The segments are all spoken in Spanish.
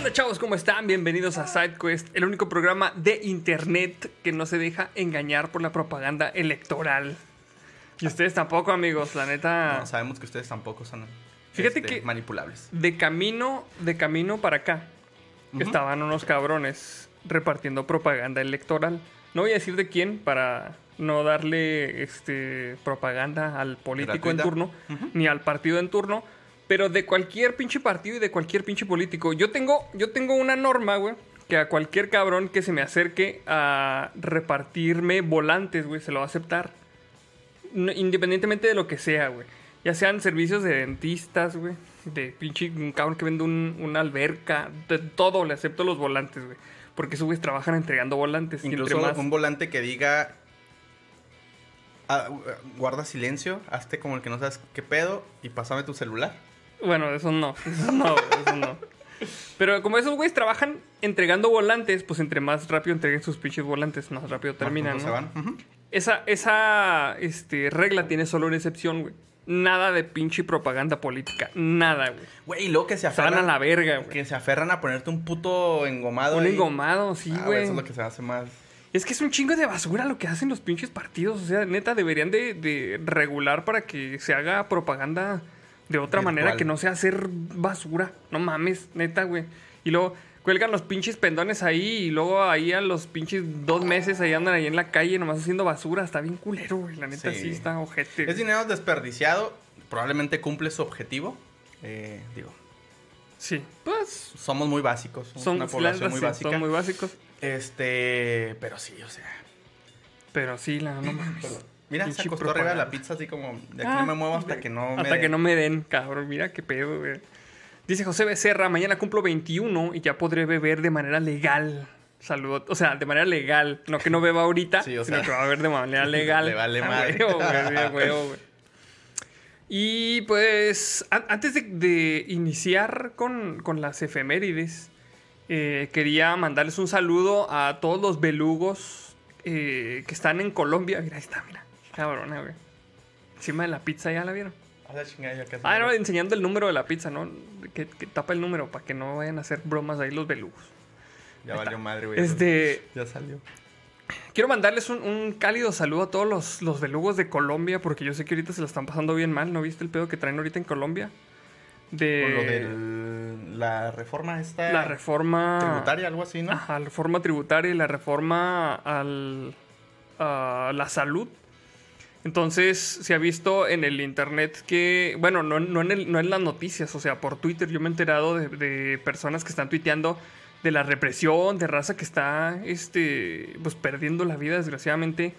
onda chavos? ¿Cómo están? Bienvenidos a SideQuest, el único programa de internet que no se deja engañar por la propaganda electoral. Y ustedes tampoco, amigos, la neta. No, sabemos que ustedes tampoco son Fíjate este, que- manipulables. De camino, de camino para acá, Ujú. estaban unos cabrones repartiendo propaganda electoral. No voy a decir de quién para no darle este propaganda al político en Gratuita. turno, Ujú. ni al partido en turno, pero de cualquier pinche partido y de cualquier pinche político. Yo tengo, yo tengo una norma, güey, que a cualquier cabrón que se me acerque a repartirme volantes, güey, se lo va a aceptar. No- independientemente de lo que sea, güey. Ya sean servicios de dentistas, güey. De pinche un cabrón que vende un- una alberca. De todo, le acepto los volantes, güey. Porque esos güeyes trabajan entregando volantes. Incluso entre más- un volante que diga. ah, guarda silencio, hazte como el que no sabes qué pedo y pásame tu celular. Bueno, eso no. Eso no, eso no. Pero como esos güeyes trabajan entregando volantes, pues entre más rápido entreguen sus pinches volantes, más rápido terminan, ¿no? se van. Esa, esa este, regla tiene solo una excepción, güey. Nada de pinche propaganda política. Nada, güey. Güey, y luego que se aferran. a la verga, güey. Que se aferran a ponerte un puto engomado. Un engomado, sí, Ah, güey. Eso es lo que se hace más. Es que es un chingo de basura lo que hacen los pinches partidos. O sea, neta, deberían de, de regular para que se haga propaganda de otra Virtual. manera que no sea hacer basura. No mames, neta, güey. Y luego cuelgan los pinches pendones ahí y luego ahí a los pinches dos meses ahí andan ahí en la calle nomás haciendo basura. Está bien culero, güey. La neta sí, Sí. está ojete. Es dinero desperdiciado. Probablemente cumple su objetivo. Eh, digo, Sí, pues somos muy básicos. Somos son, una la población muy básica. son muy básicos. Este. Pero sí, o sea. Pero sí, la no mames. Mira, se acostó arriba de la pizza así como de aquí Ah, no me muevo hasta que no me Hasta que no me den, cabrón. Mira qué pedo, güey. Dice José Becerra, mañana cumplo 21 y ya podré beber de manera legal. Saludos. O sea, de manera legal. No que no beba ahorita, Sí, o sino sea, que va a beber de manera legal. le vale Ah, madre. huevo, güey, sí, a huevo, güey. Y pues, an- antes de, de iniciar con, con las efemérides, eh, quería mandarles un saludo a todos los belugos eh, que están en Colombia. Mira, ahí está, mira. Cabrona, güey. Encima de la pizza, ¿ya la vieron? A la chingada, ya Ah, no, enseñando el número de la pizza, ¿no? Que, que tapa el número para que no vayan a hacer bromas ahí los belugos. Ya valió madre, güey. Este, Ya salió. quiero mandarles un, un cálido saludo a todos los, los belugos de Colombia, porque yo sé que ahorita se la están pasando bien mal. ¿No viste el pedo que traen ahorita en Colombia? De Con lo de la reforma esta. la reforma tributaria, algo así, ¿no? Ajá, la reforma tributaria y la reforma al, a la salud. Entonces se ha visto en el internet que, bueno, no, no, en el- no en las noticias, o sea, por Twitter yo me he enterado de, de personas que están tuiteando de la represión, de raza que está, este, pues perdiendo la vida desgraciadamente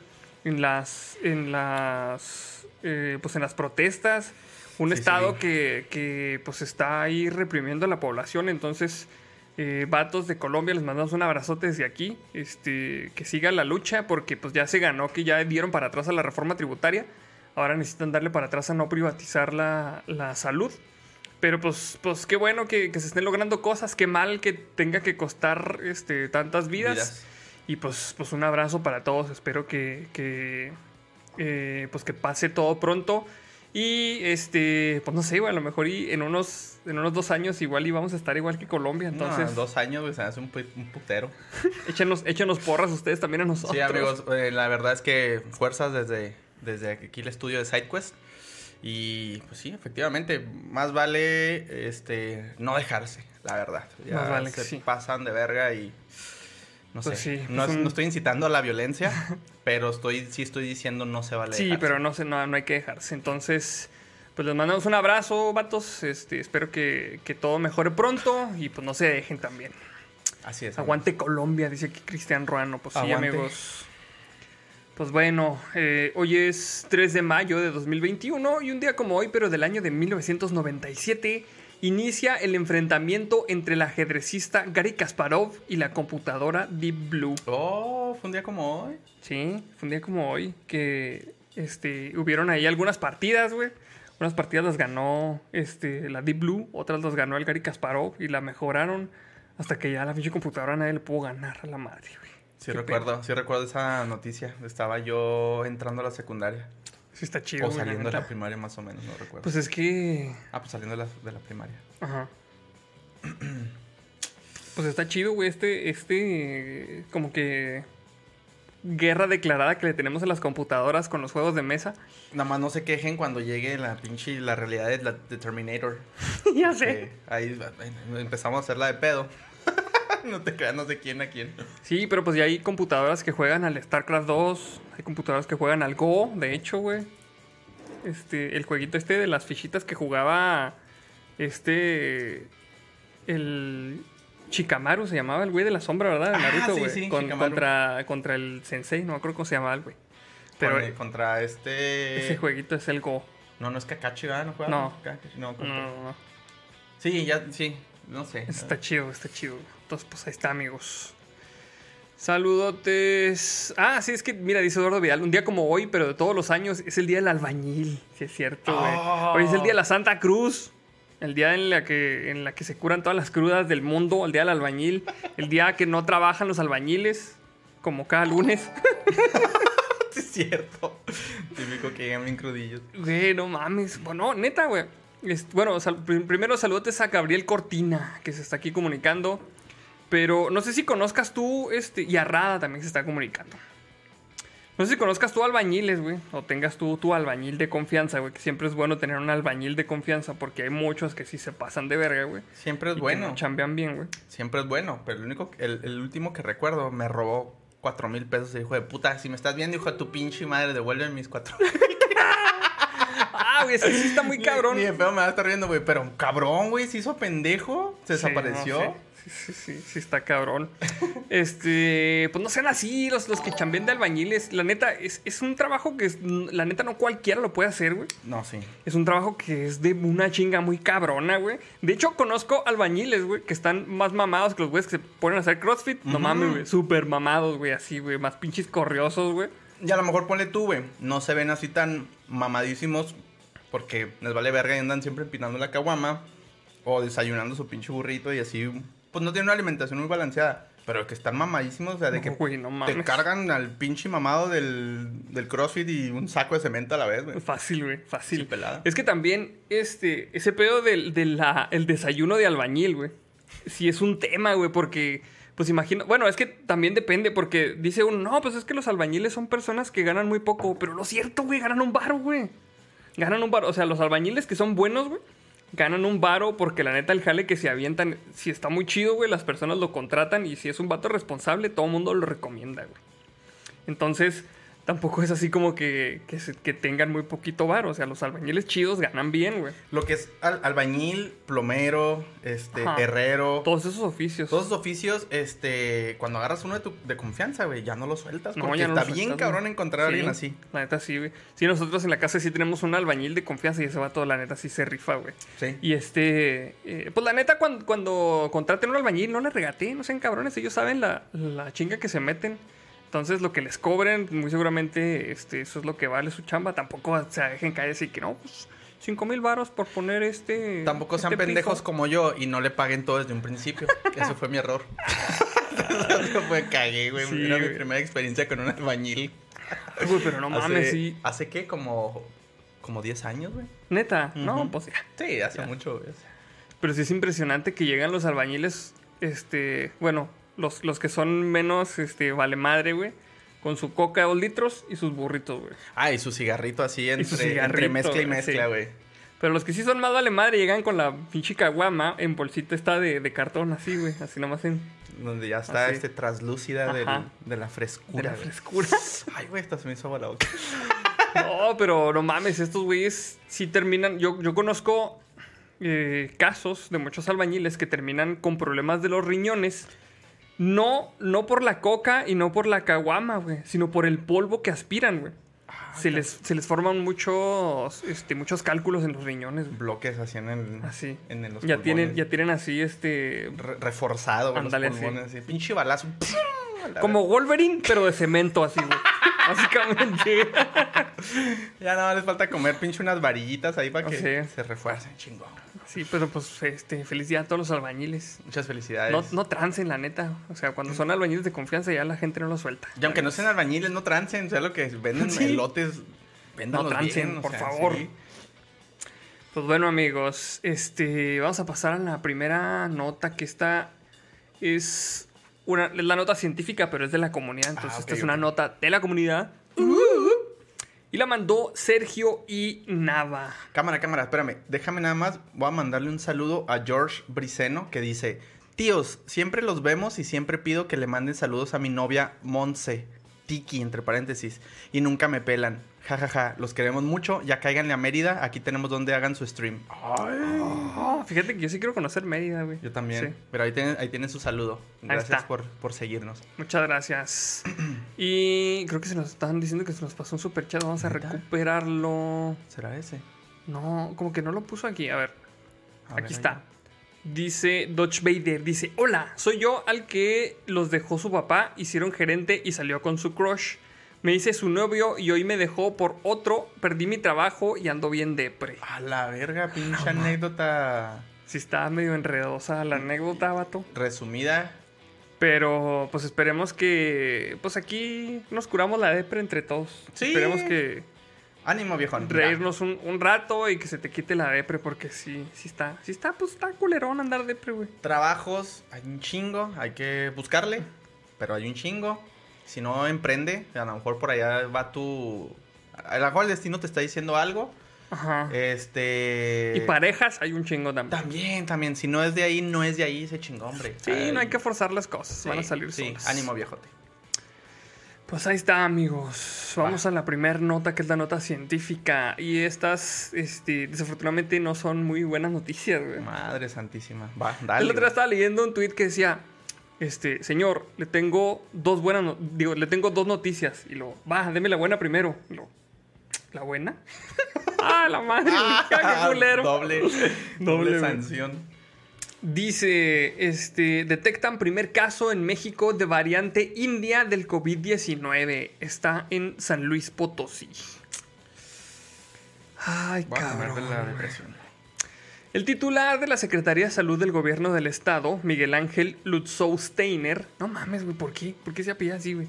en las, en las, eh, pues en las protestas. Un Sí, estado sí. que, que, pues está ahí reprimiendo a la población, entonces eh, vatos de Colombia, les mandamos un abrazote desde aquí. Este, que siga la lucha, porque pues ya se ganó, que ya dieron para atrás a la reforma tributaria. Ahora necesitan darle para atrás a no privatizar la, la salud. Pero pues, pues qué bueno que, que se estén logrando cosas, qué mal que tenga que costar este, tantas vidas. Vidas. Y pues, pues un abrazo para todos. Espero que, que, eh, pues que pase todo pronto. Y este, pues no sé, güey, a lo mejor y en unos, en unos dos años igual íbamos a estar igual que Colombia. Entonces, Entonces, dos años, güey, se hace un, pu- un putero. échenos, échenos porras ustedes también a nosotros. Sí, amigos, eh, la verdad es que fuerzas desde, desde aquí el estudio de SideQuest. Y pues sí, efectivamente, más vale este no dejarse, la verdad. Ya Más vale que sí. pasan de verga y no Pues sé. sí, no, pues es- un- no estoy incitando a la violencia, pero estoy sí estoy diciendo no se vale Sí, dejarse. pero no, sé, no, no hay que dejarse. Entonces, pues les mandamos un abrazo, vatos. Este, espero que, que todo mejore pronto y pues no se dejen también. Así es. Aguante Colombia, dice aquí Cristian Ruano. Pues sí, amigos. Pues bueno, eh, hoy es 3 de mayo de 2021 y un día como hoy, pero del año de 1997, inicia el enfrentamiento entre el ajedrecista Gary Kasparov y la computadora Deep Blue. Oh, fue un día como hoy. Sí, fue un día como hoy que este, hubieron ahí algunas partidas, güey. Unas partidas las ganó este, la Deep Blue, otras las ganó el Gary Kasparov y la mejoraron hasta que ya la pinche computadora nadie le pudo ganar a la madre, güey. Sí Qué recuerdo, sí recuerdo esa noticia. Estaba yo entrando a la secundaria. Sí está chido. O saliendo de la primaria más o menos, no recuerdo. Pues es que... ah, pues saliendo de la, de la primaria. Ajá. Pues está chido, güey, este, este, como que guerra declarada que le tenemos a las computadoras con los juegos de mesa. Nada más no se quejen cuando llegue la pinche la realidad de, la, de Terminator. ya sé. Ahí empezamos a hacerla de pedo. no te creas, no sé quién a quién. Sí, pero pues ya hay computadoras que juegan al StarCraft 2, hay computadoras que juegan al Go, de hecho, güey. Este, el jueguito este de las fichitas que jugaba este el Chikamaru se llamaba el güey de la sombra, ¿verdad? De Ah, Naruto, sí, güey. sí, Con- contra, contra el sensei, no me acuerdo cómo se llamaba el güey. Pero Con- contra este. ese jueguito es el Go. No, no es Kakashi, ¿verdad? No juega. No. Kakashi, no, no, no. Sí, ya, sí. No sé. Está chido, está chido. Entonces, pues ahí está, amigos. Saludotes. Ah, sí, es que, mira, dice Eduardo Vidal, un día como hoy, pero de todos los años, es el día del albañil. Sí, es cierto, güey. Oh. Hoy es el día de la Santa Cruz. El día en la, que, en la que se curan todas las crudas del mundo, el día del albañil. El día que no trabajan los albañiles, como cada lunes. Sí, es cierto. Típico que llegan bien crudillos. Güey, no mames. Bueno, neta, güey. Bueno, sal- primero saludotes a Gabriel Cortina, que se está aquí comunicando. Pero no sé si conozcas tú, este, y a Rada también se está comunicando. No sé si conozcas tú albañiles, güey, o tengas tú tu albañil de confianza, güey, que siempre es bueno tener un albañil de confianza, porque hay muchos que sí se pasan de verga, güey. Siempre y es que bueno. no chambean bien, güey. Siempre es bueno. Pero el único, el, el último que recuerdo me robó cuatro mil pesos. Y dijo de puta, si me estás viendo, hijo de tu pinche madre, devuelve mis cuatro Ah, güey, ese sí está muy cabrón. Ni de pedo me va a estar riendo, güey. Pero cabrón, güey, se hizo pendejo. Se Sí, desapareció. no, sí, sí, sí, sí, está cabrón. Este, pues no sean así los, los que chambean de albañiles. La neta, es, es un trabajo que, es- la neta, no cualquiera lo puede hacer, güey. No, sí. Es un trabajo que es de una chinga muy cabrona, güey. De hecho, conozco albañiles, güey, que están más mamados que los güeyes que se ponen a hacer CrossFit. No Ujú. mames, güey. Súper mamados, güey, así, güey. Más pinches corriosos, güey. Y a lo mejor ponle tú, güey. No se ven así tan mamadísimos porque les vale verga y andan siempre empinando la caguama o desayunando su pinche burrito y así, pues no tienen una alimentación muy balanceada. Pero que están mamadísimos, o sea, de No, que güey, no te cargan al pinche mamado del, del CrossFit y un saco de cemento a la vez, güey. Fácil, güey, fácil. Sí, pelada. Es que también, este, ese pedo del de la- el desayuno de albañil, güey. Sí es un tema, güey, porque, pues imagino, bueno, es que también depende, porque dice uno, no, pues es que los albañiles son personas que ganan muy poco, pero lo cierto, güey, ganan un baro, güey. Ganan un baro, o sea, los albañiles que son buenos, güey, ganan un varo porque la neta el jale que se avientan, si está muy chido, güey, las personas lo contratan y si es un vato responsable, todo el mundo lo recomienda, güey. Entonces, tampoco es así como que, que, se- que tengan muy poquito varo. O sea, los albañiles chidos ganan bien, güey. Lo que es al- albañil, plomero, este, Ajá. herrero. Todos esos oficios. Todos esos oficios, este, cuando agarras uno de, tu, de confianza, güey, ya no lo sueltas. No, porque ya no está lo bien sueltas, cabrón encontrar a alguien Sí, así. La neta sí, güey. Sí, nosotros en la casa sí tenemos un albañil de confianza y ese vato, la neta, sí se rifa, güey. Sí. Y este, eh, pues la neta, cuando, cuando contraten un albañil, no le regateen, no sean cabrones, ellos saben la, la chinga que se meten. Entonces, lo que les cobren, muy seguramente, este, eso es lo que vale su chamba. Tampoco se dejen caer así que no, pues, 5 mil varos por poner este. Tampoco sean este pendejos piso". como yo y no le paguen todo desde un principio. Eso fue mi error. Eso fue cagué, güey. Sí, Era mi primera experiencia con un albañil. Güey, pero no mames, hace, sí. ¿Hace qué? Como, como 10 años, güey. Neta, no, pues ya. Sí, hace Ya. mucho, güey. Pero sí es impresionante que llegan los albañiles, este, bueno, los, los que son menos, este, vale madre, güey, con su coca de dos litros y sus burritos, güey. Ah, y su cigarrito así entre, mezcla y güey, mezcla, sí. güey. Pero los que sí son más vale madre llegan con la pinche caguama en bolsita esta de, de cartón así, güey, así nomás en Donde ya está Así. este traslúcida del- de la de frescura. la güey. frescura. Ay, güey, esta se me hizo agua la boca. No, pero no mames, estos güeyes sí terminan. Yo, yo conozco eh, casos de muchos albañiles que terminan con problemas de los riñones. No, no por la coca y no por la caguama, güey, sino por el polvo que aspiran, güey. se, les, se les forman muchos, este, muchos cálculos en los riñones, güey. Bloques así en el. Así. En el- los Ya tienen, ya tienen así, este. Re- reforzado, güey, los pulmones. así. Pinche balazo. Como Wolverine, pero de cemento, así, güey. Básicamente. Ya nada más les falta comer pinche unas varillitas ahí para que Sí. se refuercen, chingón. Sí, pero pues, este, feliz día a todos los albañiles. Muchas felicidades. No, no trancen, la neta. O sea, cuando son albañiles de confianza ya la gente no los suelta. Y aunque no sean albañiles, no trancen. O sea, lo que venden Sí. elotes, véndanlos No trancen, bien, o por sea, favor. sí. Pues bueno, amigos, este, vamos a pasar a la primera nota que está es, una, es la nota científica, pero es de la comunidad. Entonces, Ah, esta es una nota de la comunidad. Y la mandó Sergio y Nava. Cámara, cámara, espérame. Déjame nada más. Voy a mandarle un saludo a George Briceno que dice: Tíos, siempre los vemos y siempre pido que le manden saludos a mi novia Monse, Tiki, entre paréntesis, y nunca me pelan. Ja, ja, ja. Los queremos mucho. Ya cáiganle a Mérida. Aquí tenemos donde hagan su stream. Oh, fíjate que yo sí quiero conocer Mérida, güey. Yo también. Sí. Pero ahí tienen, ahí tienen su saludo. Gracias por, por seguirnos. Muchas gracias. Y creo que se nos están diciendo que se nos pasó un super chat. Vamos a recuperarlo. ¿Será ese? No, como que no lo puso aquí. A ver, A aquí ver, está. ahí. Dice Dodge Vader. Dice, hola, soy yo al que los dejó su papá, hicieron gerente y salió con su crush. Me hice su novio y hoy me dejó por otro, perdí mi trabajo y ando bien depre. A la verga, pinche anécdota Sí está medio enredosa la anécdota, vato. resumida. Pero pues esperemos que pues aquí nos curamos la depre entre todos. Sí. Esperemos que Ánimo, viejón. Reírnos un, un rato y que se te quite la depre porque sí, sí está, sí está, pues está culerón andar depre, güey. Trabajos, hay un chingo, hay que buscarle, pero hay un chingo. Si no emprende, a lo mejor por allá va tu... A lo mejor el destino te está diciendo algo. Ajá. Este... y parejas hay un chingo también. También, también. Si no es de ahí, no es de ahí ese chingón, hombre. Sí, Ay, no hay que forzar las cosas, sí, van a salir Sí, solas. ánimo, viejote. Pues ahí está, amigos. Vamos a la primera nota, que es la nota científica. Y estas, este, desafortunadamente, no son muy buenas noticias, güey. Madre santísima. Va, El dale. otro día estaba leyendo un tweet que decía, este, señor, le tengo dos buenas, no- digo, le tengo dos noticias. Y lo, va, deme la buena primero. Y lo, ¿la buena? ah, la madre, qué culero. Doble, Doble, sanción. Dice, este, detectan primer caso en México de variante india del COVID-19. Está en San Luis Potosí. Ay, Voy a cabrón. de la depresión. El titular de la Secretaría de Salud del Gobierno del Estado, Miguel Ángel Lutzow Steiner. No mames, güey, ¿por qué? ¿Por qué se apellida así, güey?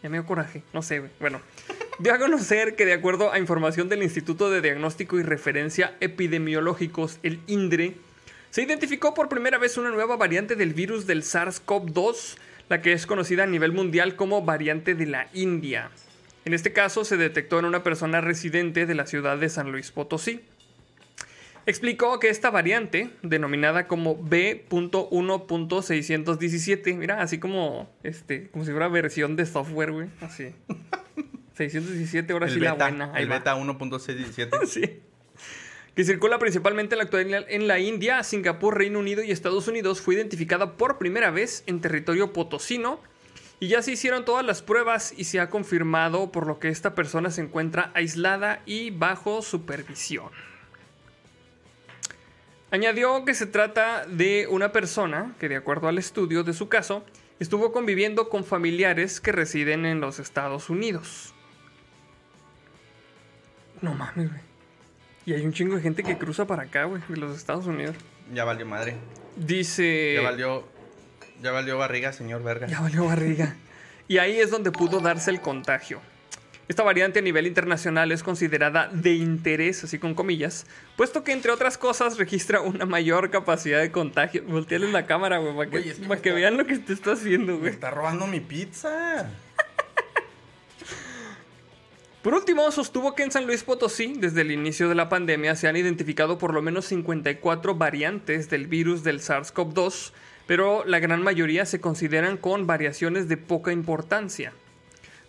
Ya me dio coraje, no sé, güey. Bueno, dio a conocer que de acuerdo a información del Instituto de Diagnóstico y Referencia Epidemiológicos, el INDRE, se identificó por primera vez una nueva variante del virus del SARS-CoV-2, la que es conocida a nivel mundial como variante de la India. En este caso se detectó en una persona residente de la ciudad de San Luis Potosí. Explicó que esta variante, denominada como B.1.617, mira, así como este, como si fuera versión de software, güey, así. 617, ahora El sí beta, la buena. ahí el va. beta 1.617. Sí. Que circula principalmente en la actualidad en la India, Singapur, Reino Unido y Estados Unidos, fue identificada por primera vez en territorio potosino. Y ya se hicieron todas las pruebas y se ha confirmado por lo que esta persona se encuentra aislada y bajo supervisión. Añadió que se trata de una persona que, de acuerdo al estudio de su caso, estuvo conviviendo con familiares que residen en los Estados Unidos. No mames, güey. Y hay un chingo de gente que cruza para acá, güey, de los Estados Unidos. ya valió madre. Dice. Ya valió, ya valió barriga, señor verga. Ya valió barriga. Y ahí es donde pudo darse el contagio. Esta variante a nivel internacional es considerada de interés, así con comillas, puesto que entre otras cosas registra una mayor capacidad de contagio. Volteale la cámara, güey, para que, está- vean lo que te está haciendo, güey. está robando mi pizza. Por último, sostuvo que en San Luis Potosí, desde el inicio de la pandemia, se han identificado por lo menos 54 variantes del virus del SARS-CoV-2, pero la gran mayoría se consideran con variaciones de poca importancia.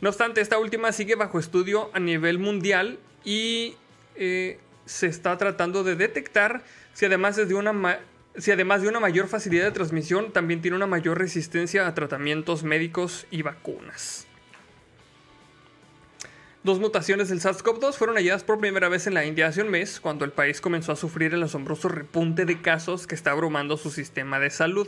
No obstante, esta última sigue bajo estudio a nivel mundial y eh, se está tratando de detectar si además, de una si además de una mayor facilidad de transmisión, también tiene una mayor resistencia a tratamientos médicos y vacunas. Dos mutaciones del SARS-CoV-2 fueron halladas por primera vez en la India hace un mes, cuando el país comenzó a sufrir el asombroso repunte de casos que está abrumando su sistema de salud.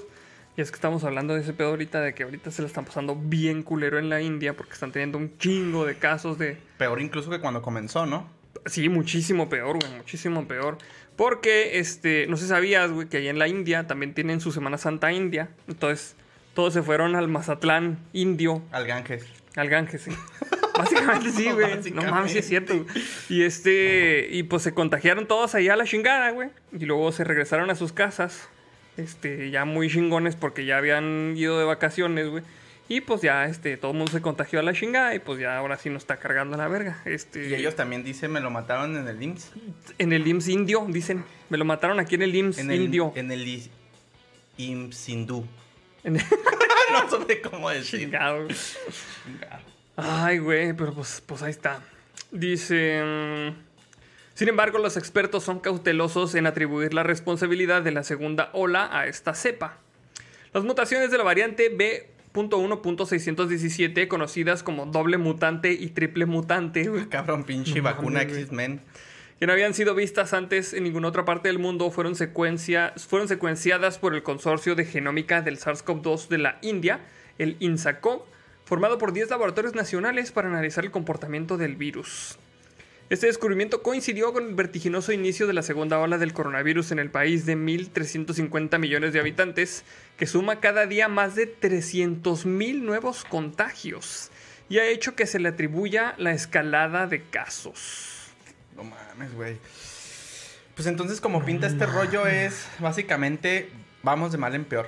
Y es que estamos hablando de ese pedo ahorita, de que ahorita se le están pasando bien culero en la India, porque están teniendo un chingo de casos de... Peor incluso que cuando comenzó, ¿no? Sí, muchísimo peor, güey, muchísimo peor. Porque, este, no sé sabías, güey, que allá en la India también tienen su Semana Santa India. Entonces, todos se fueron al Mazatlán indio Al Ganges. al Ganges, sí. Básicamente sí, güey. No mames, sí es cierto. güey. Y este, y pues se contagiaron todos allá a la chingada, güey. Y luego se regresaron a sus casas. Este, ya muy chingones porque ya habían ido de vacaciones, güey. Y pues ya, este, todo el mundo se contagió a la chingada y pues ya ahora sí nos está cargando la verga. Este, Y ellos también dicen, me lo mataron en el IMSS. En el IMSS indio, dicen. Me lo mataron aquí en el IMSS En el, indio. En el IMSS hindú. En el- no sé cómo decir. Chingado. Ay, güey, pero pues, pues ahí está. Dice. Sin embargo, los expertos son cautelosos en atribuir la responsabilidad de la segunda ola a esta cepa. Las mutaciones de la variante B.1.617, conocidas como doble mutante y triple mutante, güey, Cabrón, pinche No vacuna. X-Men. que no habían sido vistas antes en ninguna otra parte del mundo, fueron, secuencia- fueron secuenciadas por el Consorcio de Genómica del SARS-CoV-2 de la India, el INSACOV, formado por 10 laboratorios nacionales para analizar el comportamiento del virus. Este descubrimiento coincidió con el vertiginoso inicio de la segunda ola del coronavirus en el país de 1.350 millones de habitantes, que suma cada día más de 300.000 nuevos contagios y ha hecho que se le atribuya la escalada de casos. No mames, güey. Pues entonces, como pinta este rollo, es básicamente vamos de mal en peor.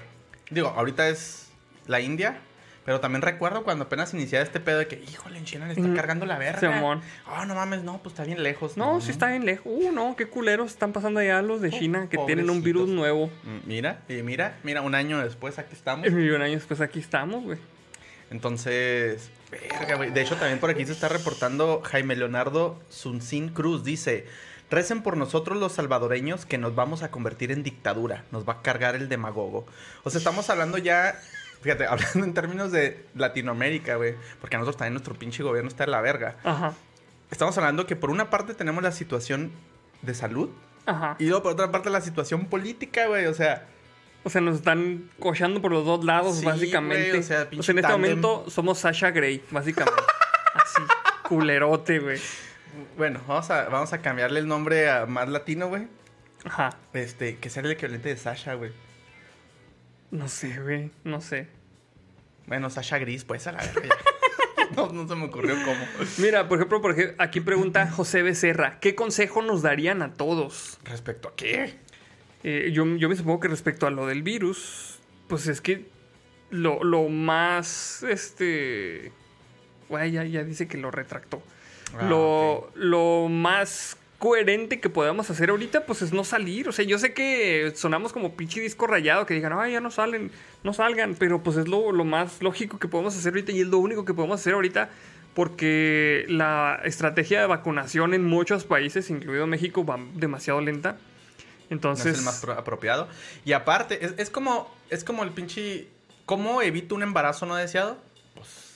Digo, ahorita es la India, pero también recuerdo cuando apenas iniciaba este pedo de que, híjole, en China le está Mm, cargando la verga. Simón. Ah, no mames, no, pues está bien lejos. No, sí está bien lejos. Uh, no, qué culeros están pasando allá los de Oh, China que tienen un virus nuevo. Mm, Mira, y mira, mira, un año después aquí estamos. Y un año después aquí estamos, güey. Entonces, verga, güey. De hecho, también por aquí se está reportando Jaime Leonardo Suncín Cruz. Dice, recen por nosotros los salvadoreños que nos vamos a convertir en dictadura. Nos va a cargar el demagogo. O sea, estamos hablando ya, fíjate, hablando en términos de Latinoamérica, güey. Porque a nosotros también nuestro pinche gobierno está en la verga. Ajá, Estamos hablando que por una parte tenemos la situación de salud ajá. y luego por otra parte la situación política, güey. O sea, O sea, nos están cochando por los dos lados, Sí, básicamente. güey, o o sea, sea, pinche en este momento somos Sasha Grey, básicamente. Así, culerote, güey. bueno, vamos a, vamos a cambiarle el nombre a más latino, güey. Ajá. Este, que sea el equivalente de Sasha, güey. No sé, güey. No sé. Bueno, Sasha Gris, pues a la verga. no, no se me ocurrió cómo. Mira, por ejemplo, porque aquí pregunta José Becerra, ¿qué consejo nos darían a todos? ¿Respecto a qué? Eh, yo, yo me supongo que respecto a lo del virus, pues es que lo, lo más, este... Güey, ya, ya dice que lo retractó. Ah, lo, lo más coherente que podamos hacer ahorita, pues es no salir. O sea, yo sé que sonamos como pinche disco rayado, que digan, ay, ya no salen, no salgan, pero pues es lo, lo más lógico que podemos hacer ahorita y es lo único que podemos hacer ahorita porque la estrategia de vacunación en muchos países, incluido México, va demasiado lenta. No Entonces, es el más pro- apropiado. Y aparte, es, es como, es como el pinche... ¿Cómo evito un embarazo no deseado?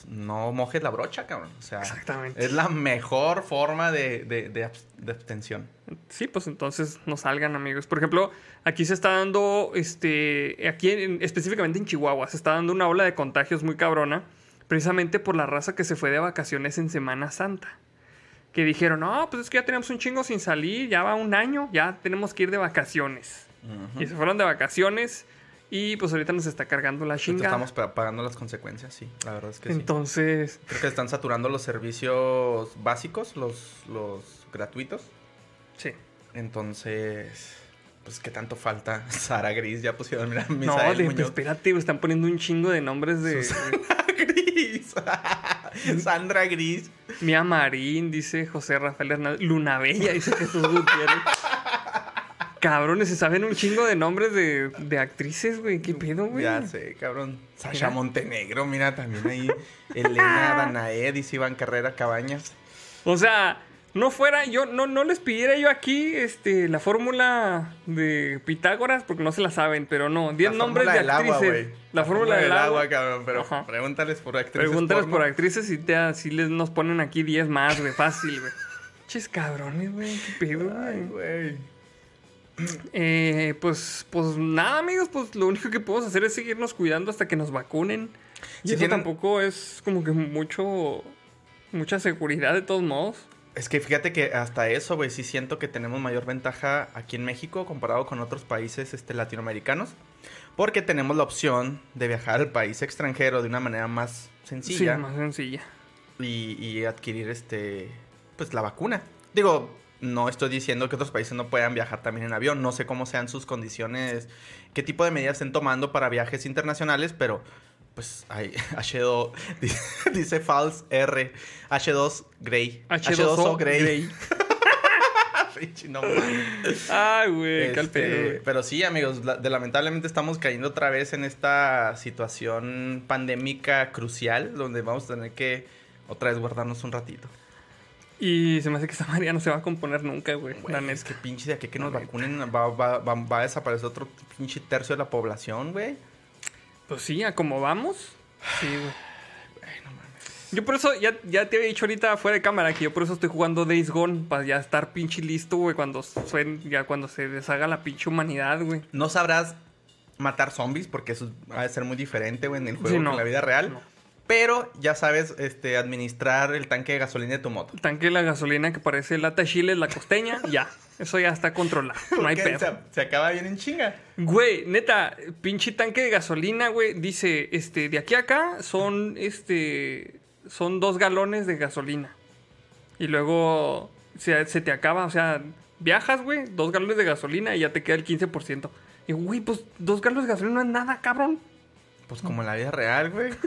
No mojes la brocha, cabrón. O sea, Exactamente. es la mejor forma de, de, de abstención. Sí, pues entonces no salgan, amigos. Por ejemplo, aquí se está dando, este, aquí en- específicamente en Chihuahua, se está dando una ola de contagios muy cabrona, precisamente por la raza que se fue de vacaciones en Semana Santa. Que dijeron, no, pues es que ya tenemos un chingo sin salir, ya va un año, ya tenemos que ir de vacaciones. Y se fueron de vacaciones y pues ahorita nos está cargando la chingada. Estamos pa- pagando las consecuencias, sí. La verdad es que sí. Entonces, Creo que están saturando los servicios básicos, los, los gratuitos. sí. Entonces, pues qué tanto falta. Sara Gris ya pusieron, mira, No, Misael de, Muñoz. espérate, están poniendo un chingo de nombres de... Gris. Sandra Gris. Mía Marín, dice José Rafael Hernández. Luna Bella, dice Jesús Gutiérrez. Cabrones, se saben un chingo de nombres de, de actrices, güey. ¿Qué pedo, güey? Ya sé, cabrón. Sasha. Montenegro, mira también ahí. Elena Danae, dice Iván Carrera Cabañas. O sea, no fuera, yo, no, no les pidiera yo aquí este, la fórmula de Pitágoras, porque no se la saben, pero no. 10 La nombres de del agua, actrices. güey. la fórmula del agua. cabrón. Pero Ajá. pregúntales por actrices. Pregúntales porno. por actrices y te, así les nos ponen aquí 10 más, güey. Fácil, güey. Ches cabrones, güey. ¿Qué pedo, Ay, güey? Eh, pues, pues nada, amigos, pues lo único que podemos hacer es seguirnos cuidando hasta que nos vacunen. Y Si eso tienen- tampoco es como que mucho, mucha seguridad de todos modos. Es que fíjate que hasta eso, güey, sí siento que tenemos mayor ventaja aquí en México comparado con otros países este, latinoamericanos. Porque tenemos la opción de viajar al país extranjero de una manera más sencilla Sí, más sencilla. y, y adquirir este pues la vacuna. Digo, No estoy diciendo que otros países no puedan viajar también en avión. No sé cómo sean sus condiciones, qué tipo de medidas estén tomando para viajes internacionales, pero pues hay H2, dice, dice False R, H2 Grey. H2O Grey. Pinche no. Ay, güey, Este, güey. pero sí, amigos, la- de- lamentablemente estamos cayendo otra vez en esta situación pandémica crucial donde vamos a tener que otra vez guardarnos un ratito. Y se me hace que esta María no se va a componer nunca, güey. Es que pinche de aquí que nos La vacunen va, va- va- va a desaparecer otro pinche tercio de la población, güey. Pues sí, a como vamos. Sí, güey. Yo por eso, ya, ya te había dicho ahorita fuera de cámara que yo por eso estoy jugando Days Gone. Para ya estar pinche listo, güey, cuando suen- ya cuando se deshaga la pinche humanidad, güey. No sabrás matar zombies porque eso va a ser muy diferente, güey, en el juego Sí, que no. en la vida real. No. Pero ya sabes este, administrar el tanque de gasolina de tu moto. El tanque de la gasolina que parece lata chile, la costeña, ya. Eso ya está controlado. No hay pedo. se, se acaba bien en chinga. Güey, neta, pinche tanque de gasolina, güey, dice, este, de aquí a acá son, este, son dos galones de gasolina. Y luego se, se te acaba, o sea, viajas, güey, dos galones de gasolina y ya te queda el 15%. Y, güey, pues dos galones de gasolina no es nada, cabrón. Pues como en la vida real, güey.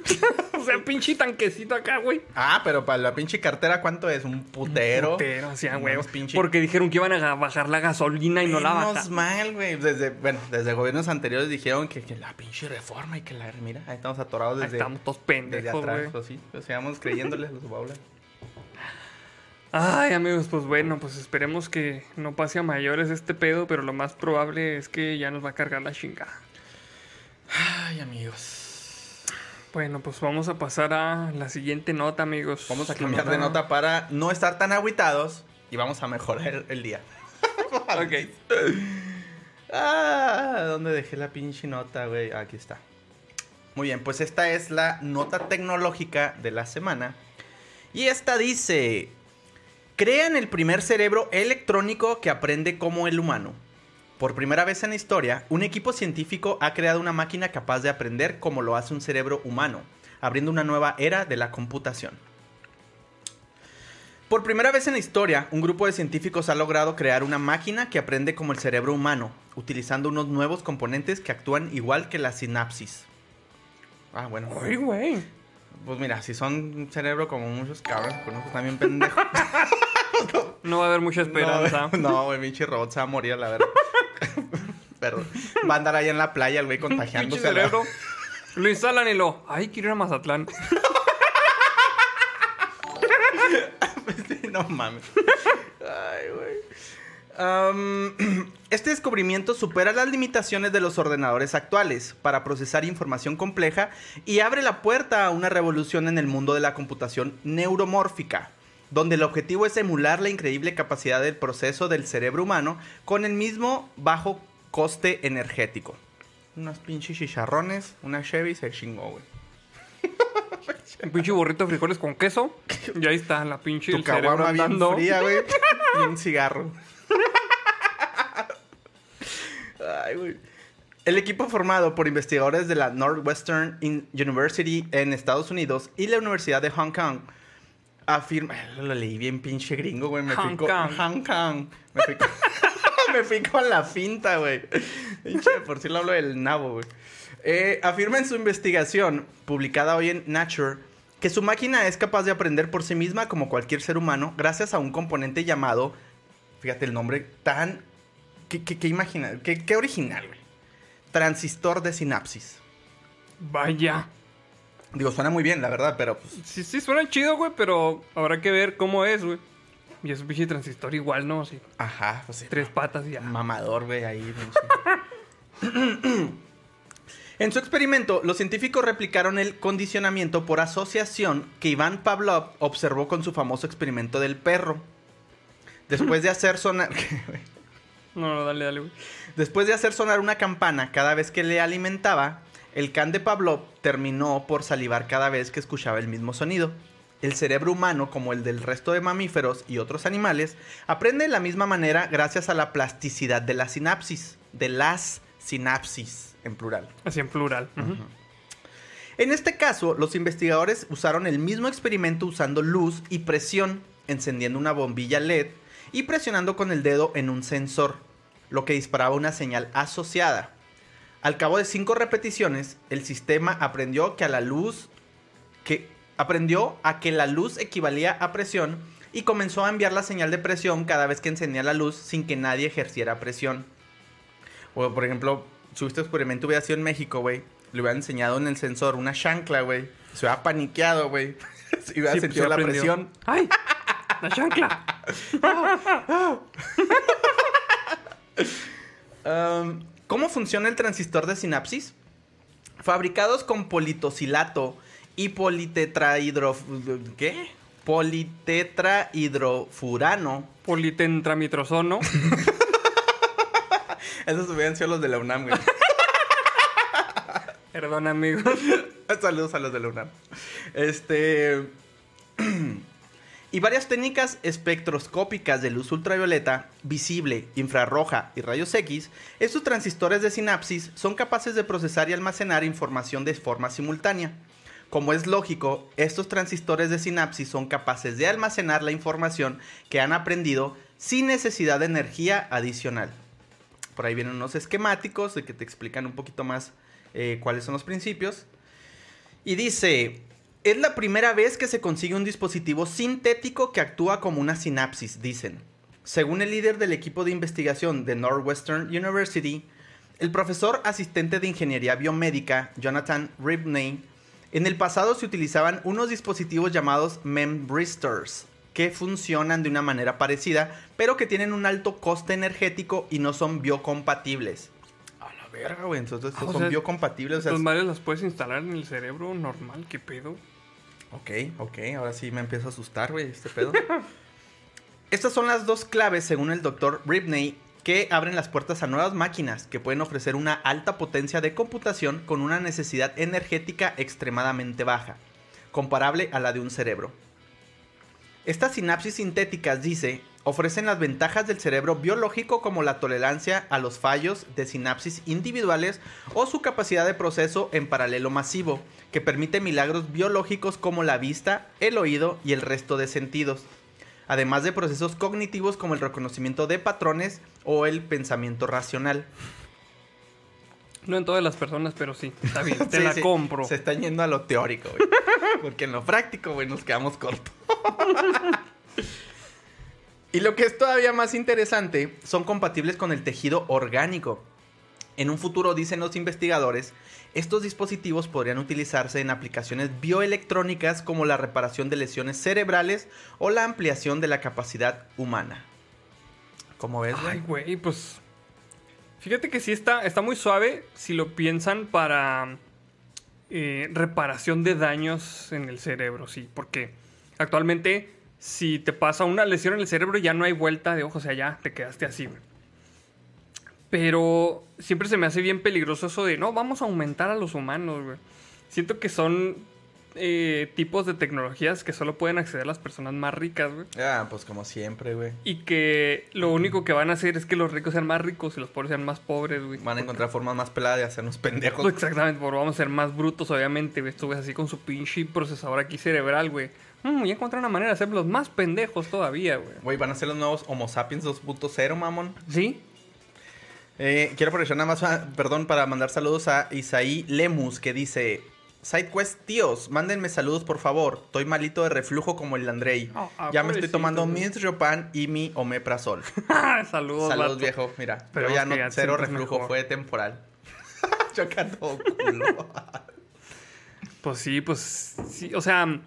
O sea, pinche tanquecito acá, güey. Ah, pero para la pinche cartera, ¿cuánto es? ¿Un putero? Pero, o sea, güey. Pinche- Porque dijeron que iban a bajar la gasolina y no la bajan. mal, güey. Desde, bueno, desde gobiernos anteriores dijeron que, que la pinche reforma y que la... Mira, ahí estamos atorados Ahí desde, estamos todos desde pendejos, atrás. güey. Pues sí, pues sigamos creyéndoles los baulas. Ay, amigos, pues bueno, pues esperemos que no pase a mayores este pedo, pero lo más probable es que ya nos va a cargar la chingada. Ay, amigos. Bueno, pues vamos a pasar a la siguiente nota, amigos. Vamos a cambiar de nota para no estar tan agüitados y vamos a mejorar el día. Ok. Ah, ¿dónde dejé la pinche nota, güey? Aquí está. Muy bien, pues esta es la nota tecnológica de la semana. Y esta dice, crean el primer cerebro electrónico que aprende como el humano. Por primera vez en la historia, un equipo científico ha creado una máquina capaz de aprender como lo hace un cerebro humano, abriendo una nueva era de la computación. Por primera vez en la historia, un grupo de científicos ha logrado crear una máquina que aprende como el cerebro humano, utilizando unos nuevos componentes que actúan igual que la sinapsis. Ah, bueno. Ay, güey. Pues mira, si son un cerebro como muchos cabros, conozco también pendejo. No va a haber mucha esperanza. No, güey, pinche robot se va a morir, la verdad. Pero va a andar ahí en la playa el güey contagiándose. cerebro. Lo instalan y lo. Ay, quiero ir a Mazatlán. no mames. Ay, güey. Este descubrimiento supera las limitaciones de los ordenadores actuales para procesar información compleja y abre la puerta a una revolución en el mundo de la computación neuromórfica, donde el objetivo es emular la increíble capacidad del proceso del cerebro humano con el mismo bajo coste energético. Unos pinches chicharrones, una Chevy se chingó, güey. Un pinche burrito de frijoles con queso. Y ahí está, la pinche Tu el cerebro caguama bien andando. fría, güey. y un cigarro. Ay, güey. El equipo formado por investigadores de la Northwestern University en Estados Unidos y la Universidad de Hong Kong afirma... Lo leí bien pinche gringo, güey. Me Hong. Hong Kong. Me fui con... Me fui con la finta, güey. Por si lo hablo del nabo, güey. Eh, afirma en su investigación, publicada hoy en Nature, que su máquina es capaz de aprender por sí misma como cualquier ser humano gracias a un componente llamado, fíjate el nombre, tan... ¿Qué, qué, qué imagina? ¿Qué, qué original, güey? Transistor de sinapsis. Vaya. Digo, suena muy bien, la verdad, pero pues... Sí, sí, suena chido, güey, pero habrá que ver cómo es, güey. Y es un pinche transistor igual, ¿no? Así, Ajá, pues sí. tres patas y ya. Mamador, güey, ahí. no sé. en su experimento, los científicos replicaron el condicionamiento por asociación que Iván Pavlov observó con su famoso experimento del perro. Después de hacer sonar... No, no, dale, dale, güey. Después de hacer sonar una campana cada vez que le alimentaba, el can de Pavlov terminó por salivar cada vez que escuchaba el mismo sonido. El cerebro humano, como el del resto de mamíferos y otros animales, aprende de la misma manera gracias a la plasticidad de la sinapsis, de las sinapsis en plural. Así en plural. En este caso, los investigadores usaron el mismo experimento usando luz y presión, encendiendo una bombilla LED y presionando con el dedo en un sensor, lo que disparaba una señal asociada. Al cabo de cinco repeticiones, el sistema aprendió que a la luz que aprendió a que la luz equivalía a presión y comenzó a enviar la señal de presión cada vez que encendía la luz sin que nadie ejerciera presión. O por ejemplo, si este experimento hubiera sido en México, güey, le hubieran enseñado en el sensor una chancla, güey. Se hubiera paniqueado, güey. Se hubiera Sí, sentido la aprendió. presión. ¡Ay! ¡La chancla! Um, ¿Cómo funciona el transistor de sinapsis? Fabricados con politosilato y politetrahidro... ¿Qué? Politetrahidrofurano. Politentramitrozono. Esos hubieran sido los de la UNAM, güey. Perdón, amigos. Saludos a los de la UNAM. Este... y varias técnicas espectroscópicas de luz ultravioleta, visible, infrarroja y rayos X, estos transistores de sinapsis son capaces de procesar y almacenar información de forma simultánea. Como es lógico, estos transistores de sinapsis son capaces de almacenar la información que han aprendido sin necesidad de energía adicional. Por ahí vienen unos esquemáticos de que te explican un poquito más eh, cuáles son los principios. Y dice, es la primera vez que se consigue un dispositivo sintético que actúa como una sinapsis, dicen. Según el líder del equipo de investigación de Northwestern University, el profesor asistente de ingeniería biomédica, Jonathan Ribney, en el pasado se utilizaban unos dispositivos llamados membristors, que funcionan de una manera parecida, pero que tienen un alto coste energético y no son biocompatibles. A la verga, güey. Entonces, Ah, son sea, biocompatibles. o sea, Estas madres las puedes instalar en el cerebro normal, ¿qué pedo? Ok, ok, ahora sí me empiezo a asustar, güey, este pedo. Estas son las dos claves, según el doctor Ribney, que abren las puertas a nuevas máquinas que pueden ofrecer una alta potencia de computación con una necesidad energética extremadamente baja, comparable a la de un cerebro. Estas sinapsis sintéticas, dice, ofrecen las ventajas del cerebro biológico como la tolerancia a los fallos de sinapsis individuales o su capacidad de proceso en paralelo masivo, que permite milagros biológicos como la vista, el oído y el resto de sentidos, además de procesos cognitivos como el reconocimiento de patrones o el pensamiento racional. No en todas las personas, pero sí. Está bien, te Sí, la sí, compro. Se están yendo a lo teórico, güey. Porque en lo práctico, güey, nos quedamos cortos. y lo que es todavía más interesante, son compatibles con el tejido orgánico. En un futuro, dicen los investigadores, estos dispositivos podrían utilizarse en aplicaciones bioelectrónicas como la reparación de lesiones cerebrales o la ampliación de la capacidad humana. ¿Cómo ves? Ay, güey, pues. Fíjate que sí está, está muy suave si lo piensan para eh, reparación de daños en el cerebro, sí. Porque actualmente, si te pasa una lesión en el cerebro, ya no hay vuelta de ojo, o sea, ya te quedaste así, güey. Pero siempre se me hace bien peligroso eso de, no, vamos a aumentar a los humanos, güey. Siento que son eh, tipos de tecnologías que solo pueden acceder las personas más ricas, güey. Ah, pues como siempre, güey. Y que lo único que van a hacer es que los ricos sean más ricos y los pobres sean más pobres, güey. Van a encontrar formas más peladas de hacernos pendejos. Exactamente, porque vamos a ser más brutos, obviamente, güey. Ves así con su pinche procesador aquí cerebral, güey. Mm, voy a encontrar una manera de hacerlos más pendejos todavía, güey. Güey, van a ser los nuevos Homo sapiens 2.0, mamón. ¿Sí? Eh, quiero aprovechar nada más, ah, perdón, para mandar saludos a Isaí Lemus, que dice... SideQuest, tíos, mándenme saludos, por favor. Estoy malito de reflujo como el Andrei. Ah, ya me estoy tomando mi Riopan y mi Omeprazol. Saludos, Saludos, vato. viejo. Mira, Pero ya no, cero reflujo, mejor. fue temporal. Todo culo. Pues sí, pues sí, o sea,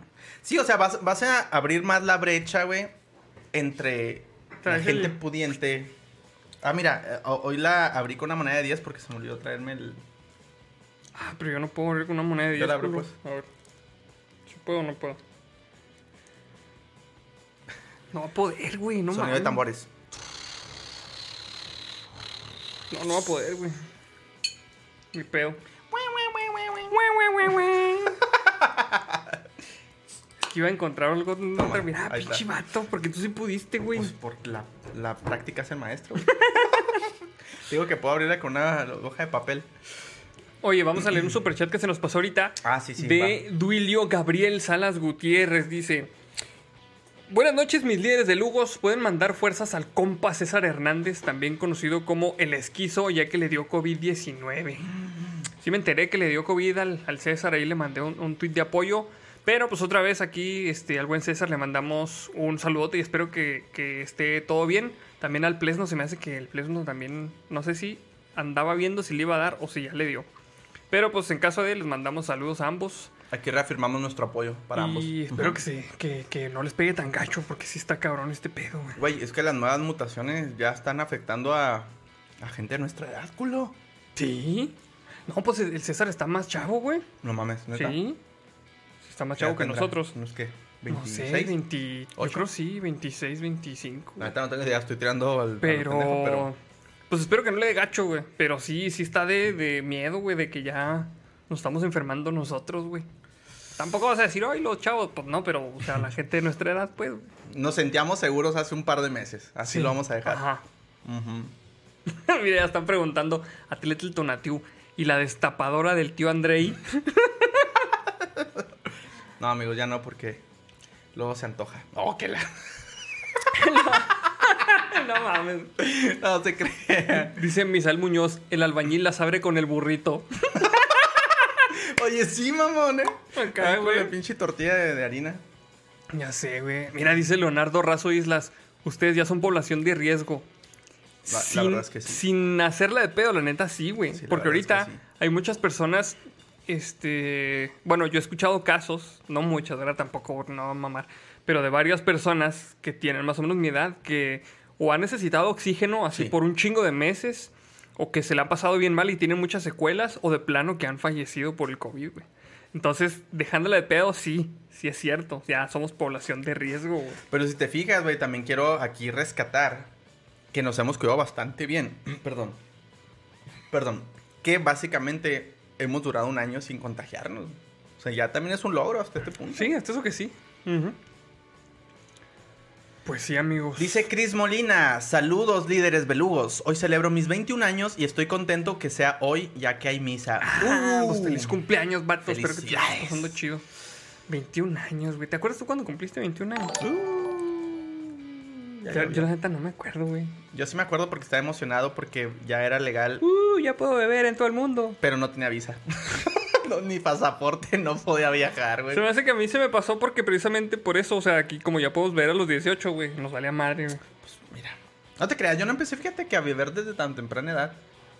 Sí, o sea, vas, vas a abrir más la brecha, güey, entre la gente el- pudiente. Ah, mira, eh, ho- hoy la abrí con una moneda de 10 porque se me olvidó traerme el... ah, pero yo no puedo abrir con una moneda de Yo 10 la abro, pues. A ver. Si puedo o no puedo. No va a poder, güey, no sonido mames. de tambores. No, no va a poder, güey. Mi pedo. Que iba a encontrar algo. No, Toma, mira, ahí pinche vato, porque tú sí pudiste, güey. Pues porque la, la práctica es el maestro. Digo que puedo abrirla con una hoja de papel. Oye, vamos a leer un superchat que se nos pasó ahorita. Ah, sí, sí. de Duilio Gabriel Salas Gutiérrez. Dice: Buenas noches, mis líderes de Lugos. Pueden mandar fuerzas al compa César Hernández, también conocido como el esquizo, ya que le dio COVID-19. Sí me enteré que le dio COVID al, al César, ahí le mandé un, un tuit de apoyo. Pero pues otra vez aquí este, al buen César le mandamos un saludote y espero que, que esté todo bien. También al Plesno se me hace que el Plesno también, no sé si andaba viendo si le iba a dar o si ya le dio. Pero pues en caso de él les mandamos saludos a ambos. Aquí reafirmamos nuestro apoyo para ambos. Y espero que, se, que, que no les pegue tan gacho porque sí está cabrón este pedo, güey. Güey, es que las nuevas mutaciones ya están afectando a, a gente de nuestra edad, culo. ¿Sí? No, pues el César está más chavo, güey. No mames, ¿neta? Sí. Está más chavo que nosotros. ¿Unos qué? No sé, 26. 20, yo creo sí, 26, 25. La neta no tengo idea, estoy tirando al, al Pero, pendejo, pero Pues espero que no le dé gacho, güey. Pero sí, sí está de, de miedo, güey, de que ya nos estamos enfermando nosotros, güey. Tampoco vas a decir, ay, los chavos. Pues no, pero, o sea, la gente de nuestra edad, pues. nos sentíamos seguros hace un par de meses. Así sí. lo vamos a dejar. Ajá. Mira, ya están preguntando a Tletel Tonatiu. ¿Y la destapadora del tío Andrei? No, amigos, ya no, porque luego se antoja. Oh, que la. no mames. No se cree. Dice Misal Muñoz, el albañil las abre con el burrito. Oye, sí, mamón, eh. Acá, güey. la pinche tortilla de, de harina. Ya sé, güey. Mira, dice Leonardo Razo Islas, ustedes ya son población de riesgo. La- verdad es que sí. Sin hacerla de pedo, la neta sí, güey. Sí, Porque verdad es que ahorita sí. hay muchas personas, este... Bueno, yo he escuchado casos, no muchas, ¿verdad? Tampoco, no mamar. Pero de varias personas que tienen más o menos mi edad, que o han necesitado oxígeno así Sí. por un chingo de meses, o que se le ha pasado bien mal y tienen muchas secuelas, o de plano que han fallecido por el COVID, güey. Entonces, dejándola de pedo, sí, sí es cierto. Ya somos población de riesgo, güey. Pero si te fijas, güey, también quiero aquí rescatar que nos hemos cuidado bastante bien. Perdón. Perdón. Que básicamente hemos durado un año sin contagiarnos. O sea, ya también es un logro hasta este punto. Sí, hasta eso que sí. Pues sí, amigos. Dice Cris Molina, saludos líderes belugos. Hoy celebro mis 21 años y estoy contento que sea hoy ya que hay misa. Ah, Uh. pues feliz cumpleaños, vato. Espero que te estés pasando chido. 21 años, güey. ¿Te acuerdas tú cuando cumpliste 21 años? Ya, yo, ya, yo ya. la neta no me acuerdo, güey. Yo sí me acuerdo porque estaba emocionado porque ya era legal, Uh, ya puedo beber en todo el mundo. pero no tenía visa. No, ni pasaporte, no podía viajar, güey. Se me hace que a mí se me pasó porque precisamente por eso, o sea, aquí como ya podemos ver a los 18, güey, nos valía madre, güey. Mira, no te creas, yo no empecé, fíjate que a beber desde tan temprana edad.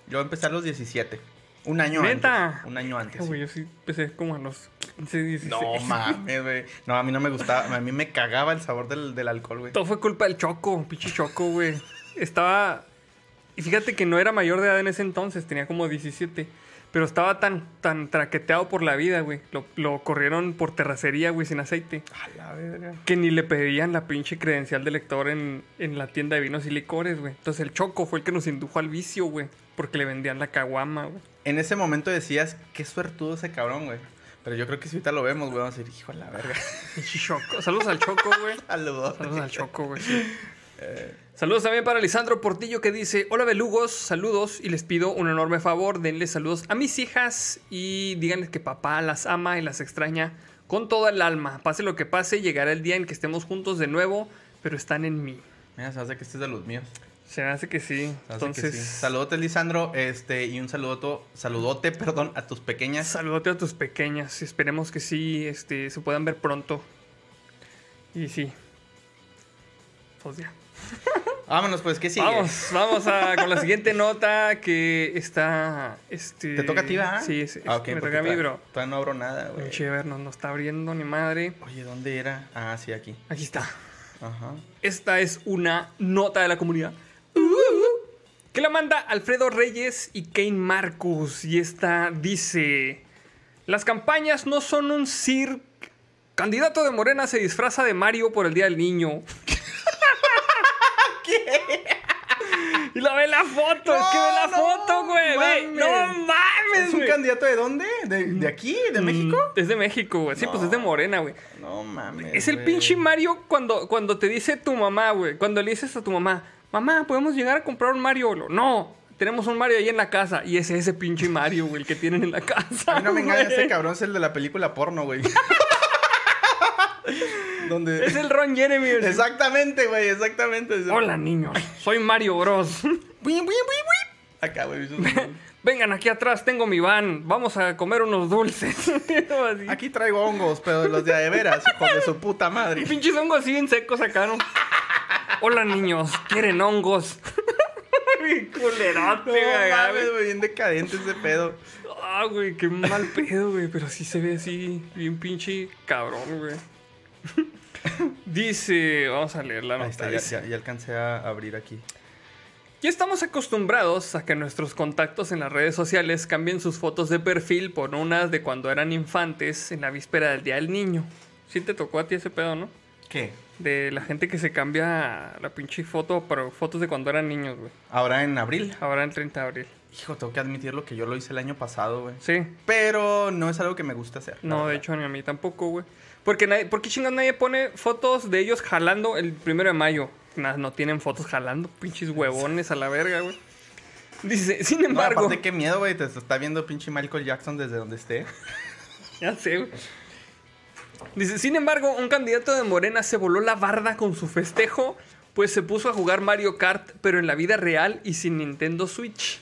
Yo empecé a los 17. Un año ¿Neta? antes. Un año antes. Güey, yo sí empecé como a los 15, 16. No mames, güey. No, a mí no me gustaba. A mí me cagaba el sabor del, del alcohol, güey. Todo fue culpa del Choco, pinche Choco, güey. Estaba. Y fíjate que no era mayor de edad en ese entonces, tenía como 17. Pero estaba tan, tan traqueteado por la vida, güey. Lo, lo corrieron por terracería, güey, sin aceite. A la verga. Que ni le pedían la pinche credencial de lector en, en la tienda de vinos y licores, güey. Entonces el Choco fue el que nos indujo al vicio, güey. Porque le vendían la caguama, güey. En ese momento decías, qué suertudo ese cabrón, güey. Pero yo creo que si ahorita lo vemos, güey, vamos a decir, hijo de la verga. Choco. Saludos al Choco, güey. Saludos. Saludos al Choco, güey. sí. Saludos también para Lisandro Portillo que dice, hola belugos, saludos y les pido un enorme favor, denle saludos a mis hijas y díganles que papá las ama y las extraña con toda el alma. Pase lo que pase, llegará el día en que estemos juntos de nuevo, pero están en mí. Mira, se hace que este es de los míos. Se me hace que sí. Hace Entonces, que sí. Saludote, Lisandro. Este, y un saludoto, saludote, perdón, a tus pequeñas. saludote a tus pequeñas. Esperemos que sí este, se puedan ver pronto. Y sí. Pues ya. Vámonos, pues, ¿qué sigue? Vamos, vamos a, con la siguiente nota que está. Este, ¿Te toca a ti, va? Sí, sí, Ah, me toca a mí, todavía- bro. Todavía no abro nada, güey. Pinche ver, no, no está abriendo ni madre. Oye, ¿dónde era? Ah, sí, aquí. Aquí está. Ajá. Esta es una nota de la comunidad. Que la manda Alfredo Reyes y Kane Marcus. Y esta dice: Las campañas no son un circo. Candidato de Morena se disfraza de Mario por el Día del Niño. Y la ve la foto, es que ve la No, foto, no güey. mames. No mames, ¿Es un candidato de dónde? ¿De, de aquí? ¿De México? Mm, Es de México, güey. Sí, pues es de Morena, güey. No mames. Es el pinche Mario cuando, cuando te dice tu mamá, güey. Cuando le dices a tu mamá, mamá, ¿podemos llegar a comprar un Mario? Lo- No, tenemos un Mario ahí en la casa. Y es ese pinche Mario, güey, el que tienen en la casa. A mí no me engaña, güey. ese cabrón es el de la película porno, güey. Donde... Es el Ron Jeremy. Exactamente, güey, exactamente. Hola, niños. Soy Mario Bros. Acá, güey. Vengan aquí atrás, tengo mi van. Vamos a comer unos dulces. Aquí traigo hongos, pero los de veras, hijo de su puta madre. Pinches hongos así en secos acá, ¿no? Hola, niños. ¿Quieren hongos? Bien culerote, No güey, mames, güey, bien decadente ese pedo. Ah, güey, qué mal pedo, güey. Pero sí se ve así, bien pinche cabrón, güey. Dice, vamos a leer la Ahí nota. está, ya, dice, ya- ya alcancé a abrir aquí. Ya estamos acostumbrados a que nuestros contactos en las redes sociales cambien sus fotos de perfil por unas de cuando eran infantes en la víspera del Día del Niño. Sí te tocó a ti ese pedo, ¿no? ¿Qué? De la gente que se cambia la pinche foto, pero fotos de cuando eran niños, güey. Ahora en abril. Ahora el 30 de abril. Hijo, tengo que admitirlo que yo lo hice el año pasado, güey. Sí. Pero no es algo que me gusta hacer. No, de hecho, ni a mí tampoco, güey. Porque nadie, ¿por qué chingados nadie pone fotos de ellos jalando el primero de mayo? Nada, no tienen fotos jalando, pinches huevones a la verga, güey. Dice, sin No, embargo. aparte, qué miedo, güey. Te está viendo pinche Michael Jackson desde donde esté. Ya sé, güey. Dice, sin embargo, un candidato de Morena se voló la barda con su festejo, pues se puso a jugar Mario Kart, pero en la vida real y sin Nintendo Switch.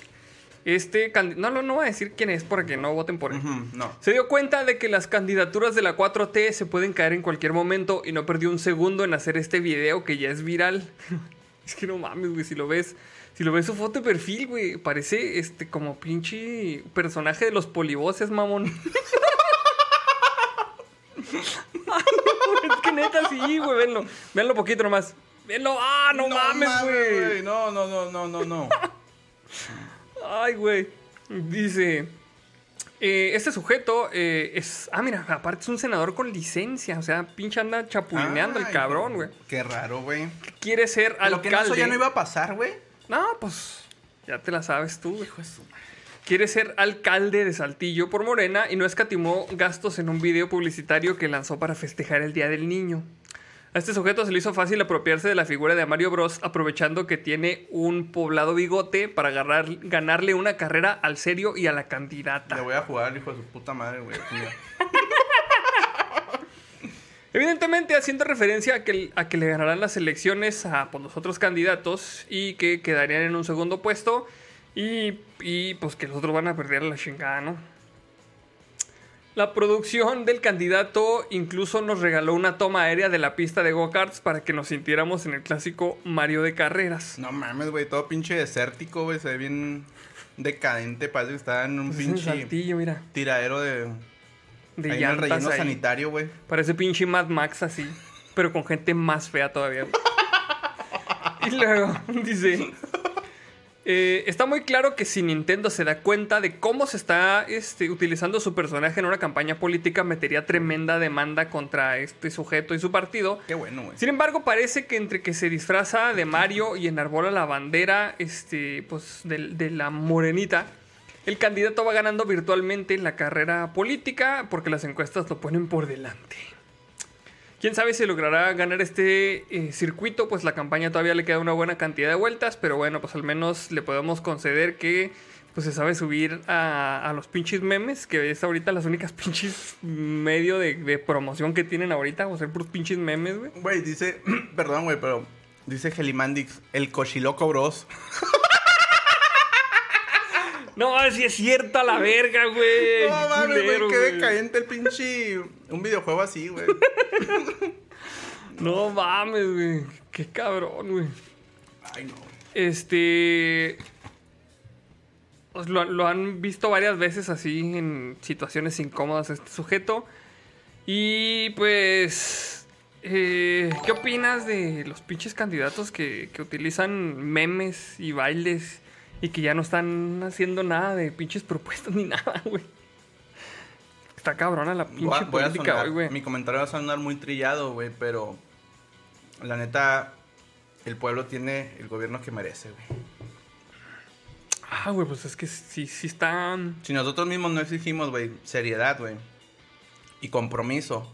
Este no, no, no voy a decir quién es para que no voten por él. No. Se dio cuenta de que las candidaturas de la 4T se pueden caer en cualquier momento y no perdió un segundo en hacer este video que ya es viral. es que no mames, güey, si lo ves, si lo ves su foto de perfil, güey, parece este como pinche personaje de los polivoces, mamón. Ay, es que neta sí, güey, venlo. Véanlo poquito nomás. Venlo. Ah, no, mames, güey. No, no, no, no, no, no. Ay, güey. Dice. eh, este sujeto eh, es. Ah, mira, aparte es un senador con licencia. O sea, pinche anda chapulineando el cabrón, güey. Qué raro, güey. Quiere ser Lo que no, alcalde. eso ya no iba a pasar, güey. No, pues. Ya te la sabes tú. Hijo de su madre. Quiere ser alcalde de Saltillo por Morena y no escatimó gastos en un video publicitario que lanzó para festejar el Día del Niño. A este sujeto se le hizo fácil apropiarse de la figura de Mario Bros, aprovechando que tiene un poblado bigote para agarrar- ganarle una carrera al serio y a la candidata. Le voy a jugar hijo de su puta madre, güey. Evidentemente haciendo referencia a que, a que le ganarán las elecciones a pues, los otros candidatos y que quedarían en un segundo puesto y, y, pues que los otros van a perder la chingada, ¿no? La producción del candidato incluso nos regaló una toma aérea de la pista de go-karts para que nos sintiéramos en el clásico Mario de carreras. No mames, güey. Todo pinche desértico, güey. Se ve bien decadente. Parece que está en un Pues pinche Saltillo, mira, tiradero de. de ahí en el relleno ahí. sanitario, güey. Parece pinche Mad Max así, pero con gente más fea todavía. y luego dice, eh, está muy claro que si Nintendo se da cuenta de cómo se está este, utilizando su personaje en una campaña política, metería tremenda demanda contra este sujeto y su partido. Qué bueno, güey. Sin embargo, parece que entre que se disfraza de Mario y enarbola la bandera este, pues, de, de la morenita, el candidato va ganando virtualmente en la carrera política porque las encuestas lo ponen por delante. Quién sabe si logrará ganar este eh, circuito, pues la campaña todavía le queda una buena cantidad de vueltas, pero bueno, pues al menos le podemos conceder que pues se sabe subir a, los pinches memes, que es ahorita las únicas pinches medio de, promoción que tienen ahorita, o sea, puros pinches memes, güey. Güey, dice. Perdón, güey, pero. Dice Gelimandix, el cochiloco bros. No, si es cierta la verga, güey. No mames, güey, qué decadente el pinche. Un videojuego así, güey. No mames, güey. Qué cabrón, güey. Ay, no. Este. pues, lo, lo han visto varias veces así en situaciones incómodas este sujeto. Y pues. eh, ¿Qué opinas de los pinches candidatos que, que utilizan memes y bailes y que ya no están haciendo nada de pinches propuestas ni nada, güey? Está cabrona la pinche Voy voy política sonar- hoy, güey. Mi comentario va a sonar muy trillado, güey, pero. La neta. El pueblo tiene el gobierno que merece, güey. Ah, güey, pues es que sí, sí están. Si nosotros mismos no exigimos, güey, seriedad, güey. Y compromiso.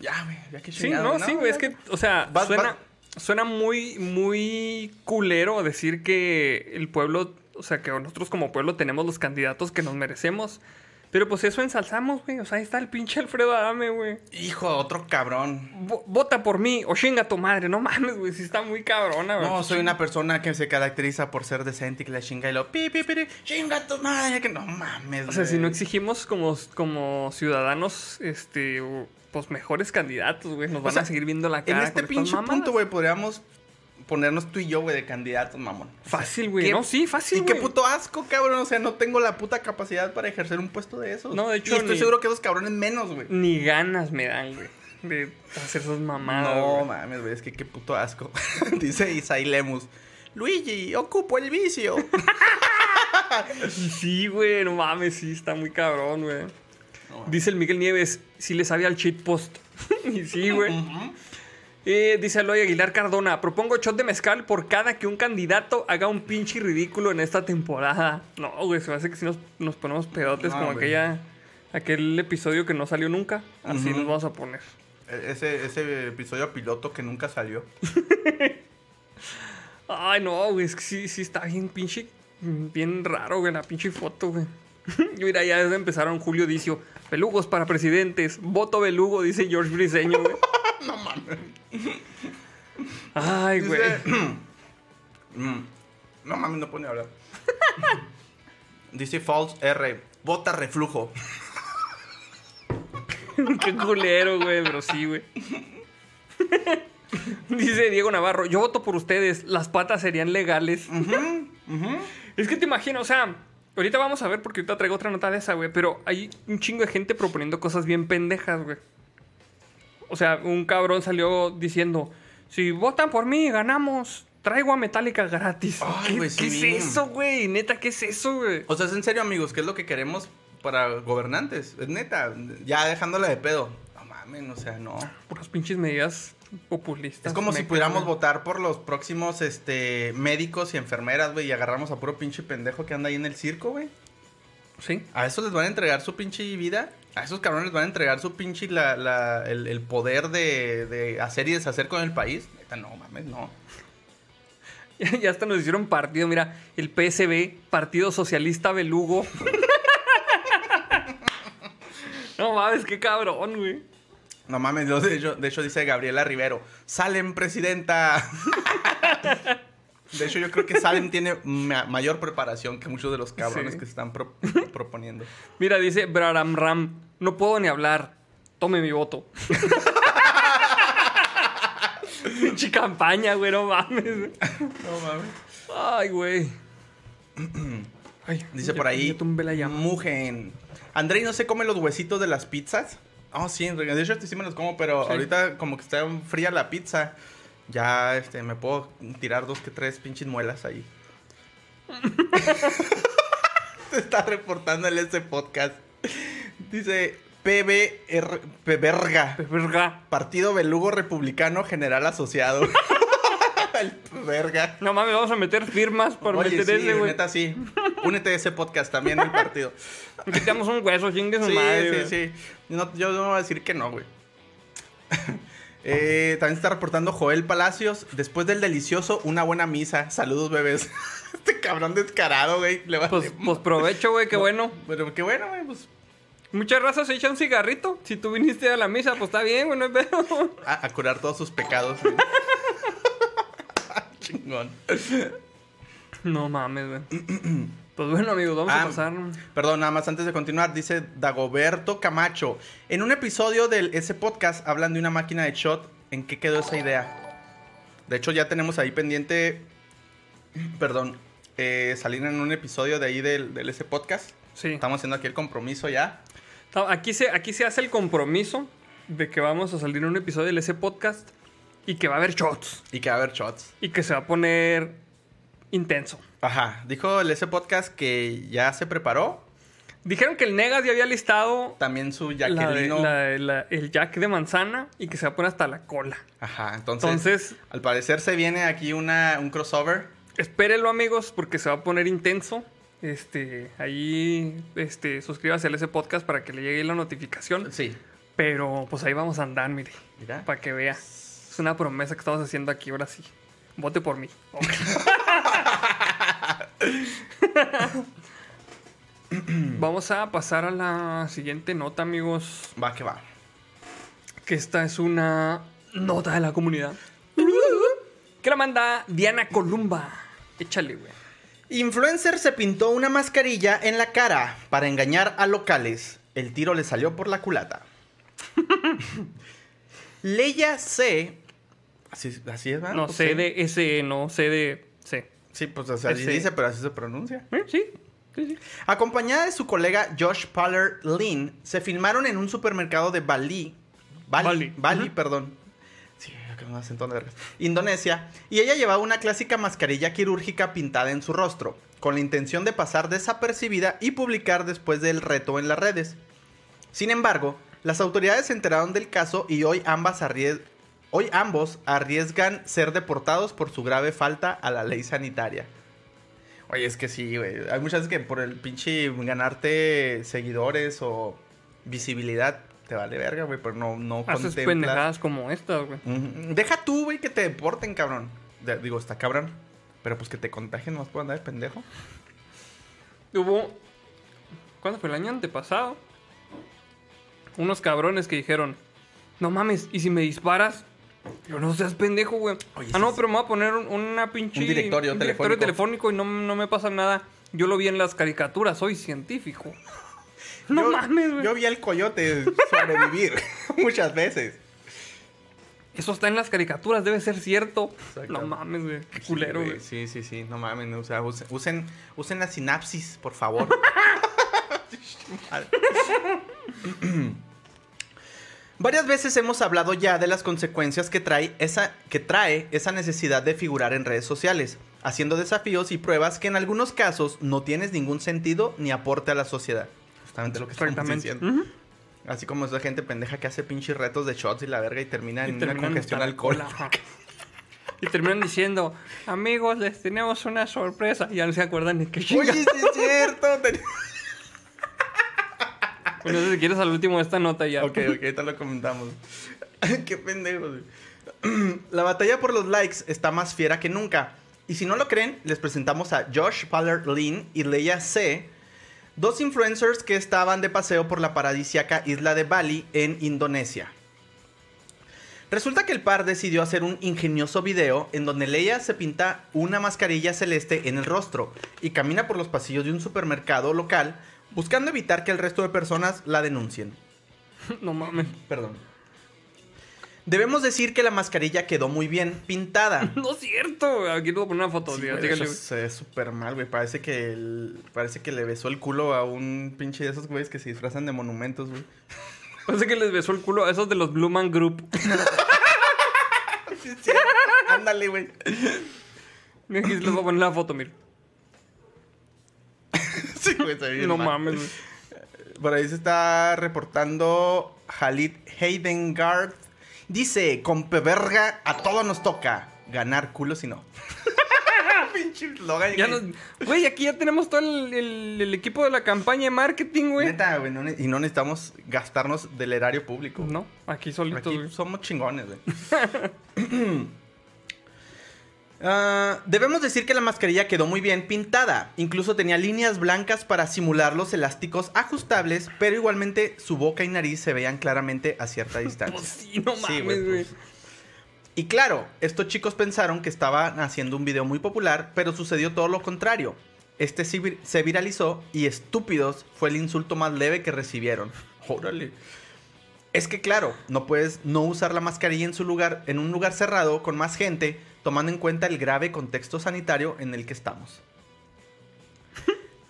Ya, güey, ya que Sí, chingado, no, sí, güey, es que, o sea, suena, suena muy, muy culero decir que el pueblo, o sea, que nosotros como pueblo tenemos los candidatos que nos merecemos. Pero pues eso ensalzamos, güey. O sea, ahí está el pinche Alfredo Adame, güey. Hijo, otro cabrón. Vo- Vota por mí o chinga tu madre. No mames, güey. Sí está muy cabrona, güey. No, soy una persona que se caracteriza por ser decente y que la chinga y lo pi, pi, pi, pi, chinga tu madre, que no mames. O sea, si güey. no exigimos como, como ciudadanos, este, pues mejores candidatos, güey. Nos O van sea, a seguir viendo la En cara. este con estas pinche punto, güey, podríamos ponernos tú y yo, güey, de candidatos, mamón. Fácil, güey. ¿Qué- No, sí, fácil, Y qué güey. puto asco, cabrón. O sea, no tengo la puta capacidad para ejercer un puesto de esos. No, de hecho, Y estoy ni- seguro que esos cabrones menos, güey. Ni ganas me dan, güey. De hacer esas mamadas. No, mames, güey, es que qué puto asco. Dice Isai Lemus. Luigi, ocupo el vicio. Sí, güey, no mames, sí, está muy cabrón, güey. Dice el Miguel Nieves, si le sabía al cheat post. y sí, güey. Eh, dice Aloy Aguilar Cardona, propongo shot de mezcal por cada que un candidato haga un pinche ridículo en esta temporada. No, güey, se me hace que si nos, nos ponemos pedotes No, como güey. aquella, aquel episodio que no salió nunca. Así nos vamos a poner. E- Ese, ese episodio piloto que nunca salió. Ay, no, güey, es que sí, sí está bien pinche, bien raro, güey, la pinche foto, güey. Mira, ya empezaron Julio Dicio. Pelugos para presidentes. Voto belugo, dice George Briseño, güey. no mames. Ay, güey. Dice- Mm. No mames, no pone a hablar. Dice False R. Bota reflujo. Qué culero, güey, pero sí, güey. Dice Diego Navarro, yo voto por ustedes, las patas serían legales. Es que te imagino, o sea, ahorita vamos a ver porque ahorita traigo otra nota de esa, güey, pero hay un chingo de gente proponiendo cosas bien pendejas, güey. O sea, un cabrón salió diciendo, si votan por mí, ganamos. Traigo a Metallica gratis. Ay, ¿Qué, güey, sí qué es eso, güey? Neta, ¿qué es eso, güey? O sea, es en serio, amigos, ¿qué es lo que queremos para gobernantes? Es neta, ya dejándola de pedo. No mames, o sea, no. Puras pinches medidas populistas. Es como si pudiéramos votar por los próximos este, médicos y enfermeras, güey, y agarramos a puro pinche pendejo que anda ahí en el circo, güey. Sí. A esos les van a entregar su pinche vida. A esos cabrones les van a entregar su pinche la, la- el, el poder de, de hacer y deshacer con el país. Neta, no mames, no. Ya hasta nos hicieron partido, mira, el PSB, Partido Socialista Belugo. no mames, qué cabrón, güey. No mames, de hecho, de hecho dice Gabriela Rivero, Salem, presidenta. De hecho, yo creo que Salem tiene ma- mayor preparación que muchos de los cabrones Sí. que se están pro- proponiendo. Mira, dice Braram Ram, no puedo ni hablar. Tome mi voto. Pinche campaña, güey, no mames. No mames. Ay, güey. Dice por ahí. Mugen. Andrei no se come los huesitos de las pizzas. Oh, sí, en realidad, de hecho, este sí me los como, pero Sí. ahorita como que está fría la pizza. Ya, este, me puedo tirar dos que tres pinches muelas ahí. Te está reportando el ese podcast. Dice PBR, Verga. Verga. Partido Belugo Republicano General Asociado. el verga. No mames, vamos a meter firmas por Oye, meter sí, ese, güey. neta sí. Únete a ese podcast también del partido. Quitamos un hueso, chingue su Sí, madre, sí, sí. No, yo no voy a decir que no, güey. Eh, también está reportando Joel Palacios. Después del delicioso, una buena misa. Saludos, bebés. este cabrón descarado, güey. Le vale Pues, pues provecho, güey, qué bueno. Pero qué bueno, güey. Pues Muchas razas se echan un cigarrito. Si tú viniste a la misa, pues está bien, güey, no hay pedo. a, a curar todos sus pecados. güey. Chingón. No mames, güey. Pues bueno, amigos, vamos Ah, a pasar. Perdón, nada más antes de continuar, dice Dagoberto Camacho. En un episodio de ese podcast hablan de una máquina de shot. ¿En qué quedó esa idea? De hecho, ya tenemos ahí pendiente. Perdón. eh, salir en un episodio de ahí del, del ese podcast. Sí. Estamos haciendo aquí el compromiso ya. Aquí se, aquí se hace el compromiso de que vamos a salir en un episodio del ese podcast y que va a haber shots. Y que va a haber shots. Y que se va a poner intenso. Ajá. Dijo el ese podcast que ya se preparó. Dijeron que el Negas ya había listado También su la de- Jacquelino. la- la- el jack de manzana y que se va a poner hasta la cola. Ajá. Entonces, Entonces, al parecer se viene aquí una, un crossover. espérenlo, amigos, porque se va a poner intenso. Este, ahí, este, suscríbase al ese podcast para que le llegue la notificación. Sí. Pero, pues ahí vamos a andar, mire, Mira. para que vea. Es una promesa que estamos haciendo aquí, ahora sí. Vote por mí. Vamos a pasar a la siguiente nota, amigos. Va que va. Que esta es una nota de la comunidad. Que la manda Diana Columba. Échale, güey. Influencer se pintó una mascarilla en la cara para engañar a locales. El tiro le salió por la culata. Leia C. Así, así es, ¿verdad? No, Pues C sí. de S, no, C de C. Sí, pues o sea, así Sí. dice, pero así se pronuncia. ¿Eh? Sí, sí, sí. Acompañada de su colega Josh Poller Lin, se filmaron en un supermercado de Bali. Bali, Bali. Perdón. Sí, un acento de vergas. Indonesia. Y ella llevaba una clásica mascarilla quirúrgica pintada en su rostro, con la intención de pasar desapercibida y publicar después del reto en las redes. Sin embargo, las autoridades se enteraron del caso y hoy ambas arries- Hoy ambos arriesgan ser deportados por su grave falta a la ley sanitaria. Oye, es que sí, güey. Hay muchas veces que por el pinche ganarte seguidores o visibilidad te vale verga, güey, pero no, no Haces contemplas- pendejadas como estas, güey. Deja tú, güey, que te deporten, cabrón. De- digo, está cabrón. Pero pues que te contagien, no puedo andar de pendejo. Hubo. ¿Cuándo fue el año antepasado? Unos cabrones que dijeron: No mames, ¿y si me disparas? Yo no seas pendejo, güey. Oye, Ah, no, pero me voy a poner un- una pinche. Un directorio telefónico. telefónico y no, no me pasa nada. Yo lo vi en las caricaturas, soy científico. No Yo- mames, güey. Yo vi al coyote sobrevivir muchas veces. Eso está en las caricaturas, debe ser cierto. Exacto. No mames, güey. Qué culero, Sí, güey. Sí, sí, sí, no mames. O sea, usen, usen, usen la sinapsis, por favor. Varias veces hemos hablado ya de las consecuencias que trae, esa, que trae esa necesidad de figurar en redes sociales, haciendo desafíos y pruebas que en algunos casos no tienes ningún sentido ni aporte a la sociedad. Justamente lo que estamos diciendo. Ujú. Así como esa gente pendeja que hace pinches retos de shots y la verga y termina Y en una congestión ajá. Y terminan diciendo, amigos, les tenemos una sorpresa. Y ya no se acuerdan ni qué Oye, chinga. sí es cierto. Bueno, si quieres al último esta nota ya. Ok, ok, ahorita lo comentamos. Qué pendejo. La batalla por los likes está más fiera que nunca. Y si no lo creen, les presentamos a Josh Paller Lin y Leia C, dos influencers que estaban de paseo por la paradisíaca isla de Bali en Indonesia. Resulta que el par decidió hacer un ingenioso video en donde Leia se pinta una mascarilla celeste en el rostro y camina por los pasillos de un supermercado local buscando evitar que el resto de personas la denuncien. No mames. Perdón. Debemos decir que la mascarilla quedó muy bien pintada. No es cierto. Aquí te voy a poner una foto. Sí, hecho, güey. se ve súper mal, güey. Parece que el- parece que le besó el culo a un pinche de esos güeyes que se disfrazan de monumentos, güey. Parece que les besó el culo a esos de los Blue Man Group. Sí, sí. Ándale, güey. Aquí les voy a poner la foto, mira. Sí, güey, se ve bien No mal. mames. Por ahí se está reportando Khalid Heidengard. Dice, con verga a todos nos toca. Ganar culo si no. Pinche eslogan, Ya güey. nos- Güey, aquí ya tenemos todo el, el- el equipo de la campaña de marketing, güey. Neta, güey, no ne- y no necesitamos gastarnos del erario público. No, aquí solitos, Aquí güey. somos chingones, güey. Ah, debemos decir que la mascarilla quedó muy bien pintada. Incluso tenía líneas blancas para simular los elásticos ajustables, pero igualmente su boca y nariz se veían claramente a cierta distancia. Pues sí, no mames, pues. Y claro, estos chicos pensaron que estaban haciendo un video muy popular, pero sucedió todo lo contrario. Este se viralizó y estúpidos fue el insulto más leve que recibieron. Órale. Es que claro, no puedes no usar la mascarilla en su lugar, en un lugar cerrado con más gente, tomando en cuenta el grave contexto sanitario en el que estamos.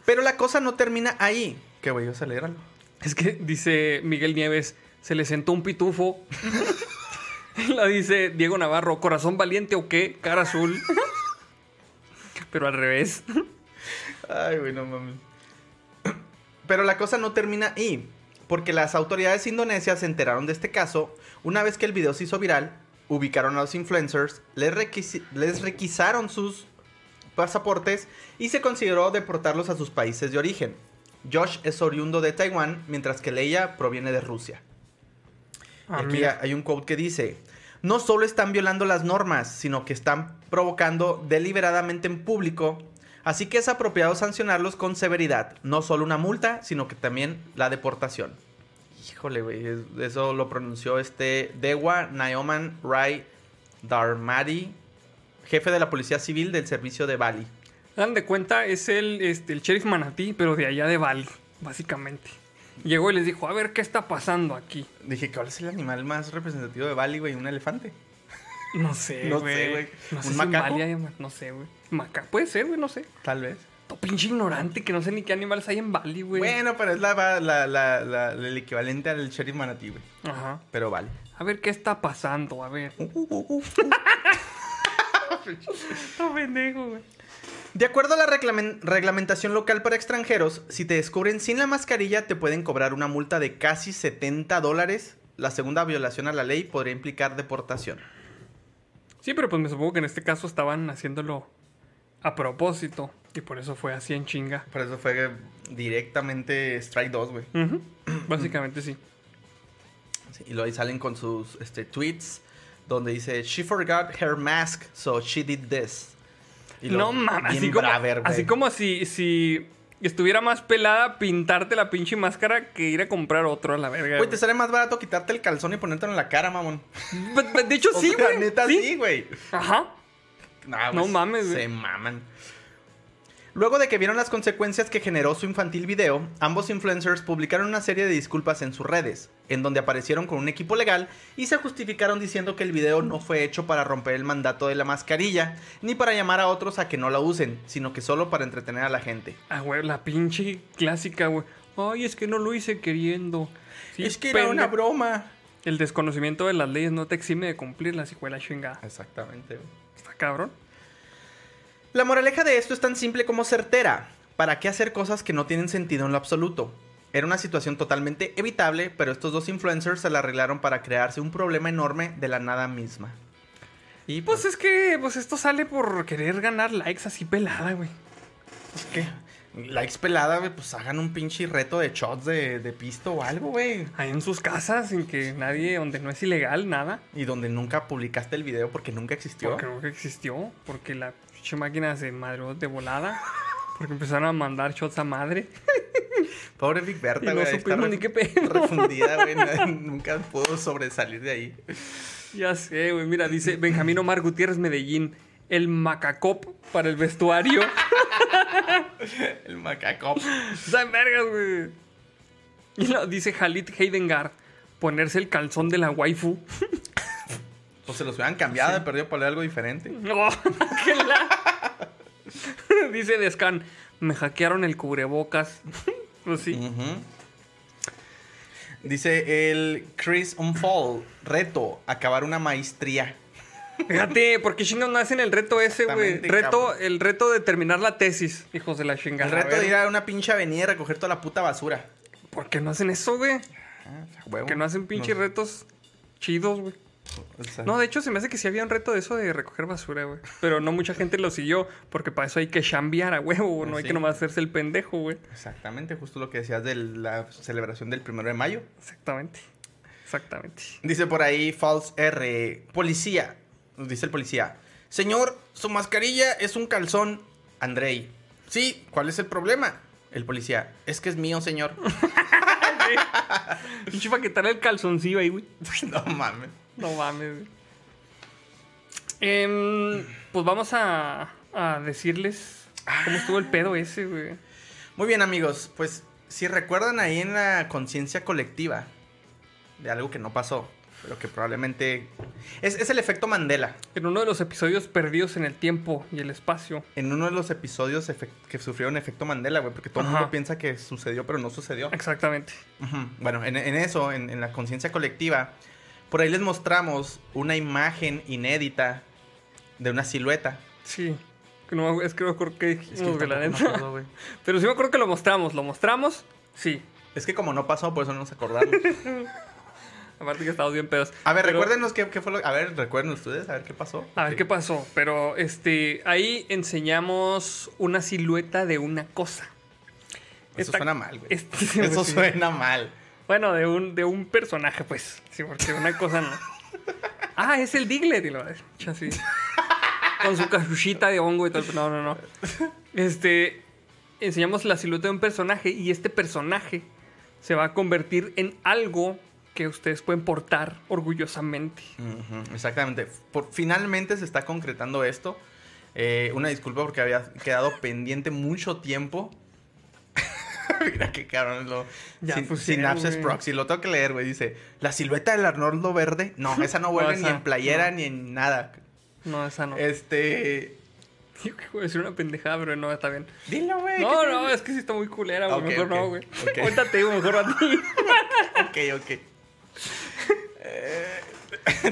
Pero la cosa no termina ahí. ¿Qué güey? ¿Vas a leer algo? Es que dice Miguel Nieves, se le sentó un pitufo. La dice Diego Navarro, corazón valiente o qué, cara azul. Pero al revés. Ay, güey, no mames. Pero la cosa no termina ahí. Porque las autoridades indonesias se enteraron de este caso. Una vez que el video se hizo viral, ubicaron a los influencers, les, requisaron sus pasaportes y se consideró deportarlos a sus países de origen. Josh es oriundo de Taiwán, mientras que Leia proviene de Rusia. Ah, aquí mira. hay un quote que dice, no solo están violando las normas, sino que están provocando deliberadamente en público Así que es apropiado sancionarlos con severidad, no solo una multa, sino que también la deportación. Híjole, güey, es- eso lo pronunció este Dewa Naoman Rai Darmadi, jefe de la Policía Civil del Servicio de Bali. Dan de cuenta, es el, este, el sheriff manatí, pero de allá de Bali, básicamente. Llegó y les dijo, a ver qué está pasando aquí. Dije, ¿cuál es el animal más representativo de Bali, güey? ¿Un elefante? No sé, No güey. sé, güey. No sé ¿Un si? Bali hay ma- no sé, güey. Maca puede ser, güey, no sé. Tal vez. Todo pinche ignorante que no sé ni qué animales hay en Bali, güey. Bueno, pero es la, la- la- la- el equivalente al sheriff manatí, güey. Ajá. Pero vale. A ver qué está pasando, a ver. Está pendejo, güey. De acuerdo a la reglamentación local para extranjeros, si te descubren sin la mascarilla te pueden cobrar una multa de casi 70 dólares. La segunda violación a la ley podría implicar deportación. Sí, pero pues me supongo que en este caso estaban haciéndolo a propósito. Y por eso fue así en chinga. Por eso fue directamente Strike 2, güey. Básicamente sí. Sí, y luego ahí salen con sus este, tweets donde dice, She forgot her mask, so she did this. Y No mames, así así como si, si estuviera más pelada pintarte la pinche máscara que ir a comprar otro a la verga. Güey, te sale más barato quitarte el calzón y ponértelo en la cara, mamón. But De hecho, sí, güey. neta, sí. sí, güey. Ajá. Nah, No pues, mames, güey. Se maman. Luego de que vieron las consecuencias que generó su infantil video, ambos influencers publicaron una serie de disculpas en sus redes, en donde aparecieron con un equipo legal y se justificaron diciendo que el video no fue hecho para romper el mandato de la mascarilla, ni para llamar a otros a que no la usen, sino que solo para entretener a la gente. Ah, güey, la pinche clásica, güey. Ay, es que no lo hice queriendo. Sí, es que era una broma. El desconocimiento de las leyes no te exime de cumplirlas, hijo de la chingada. Exactamente. Está cabrón. La moraleja de esto es tan simple como certera. ¿Para qué hacer cosas que no tienen sentido en lo absoluto? Era una situación totalmente evitable, pero estos dos influencers se la arreglaron para crearse un problema enorme de la nada misma. Y Pues es que pues esto sale por querer ganar likes así pelada, güey. pues, ¿qué? Likes pelada, güey, pues hagan un pinche reto de shots de, de pisto o algo, güey. Ahí en sus casas, sin que nadie, donde no es ilegal, nada. Y donde nunca publicaste el video porque nunca existió. Porque nunca existió. Porque la pinche máquina se madreó de volada. Porque empezaron a mandar shots a madre. Pobre Big Berta, no güey. está supimos ni qué pedo. Refundida, güey. no- nunca pudo sobresalir de ahí. Ya sé, güey. Mira, dice Benjamín Omar Gutiérrez Medellín. El macacop para el vestuario. El macaco. Está vergas, güey. Y lo dice Halit Heidengar. Ponerse el calzón de la waifu. Pues se los hubieran cambiado, de perdido por algo diferente. No, que la- Dice Descan, me hackearon el cubrebocas. pues sí. Dice el Chris Unfall, reto, acabar una maestría. Fíjate, ¿por qué chingados no hacen el reto ese, güey? Reto, cabrón. el reto de terminar la tesis, hijos de la chingada. El reto de ir a una pinche avenida y recoger toda la puta basura. ¿Por qué no hacen eso, güey? Ah. Que no hacen pinches No- retos chidos, güey. O sea, No, de hecho, se me hace que sí había un reto de eso de recoger basura, güey. Pero no mucha gente lo siguió, porque para eso hay que chambear a huevo, no hay que nomás hacerse el pendejo, güey. Exactamente, justo lo que decías de la celebración del primero de mayo. Exactamente. Exactamente. Dice por ahí False R, policía. Nos dice el policía. Señor, su mascarilla es un calzón. Andrei. Sí, ¿cuál es el problema? El policía. Es que es mío, señor. El calzoncillo ahí, güey. no mames. No mames. Em, pues vamos a, a decirles cómo estuvo el pedo ese, güey. Muy bien, amigos. Pues si recuerdan ahí en la conciencia colectiva de algo que no pasó, pero que probablemente es, es el efecto Mandela. En uno de los episodios perdidos en el tiempo y el espacio. En uno de los episodios que sufrieron efecto Mandela, güey, porque todo el mundo piensa que sucedió, pero no sucedió. Exactamente. Bueno, en, en eso, en, en la conciencia colectiva, por ahí les mostramos una imagen inédita de una silueta. Sí. Que no, me- es que no me acuerdo qué Es que güey, la acuerdo, güey. Pero sí me acuerdo que lo mostramos. ¿Lo mostramos? Sí. Es que como no pasó, por eso no nos acordamos. Aparte que estamos bien pedos. A ver, Pero- recuérdenos qué, qué fue lo... A ver, recuerden ustedes, a ver qué pasó. A ver qué pasó. Pero este, ahí enseñamos una silueta de una cosa. Eso Esta- suena mal, güey. este- Eso sí. suena mal. Bueno, de un, de un personaje, pues. Sí, porque una cosa no. Ah, es el Diglett. Y lo con su cachuchita de hongo y todo. No, no, no. Este, enseñamos la silueta de un personaje y este personaje se va a convertir en algo que ustedes pueden portar orgullosamente. Exactamente. Por, finalmente se está concretando esto. Eh, una disculpa porque había quedado pendiente mucho tiempo. Mira qué cabrón. Lo, Ya Sin- pusieron, Synapses güey. Proxy. Lo tengo que leer, güey. Dice: La silueta del Arnoldo verde. No, esa no vuelve ni esa en playera no. ni en nada. No, esa no. Este. Yo que voy a decir una pendejada, pero no, está bien. Dilo, güey. No, ¿qué no, es que sí está muy culera, güey. Ok, mejor no, güey. ok. Ahorita te digo mejor a ti. Ok, ok. Eh,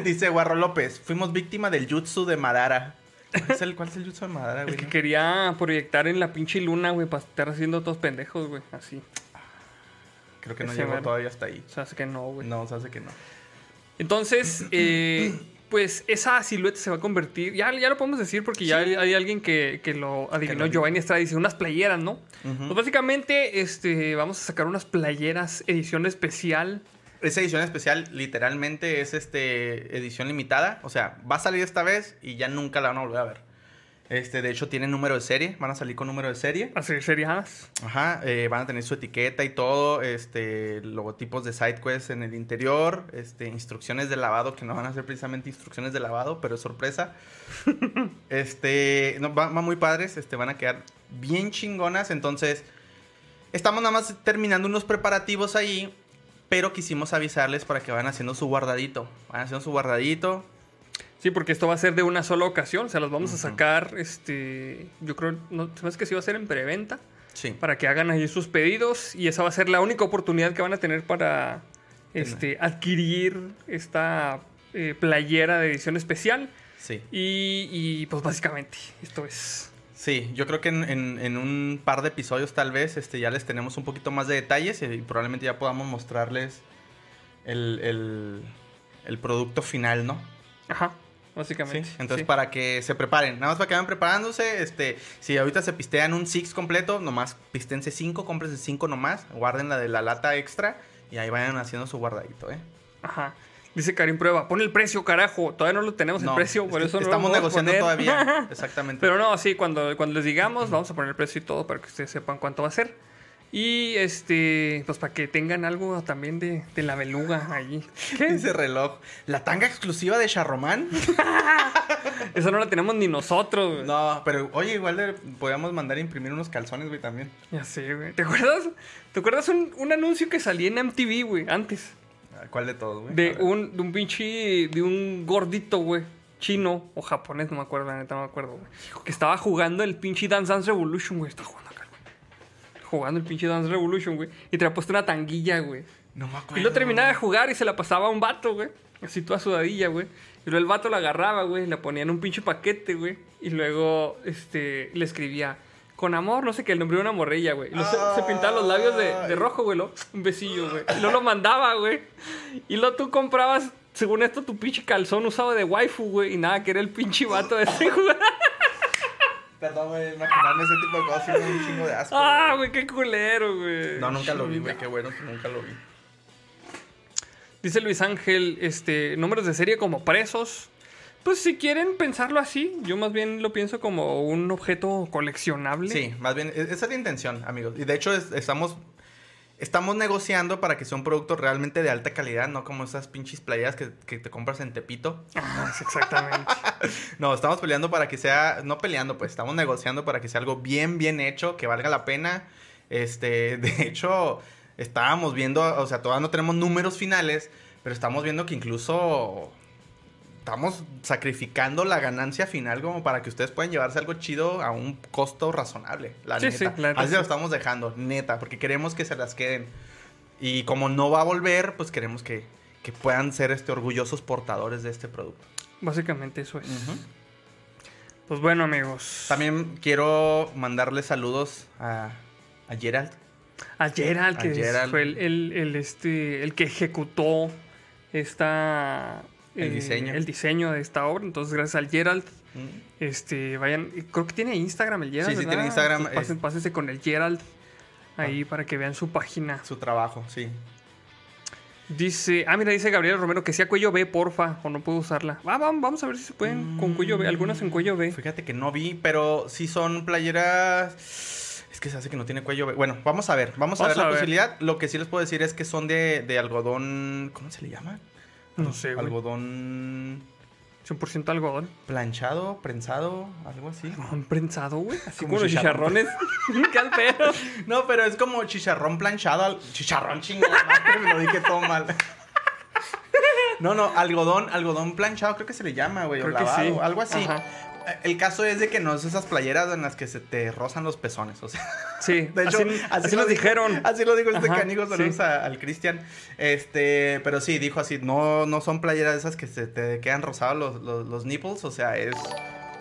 dice Guarro López: Fuimos víctima del jutsu de Madara. ¿Cuál es el, cuál es el jutsu de Madara, El güey? que quería proyectar en la pinche luna, güey, para estar haciendo todos pendejos, güey. Así. Creo que no ese llegó todavía hasta ahí. Sea, es que no, güey. No, se hace que no. Entonces, eh, pues esa silueta se va a convertir. Ya, ya lo podemos decir porque ya hay, hay alguien que, que lo adivinó. lo Giovanni Estrada dice unas playeras, ¿no? Pues básicamente, este, vamos a sacar unas playeras edición especial. Esa edición especial literalmente es este edición limitada. O sea, va a salir esta vez y ya nunca la van a volver a ver. Este, de hecho, tiene número de serie. Van a salir con número de serie. A ser seriadas. Ajá. eh, van a tener su etiqueta y todo. Este, logotipos de SideQuest en el interior. Este, instrucciones de lavado que no van a ser precisamente instrucciones de lavado, pero es sorpresa. este, no, va, va muy padres. Este, van a quedar bien chingonas. Entonces, estamos nada más terminando unos preparativos ahí. Pero quisimos avisarles para que vayan haciendo su guardadito. Van haciendo su guardadito. Sí, porque esto va a ser de una sola ocasión. O sea, las vamos a sacar, este, yo creo, no, hace que sí va a ser en preventa. Sí. para que hagan ahí sus pedidos y esa va a ser la única oportunidad que van a tener para este, adquirir esta eh, playera de edición especial Sí. y, y, pues básicamente esto es Sí, yo creo que en, en- en un par de episodios tal vez este, ya les tenemos un poquito más de detalles y, probablemente ya podamos mostrarles el, el- el producto final, ¿no? ajá Sí. básicamente Entonces sí. para que se preparen, nada más para que vayan preparándose, este, si ahorita se pistean un six completo, nomás pistense cinco, cómprense cinco nomás, guarden la de la lata extra y ahí vayan haciendo su guardadito, ¿eh? ajá dice Karim prueba pon el precio carajo todavía no lo tenemos el precio por eso no lo estamos vamos a negociando poner. todavía, exactamente. Pero no, sí, cuando, cuando les digamos, vamos a poner el precio y todo para que ustedes sepan cuánto va a ser. Y este, pues para que tengan algo también de, de la beluga allí. ¿Qué? Dice reloj, la tanga exclusiva de Charromán. Esa no la tenemos ni nosotros, güey. No, pero oye, igual le podíamos mandar a imprimir unos calzones, güey, también. Ya sé, güey. ¿Te acuerdas? ¿Te acuerdas un, un anuncio que salía en MTV, güey? Antes. ¿Cuál de todos, güey? De un, de un pinche. De un gordito, güey. Chino o japonés, no me acuerdo, la neta, no me acuerdo, güey. Que estaba jugando el pinche Dance Dance Revolution, güey. Estaba jugando acá, güey. Jugando el pinche Dance Revolution, güey. Y te había puesto una tanguilla, güey. No me acuerdo. Y lo terminaba de jugar y se la pasaba a un vato, güey. Así toda sudadilla, güey. Y luego el vato la agarraba, güey. La ponía en un pinche paquete, güey. Y luego, este, le escribía, con amor, no sé qué, el nombre de una morrilla, güey. Se, se pintaba los labios de, de rojo, güey. Un besillo, güey. Y luego lo mandaba, güey. Y luego tú comprabas, según esto, tu pinche calzón usado de waifu, güey. Y nada, que era el pinche vato de ese, güey. Perdón, güey, imaginarme ese tipo de cosas da un chingo de asco. Ah, güey, qué culero, güey. No, nunca lo vi, güey, qué bueno que nunca lo vi. Dice Luis Ángel, este, números de serie como presos. Pues si quieren pensarlo así, yo más bien lo pienso como un objeto coleccionable. Sí, más bien, e- esa es la intención, amigos. Y de hecho, es- estamos, estamos negociando para que sea un producto realmente de alta calidad, no como esas pinches playeras que, que te compras en Tepito. Ah, exactamente. No, estamos peleando para que sea, no peleando, pues estamos negociando para que sea algo bien, bien hecho, que valga la pena. Este, de hecho, estábamos viendo, o sea, todavía no tenemos números finales, pero estamos viendo que incluso estamos sacrificando la ganancia final como para que ustedes puedan llevarse algo chido a un costo razonable. La Sí, neta. sí, la neta, Así lo estamos dejando, neta, porque queremos que se las queden. Y como no va a volver, pues queremos que, que puedan ser este, orgullosos portadores de este producto. Básicamente eso es. Pues bueno, amigos. También quiero mandarle saludos a, a Gerald. A Gerald, A que Gerald. fue el, el- el, este, el que ejecutó esta, El eh, diseño. el diseño de esta obra. Entonces, gracias al Gerald. Este, vayan, creo que tiene Instagram el Gerald. Sí, sí, ¿verdad? tiene Instagram, Entonces, pasen- pásense con el Gerald ahí para que vean su página. Su trabajo, sí. Dice, ah, mira, dice Gabriel Romero que sea cuello B, porfa, o no puedo usarla. Ah, vamos, vamos a ver si se pueden con cuello B, algunas en cuello B. Fíjate que no vi, pero sí son playeras. Es que se hace que no tiene cuello. B. Bueno, vamos a ver. Vamos, a ver a la ver. posibilidad. Lo que sí les puedo decir es que son de, de algodón. ¿Cómo se le llama? No sé, güey. Algodón 100% algodón. planchado, prensado, algo así. Un prensado, güey. Así Como como los chicharrones. ¡Qué al pedo! No, pero es como chicharrón planchado. al- Chicharrón chingada, madre, me lo dije todo mal. No, no, algodón, algodón planchado, creo que se le llama, güey, o lavado, sí. algo así. Ajá. El caso es de que no es esas playeras en las que se te rozan los pezones, o sea. Sí, De hecho, así, así lo nos dijeron. Así lo dijo este Ajá, canijo, saludos sí. al Cristian. Este, pero sí, dijo así, no, no son playeras esas que se te quedan rosados los, los, los nipples, o sea, es...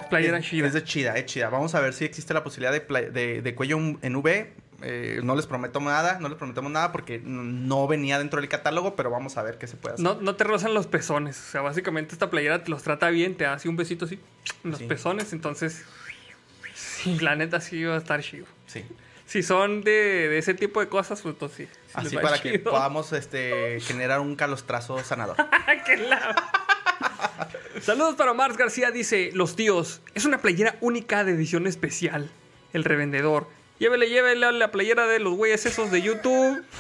Playera es, chida. Es de chida, es chida. Vamos a ver si existe la posibilidad de, de, de cuello en V. Eh, no les prometo nada, no les prometemos nada porque no venía dentro del catálogo, pero vamos a ver qué se puede hacer. No, no te rozan los pezones. O sea, básicamente esta playera te los trata bien, te hace un besito así en los Sí. pezones. Entonces, sí, la neta sí va a estar chido. Sí. Si son de, de ese tipo de cosas, pues entonces sí. Así para que podamos este, generar un calostrazo sanador. ¡Qué la- Saludos para Mars García, dice, los tíos, es una playera única de edición especial. El revendedor. Llévele, llévele a la playera de los güeyes esos de YouTube.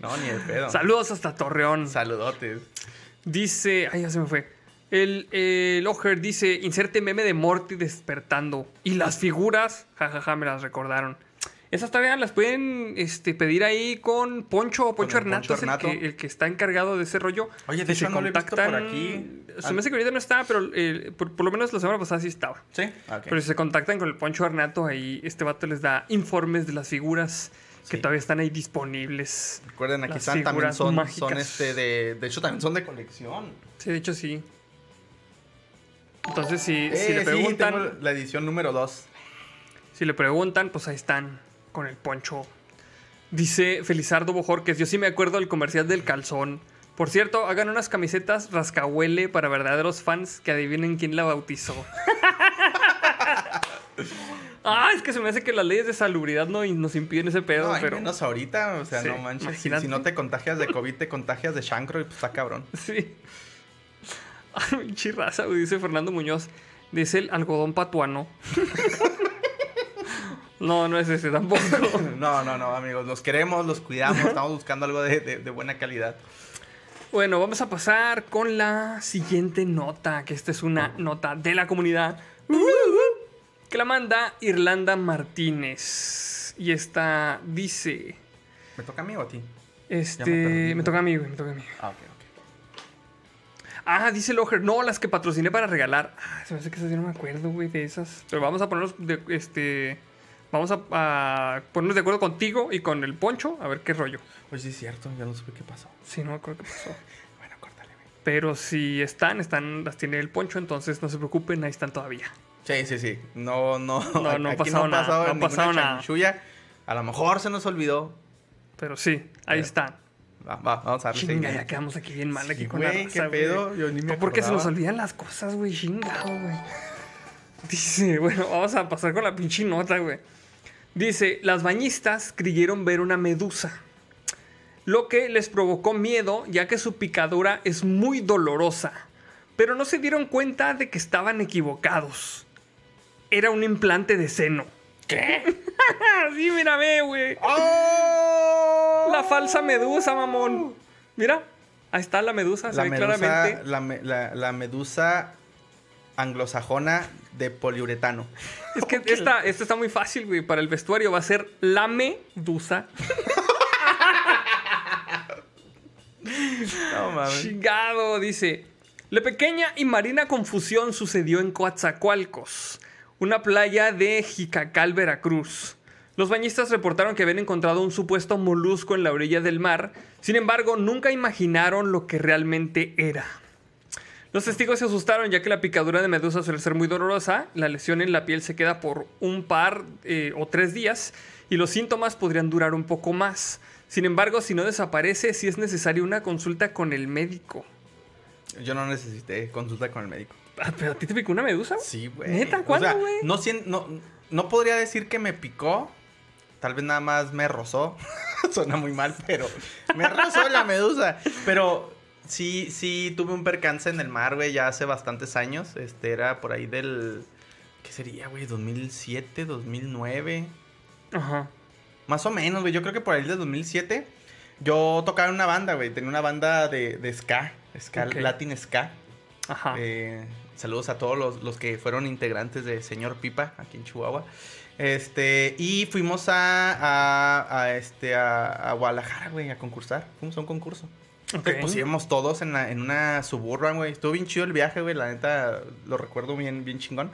No, ni el pedo. Saludos hasta Torreón. Saludotes. Dice, ay, ya se me fue. El, el Ojer dice, inserte meme de Morty despertando. Y las figuras, jajaja, me las recordaron. Esas todavía las pueden este, pedir ahí con Poncho o Poncho Hernato, el que, el que está encargado de ese rollo. Oye, de Si hecho, se no lo he visto por aquí. Se me hace que ahorita no está, pero eh, por, por lo menos la semana pasada sí estaba. ¿Sí? Ok. Pero si se contactan con el Poncho Hernato, ahí este vato les da informes de las figuras que Sí. todavía están ahí disponibles. Recuerden, aquí están, también son, mágicas. son este de... De hecho, también son de colección. Sí, de hecho sí. Entonces, si, Eh, si le sí, preguntan, tengo la edición número 2. si le preguntan, pues ahí están con el poncho. Dice Felizardo Bojorques, yo sí me acuerdo del comercial del calzón. Por cierto, hagan unas camisetas rascahuele para verdaderos fans que adivinen quién la bautizó. ah, es que se me hace que las leyes de salubridad no nos impiden ese pedo, No, hay pero menos ahorita, o sea, Sí, no manches. Si, no te contagias de COVID, te contagias de chancro y pues está cabrón. sí. Ay, chirraza, dice Fernando Muñoz. Dice el algodón patuano. No, no es ese tampoco. No, no, no, amigos, los queremos, los cuidamos, estamos buscando algo de, de- de buena calidad. Bueno, vamos a pasar con la siguiente nota, que esta es una nota de la comunidad, que la manda Irlanda Martínez. Y esta dice, ¿Me toca a mí o a ti? este, perdí. me toca a mí, güey, me toca a mí. Ah, ok, ok. Ah, dice Loger, no, las que patrociné para regalar. Ah, se me hace que esas yo no me acuerdo, güey, de esas. Pero vamos a ponernos de, este, vamos a, a ponernos de acuerdo contigo y con el Poncho, a ver qué rollo. Pues sí, es cierto, ya no supe qué pasó. Sí, no me acuerdo qué pasó. Bueno, córtale. Pero si están, están, las tiene el Poncho, entonces no se preocupen, ahí están todavía. Sí, sí, sí. No, no. No, no ha pasado ha nada, no ha pasado nada. A lo mejor se nos olvidó. Pero sí, ahí Pero- están. Va, va, vamos a ver. Chinga, ya quedamos aquí bien mal aquí con la güey, raza, qué pedo, yo ni me ¿Por qué se nos olvidan las cosas, güey? Chingado, güey. Dice, bueno, vamos a pasar con la pinche nota, güey. Dice, las bañistas creyeron ver una medusa. Lo que les provocó miedo, ya que su picadura es muy dolorosa. Pero no se dieron cuenta de que estaban equivocados. Era un implante de seno. ¿Qué? sí, mira, ve, güey. ¡Oh! La falsa medusa, mamón. Mira, ahí está la medusa, se La ve medusa, claramente. la, me- la- la medusa anglosajona de poliuretano. Es que esta, esta está muy fácil, güey. Para el vestuario va a ser la medusa. No mames. Chingado, dice. La pequeña y marina confusión sucedió en Coatzacoalcos, una playa de Jicacal, Veracruz. Los bañistas reportaron que habían encontrado un supuesto molusco en la orilla del mar, sin embargo, nunca imaginaron lo que realmente era. Los testigos se asustaron ya que la picadura de medusa suele ser muy dolorosa, la lesión en la piel se queda por un par eh, o tres días y los síntomas podrían durar un poco más. Sin embargo, si no desaparece, sí es necesaria una consulta con el médico. Yo no necesité consulta con el médico. Ah, ¿Pero a ti te picó una medusa? Sí, güey. ¿Neta? O ¿Cuándo, sea, güey? no, no podría decir que me picó. Tal vez nada más me rozó. Suena muy mal, pero me rozó la medusa. Pero sí, sí, tuve un percance en el mar, güey, ya hace bastantes años. Este era por ahí del. ¿Qué sería, güey? ¿2007, 2009? Ajá. Más o menos, güey. Yo creo que por ahí del 2007. Yo tocaba en una banda, güey. Tenía una banda de, de ska, ska. Latin ska. Ajá. Eh, saludos a todos los, los que fueron integrantes de Señor Pipa aquí en Chihuahua. Este, y fuimos a, a, a, este, a, a Guadalajara, güey, a concursar. Fuimos a un concurso. Ok. Pues íbamos todos en, la- en una suburban, güey. Estuvo bien chido el viaje, güey. La neta, lo recuerdo bien, bien chingón.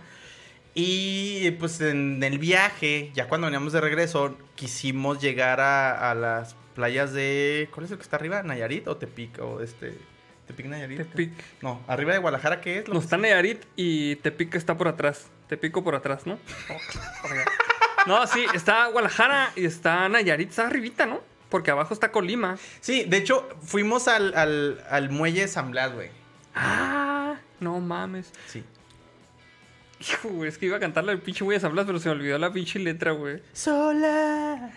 Y pues en el viaje, ya cuando veníamos de regreso, quisimos llegar a, a las playas de. ¿Cuál es el que está arriba? ¿Nayarit o Tepic? O este. Tepic Nayarit. Tepic. No, arriba de Guadalajara, ¿qué es? Lo No que- está Nayarit y Tepic está por atrás. Tepico por atrás, ¿no? No, sí, está Guadalajara y está Nayarit, está arribita, ¿no? Porque abajo está Colima. Sí, de hecho, fuimos al, al, al muelle de San Blas, güey. Ah, no mames. Sí. Hijo, güey, es que iba a cantarle el pinche güey de San Blas, pero se me olvidó la pinche letra, güey. Sola,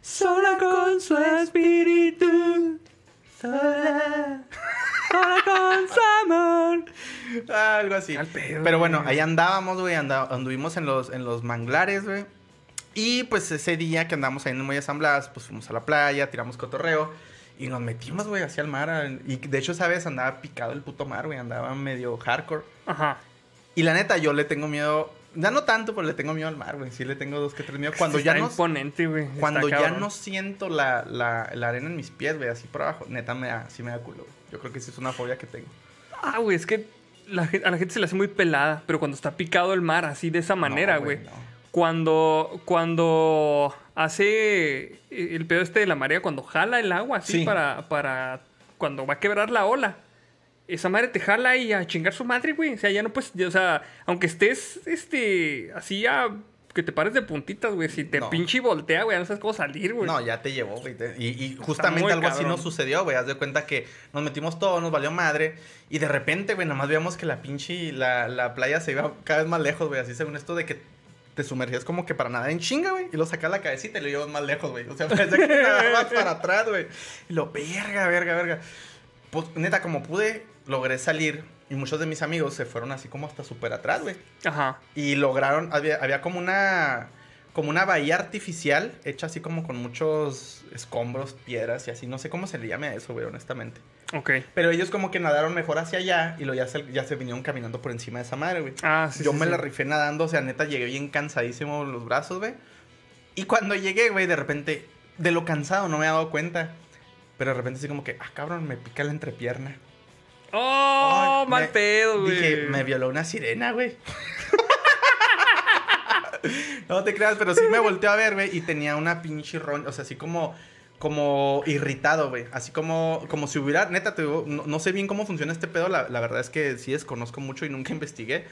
sola con su espíritu. Sola, sola con su amor. Algo así. Al pedo, Pero bueno, güey. ahí andábamos, güey. anda- anduvimos en los, en los manglares, güey. Y pues ese día que andamos ahí en el muelle de San Blas, pues fuimos a la playa, tiramos cotorreo. Y nos metimos, güey, hacia el mar. Y de hecho, esa vez andaba picado el puto mar, güey. Andaba medio hardcore. Ajá. Y la neta, yo le tengo miedo. Ya no tanto, pero le tengo miedo al mar, güey. Sí le tengo dos que tres miedo. Cuando Está ya no, imponente, güey. cuando ya cabrón. no siento la, la, la arena en mis pies, güey, así por abajo, neta me da, sí me da culo. Yo creo que sí es una fobia que tengo. Ah, güey, es que la a la gente se le hace muy pelada, pero cuando está picado el mar así de esa manera, güey. no. Cuando, cuando hace el pedo este de la marea, cuando jala el agua así Sí. para, para cuando va a quebrar la ola. Esa madre te jala y a chingar su madre, güey. O sea, ya no puedes, ya, o sea, aunque estés, este, así ya, que te pares de puntitas, güey. Si te No. pinche voltea, güey, no sabes cómo salir, güey. No, ya te llevó, güey. Y, y justamente algo así nos sucedió, güey. Haz de cuenta que nos metimos todos, nos valió madre. Y de repente, güey, nomás veíamos que la pinche, la, la playa se iba cada vez más lejos, güey. Así según esto de que te sumergías como que para nada en chinga, güey. Y lo sacas la cabecita y lo llevas más lejos, güey. O sea, parecía que nadabas para atrás, güey. Y lo, verga, verga, verga. Pues, neta, como pude, logré salir. Y muchos de mis amigos se fueron así como hasta súper atrás, güey. Ajá. Y lograron, había, había como una como una bahía artificial hecha así como con muchos escombros, piedras y así. No sé cómo se le llame a eso, güey, honestamente. Ok. Pero ellos como que nadaron mejor hacia allá y lo ya se, ya se vinieron caminando por encima de esa madre, güey. Ah, sí. Yo sí, me sí. la rifé nadando, o sea, neta llegué bien cansadísimo los brazos, güey. Y cuando llegué, güey, de repente, de lo cansado no me había dado cuenta. Pero de repente así como que, ah, cabrón, me pica la entrepierna. Oh, mal me- pedo, güey. Dije, me violó una sirena, güey. no te creas, pero sí me volteó a ver, güey, y tenía una pinche ron, o sea, así como como irritado, güey. Así como, como si hubiera, neta, te digo, no, no sé bien cómo funciona este pedo. La, la verdad es que sí desconozco mucho y nunca investigué.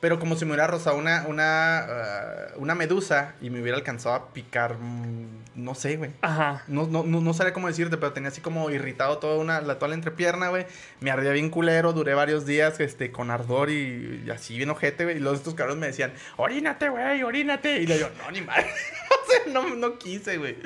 Pero como si me hubiera rozado una, una, ah, una medusa y me hubiera alcanzado a picar, mm, no sé, güey. Ajá. No, no, no, no sabría cómo decirte, pero tenía así como irritado toda, una, la, toda la entrepierna, güey. Me ardía bien culero, duré varios días este, con ardor y, y así bien ojete, güey. Y los estos cabrones me decían, orínate, güey, orínate. Y le digo, no, ni madre. o sea, no, no quise, güey.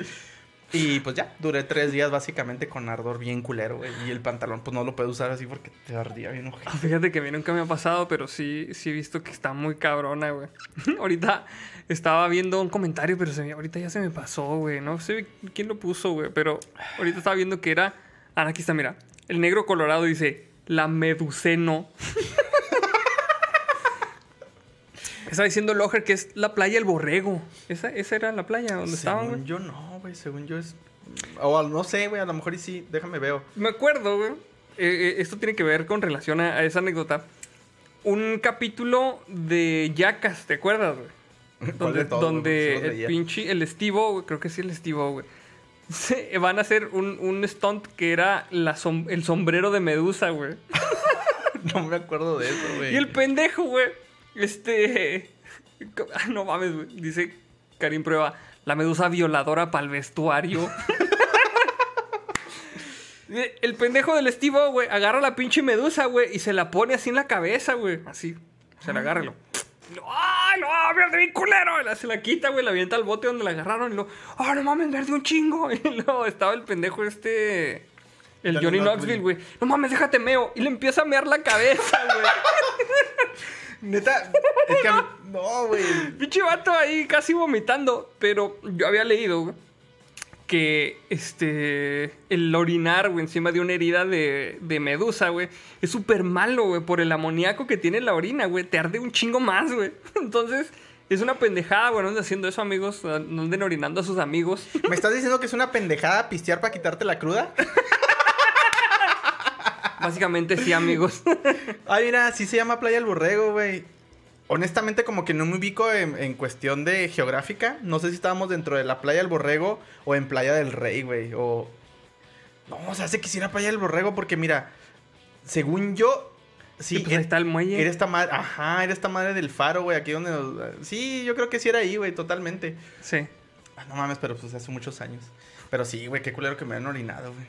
Y pues ya, duré tres días básicamente con ardor bien culero, güey. Y el pantalón, pues no lo puedo usar así porque te ardía bien ojete. Ah, Fíjate que a mí nunca me ha pasado, pero sí, sí he visto que está muy cabrona, güey. ahorita estaba viendo un comentario, pero se me- ahorita ya se me pasó, güey. No sé quién lo puso, güey, pero ahorita estaba viendo que era... Ah, aquí está, mira. El negro colorado dice, la meduceno. Estaba diciendo Loger que es la playa El Borrego. Esa, esa era la playa donde estaban, Según yo no, güey, según yo es... O no sé, güey, a lo mejor y sí, déjame veo. Me acuerdo, güey. eh, eh, esto tiene que ver con relación a, a esa anécdota. Un capítulo de Yacas, ¿te acuerdas, güey? ¿Cuál de Donde, el pinche, el Estivo, güey, creo que sí el Estivo, güey. se- van a hacer un, un stunt que era la som- el sombrero de Medusa, güey. No me acuerdo de eso, güey. Y el pendejo, güey. Este. ah, No mames, güey. Dice Karim Prueba. La medusa violadora para el vestuario. el pendejo del estivo, güey, agarra la pinche medusa, güey, y se la pone así en la cabeza, güey. Así. Se la agarra y lo. ¡Ay, ah, verde bien culero. Y la- se la quita, güey, la avienta al bote donde la agarraron. Y lo, ah, no mames, verde un chingo. Y luego estaba el pendejo este. El Johnny. Knoxville, güey. No mames, déjate meo. Y le empieza a mear la cabeza, güey. Neta, es que no, güey. Pinche vato ahí casi vomitando. Pero yo había leído, güey, que este. El orinar, güey, encima de una herida de, de medusa, güey, es súper malo, güey, por el amoníaco que tiene la orina, güey. Te arde un chingo más, güey. Entonces. Es una pendejada, güey, no anden haciendo eso, amigos. No anden orinando a sus amigos. ¿Me estás diciendo que es una pendejada pistear para quitarte la cruda? Básicamente sí, amigos. Ay, mira, sí se llama Playa del Borrego, güey. Honestamente, como que no me ubico en, en cuestión de geográfica. No sé si estábamos dentro de la Playa del Borrego o en Playa del Rey, güey. O. No, o sea, se quisiera Playa del Borrego porque, mira, según yo. Sí, Sí, pues ahí está el muelle. Era esta madre. Ajá, era esta madre del faro, güey. Aquí donde. nos- Sí, yo creo que sí era ahí, güey, totalmente. Sí. Ah, no mames, pero pues hace muchos años. Pero sí, güey, qué culero que me han orinado, güey.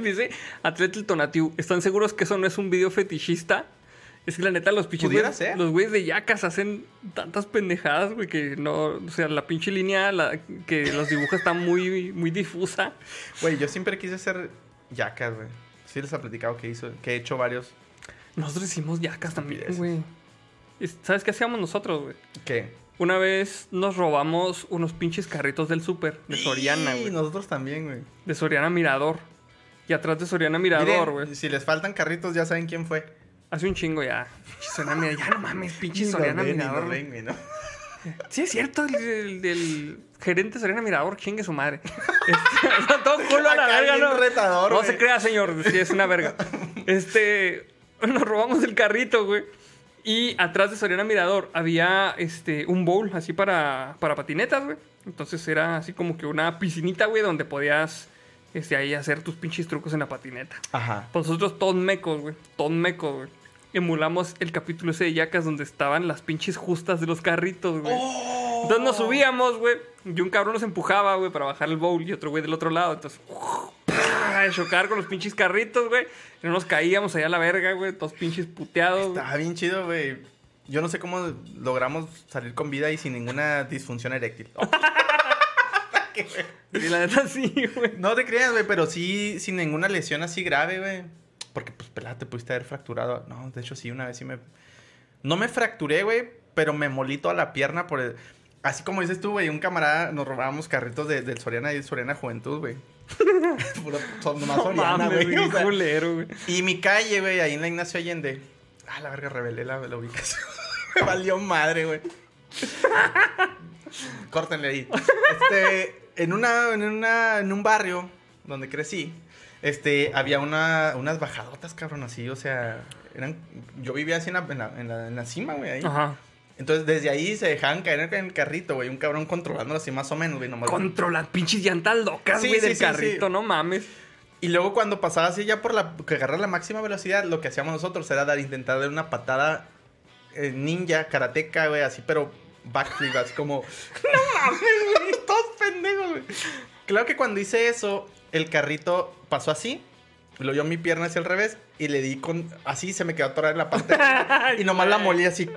Dice Atleta el Tonatiu. ¿Están seguros que eso no es un video fetichista? Es que la neta, los pinches Pudiera güeyes- ser. Los güeyes de yacas hacen tantas pendejadas, güey, que no. O sea, la pinche línea la- que los dibuja está muy, muy difusa. Güey, yo siempre quise ser yacas, güey. Sí les he platicado que hizo, que he hecho varios. Nosotros hicimos yacas también, güey. Es- ¿Sabes qué hacíamos nosotros, güey? ¿Qué? Una vez nos robamos unos pinches carritos del súper de Soriana, Y güey. nosotros también, güey. De Soriana Mirador. Y atrás de Soriana Mirador, güey. si les faltan carritos, ya saben quién fue. Hace un chingo ya. Pinche Soriana Mirador. Ya no mames, pinche Soriana ven, Mirador. Sí, es cierto, el, el- del gerente Soriana Mirador, chingue su madre. Este, todo culo a la verga, ¿no? retador, no se crea, señor, sí, es una verga. Este, nos robamos el carrito, güey. Y atrás de Soriana Mirador había este, un bowl así para, para patinetas, güey. Entonces era así como que una piscinita, güey, donde podías este, ahí hacer tus pinches trucos en la patineta. Ajá. Pues nosotros todos mecos, güey. Todos mecos, güey. Emulamos el capítulo ese de Yacas donde estaban las pinches justas de los carritos, güey. ¡Oh! Entonces nos subíamos, güey. Y un cabrón nos empujaba, güey, para bajar el bowl. Y otro güey del otro lado. Entonces, a chocar con los pinches carritos, güey. Y no nos caíamos allá a la verga, güey. Todos pinches puteados. Estaba bien chido, güey. Yo no sé cómo logramos salir con vida y sin ninguna disfunción eréctil. Y la neta sí, güey. No te creas, güey, pero sí sin ninguna lesión así grave, güey. Porque, pues, pelada, te pudiste haber fracturado. No, de hecho, sí, una vez sí me... No me fracturé, güey, pero me molí toda la pierna por el... Así como dices tú, güey, un camarada nos robábamos carritos de, del Soriana y Soriana Juventud, güey. Puro- son nomás No Soriana, güey. güey. o sea. culero, güey. Y mi calle, güey, ahí en la Ignacio Allende. Ah, la verga, revelé la, la ubicación. Me valió madre, güey. Córtenle ahí. Este, en una, en una, en un barrio donde crecí, este, había una, unas bajadotas, cabrón, así, o sea, eran, yo vivía así en la, en la, en la- en la cima, güey, ahí. Ajá. Entonces, desde ahí se dejaban caer en el carrito, güey, un cabrón controlándolo así más o menos, güey, nomás. Contra las pinches llantas locas, Sí, güey, sí, del sí, carrito, no mames. Y luego cuando pasaba así ya por la que agarrar la máxima velocidad, lo que hacíamos nosotros era dar intentar dar una patada eh, ninja, karateca, güey, así, pero backflip, así como no mames, güey, todos pendejos, güey. Claro que cuando hice eso, el carrito pasó así, lo dio mi pierna hacia el revés y le di con así se me quedó atorada en la parte y nomás la molí así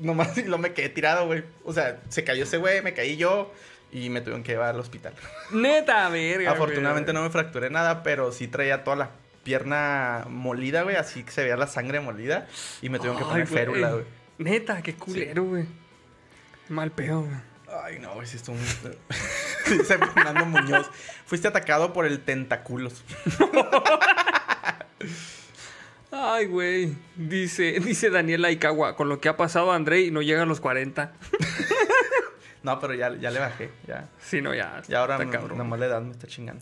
nomás y lo me quedé tirado, güey. O sea, se cayó ese güey, me caí yo y me tuvieron que llevar al hospital. Neta, verga. Afortunadamente no me fracturé nada, pero sí traía toda la pierna molida, güey. Así que se veía la sangre molida. Y me tuvieron que poner férula, güey. Neta, qué culero, güey. Mal pedo, güey. Ay, no, güey, sí estuvo muy... Dice Fernando Muñoz. Fuiste atacado por el tentaculos. Ay, güey. Dice, dice Daniela Aikawa, con lo que ha pasado a Andrei no llega a los 40. No, pero ya, ya le bajé. Ya, Sí, no, ya. ya ahora cabrón. nomás la edad me está chingando.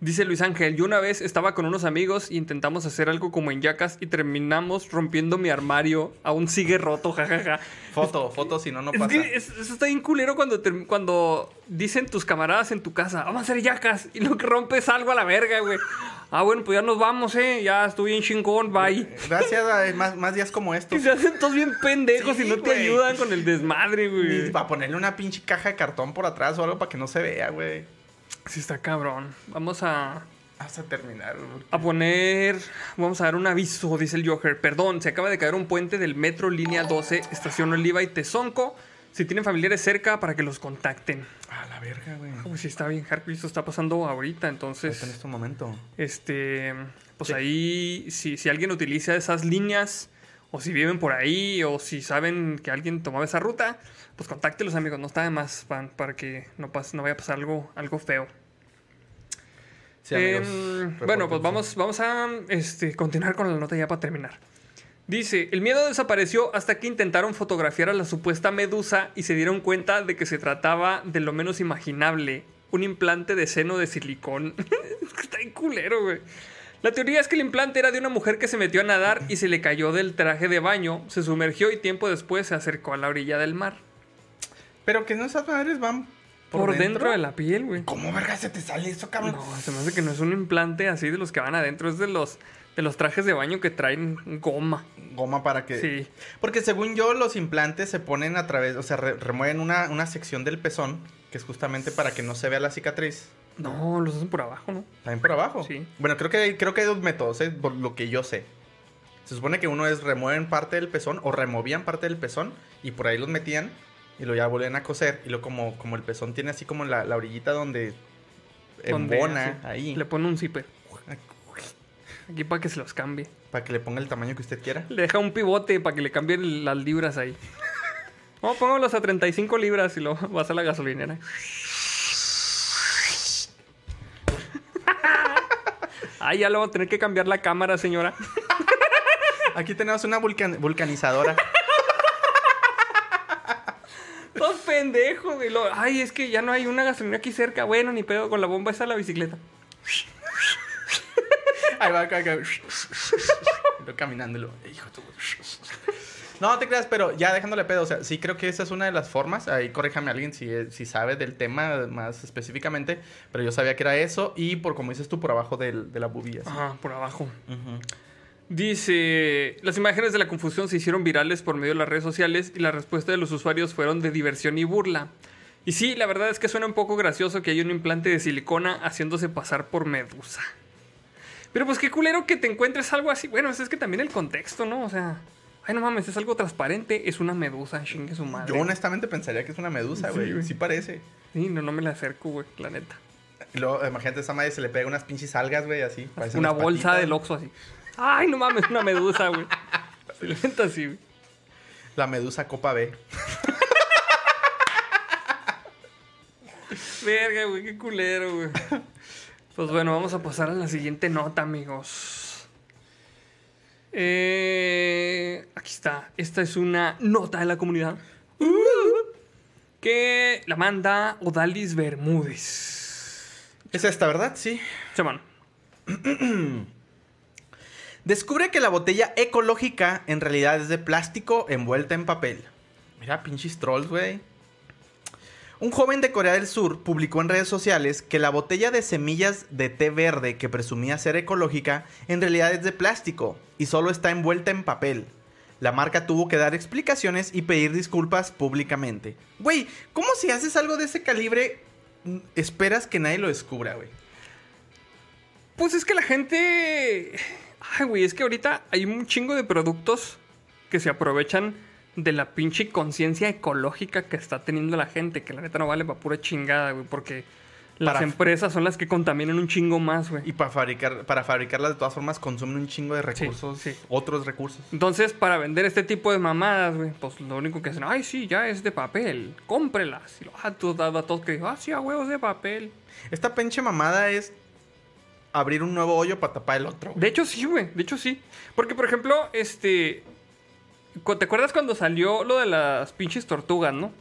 Dice Luis Ángel, yo una vez estaba con unos amigos y intentamos hacer algo como en Yacas y terminamos rompiendo mi armario. Aún sigue roto, jajaja. Foto, foto, si no, no pasa. es- eso está bien culero cuando, cuando dicen tus camaradas en tu casa, vamos a hacer yacas, y lo que rompes algo a la verga, güey. Ah, bueno, pues ya nos vamos, eh. Ya estuve bien chingón, bye. Gracias a más, más días como estos. Y se hacen todos bien pendejos Sí, y no te ayudan con el desmadre, güey. Para ponerle una pinche caja de cartón por atrás o algo para que no se vea, güey. Sí, está cabrón. Vamos a. Hasta terminar, güey. A poner. Vamos a dar un aviso, dice el Joker. Perdón, se acaba de caer un puente del metro línea 12, estación Oliva y Tezonco. Si tienen familiares cerca, para que los contacten. A la verga, güey. Uy, sí, está bien, Harry. Esto está pasando ahorita, entonces. En este momento. Este. Pues Sí. ahí, si, si alguien utiliza esas líneas, o si viven por ahí, o si saben que alguien tomaba esa ruta, pues contáctelos, amigos. No está de más, pan, para que no, pase, no vaya a pasar algo, algo feo. Sí, amigos. Em, bueno, pues vamos, vamos a este, continuar con la nota ya para terminar. Dice, el miedo desapareció hasta que intentaron fotografiar a la supuesta medusa y se dieron cuenta de que se trataba de lo menos imaginable, un implante de seno de silicón. Está bien culero, güey. La teoría es que el implante era de una mujer que se metió a nadar y se le cayó del traje de baño, se sumergió y tiempo después se acercó a la orilla del mar. Pero que no esas madres van Por, dentro? de la piel, güey. ¿Cómo verga se te sale eso, cabrón? No, se me hace que no es un implante así de los que van adentro, es de los, de los trajes de baño que traen goma. Goma para que. Sí. Porque según yo, los implantes se ponen a través, o sea, re- remueven una, una sección del pezón, que es justamente para que no se vea la cicatriz. No, los hacen por abajo, ¿no? También por abajo. Sí. Bueno, creo que, creo que hay dos métodos, ¿eh? por lo que yo sé. Se supone que uno es remueven parte del pezón o removían parte del pezón y por ahí los metían y lo ya volvían a coser. Y luego como, como el pezón tiene así como la, la orillita donde embona ahí. Le pone un zipper. Aquí para que se los cambie. Para que le ponga el tamaño que usted quiera. Le deja un pivote para que le cambien las libras ahí. Vamos, póngalos a 35 libras y lo vas a la gasolinera. Ay, ya le vamos a tener que cambiar la cámara, señora. Aquí tenemos una vulcan- vulcanizadora. Todos pendejos, güey. Lo- Ay, es que ya no hay una gasolina aquí cerca. Bueno, ni pedo, con la bomba esa la bicicleta. Ahí va, acá, acá. Lo caminando y lo, hijo de No te creas, pero ya dejándole pedo, o sea, sí creo que esa es una de las formas. Ahí corréjame a alguien si, si sabe del tema más específicamente. Pero yo sabía que era eso y por como dices tú, por abajo del- de la bubía. sí. Ajá, por abajo. Dice, las imágenes de la confusión se hicieron virales por medio de las redes sociales y la respuesta de los usuarios fueron de diversión y burla. Y sí, la verdad es que suena un poco gracioso que hay un implante de silicona haciéndose pasar por medusa. Pero pues qué culero que te encuentres algo así. Bueno, es que también el contexto, ¿no? O sea, ay no mames, es algo transparente, es una medusa, chingue su madre. Yo honestamente pensaría que es una medusa, Sí, güey. Sí, parece. Sí, no, no me la acerco, güey, la neta. Y luego, imagínate, esa madre se le pega unas pinches algas, güey, así. Una bolsa patitas. del así. Ay, no mames, una medusa, güey. Se neta así, güey. La medusa copa B. Verga, güey, qué culero, güey. Pues bueno, vamos a pasar a la siguiente nota, amigos. Eh, aquí está. Esta es una nota de la comunidad. Que la manda Odalis Bermúdez. Es esta, ¿verdad? Sí. Semana. Descubre que la botella ecológica en realidad es de plástico envuelta en papel. Mira, pinches trolls, güey. Un joven de Corea del Sur publicó en redes sociales que la botella de semillas de té verde que presumía ser ecológica en realidad es de plástico y solo está envuelta en papel. La marca tuvo que dar explicaciones y pedir disculpas públicamente. Güey, ¿cómo si haces algo de ese calibre mm, esperas que nadie lo descubra, güey? Pues es que la gente. Ay, güey, es que ahorita hay un chingo de productos que se aprovechan de la pinche conciencia ecológica que está teniendo la gente, que la neta no vale para pura chingada, güey, porque las Para- empresas son las que contaminan un chingo más, güey. Y para fabricar, para fabricarlas de todas formas consumen un chingo de Sí, recursos, sí. otros recursos. Entonces, para vender este tipo de mamadas, güey, pues lo único que hacen, ay, sí, ya es de papel, cómprelas. Y lo, ah, tú, a todos que ah, sí, a huevos de papel. Esta pinche mamada es abrir un nuevo hoyo para tapar el otro. güey. De hecho, sí, güey. De hecho, sí. Porque, por ejemplo, este. ¿Te acuerdas cuando salió lo de las pinches tortugas, no?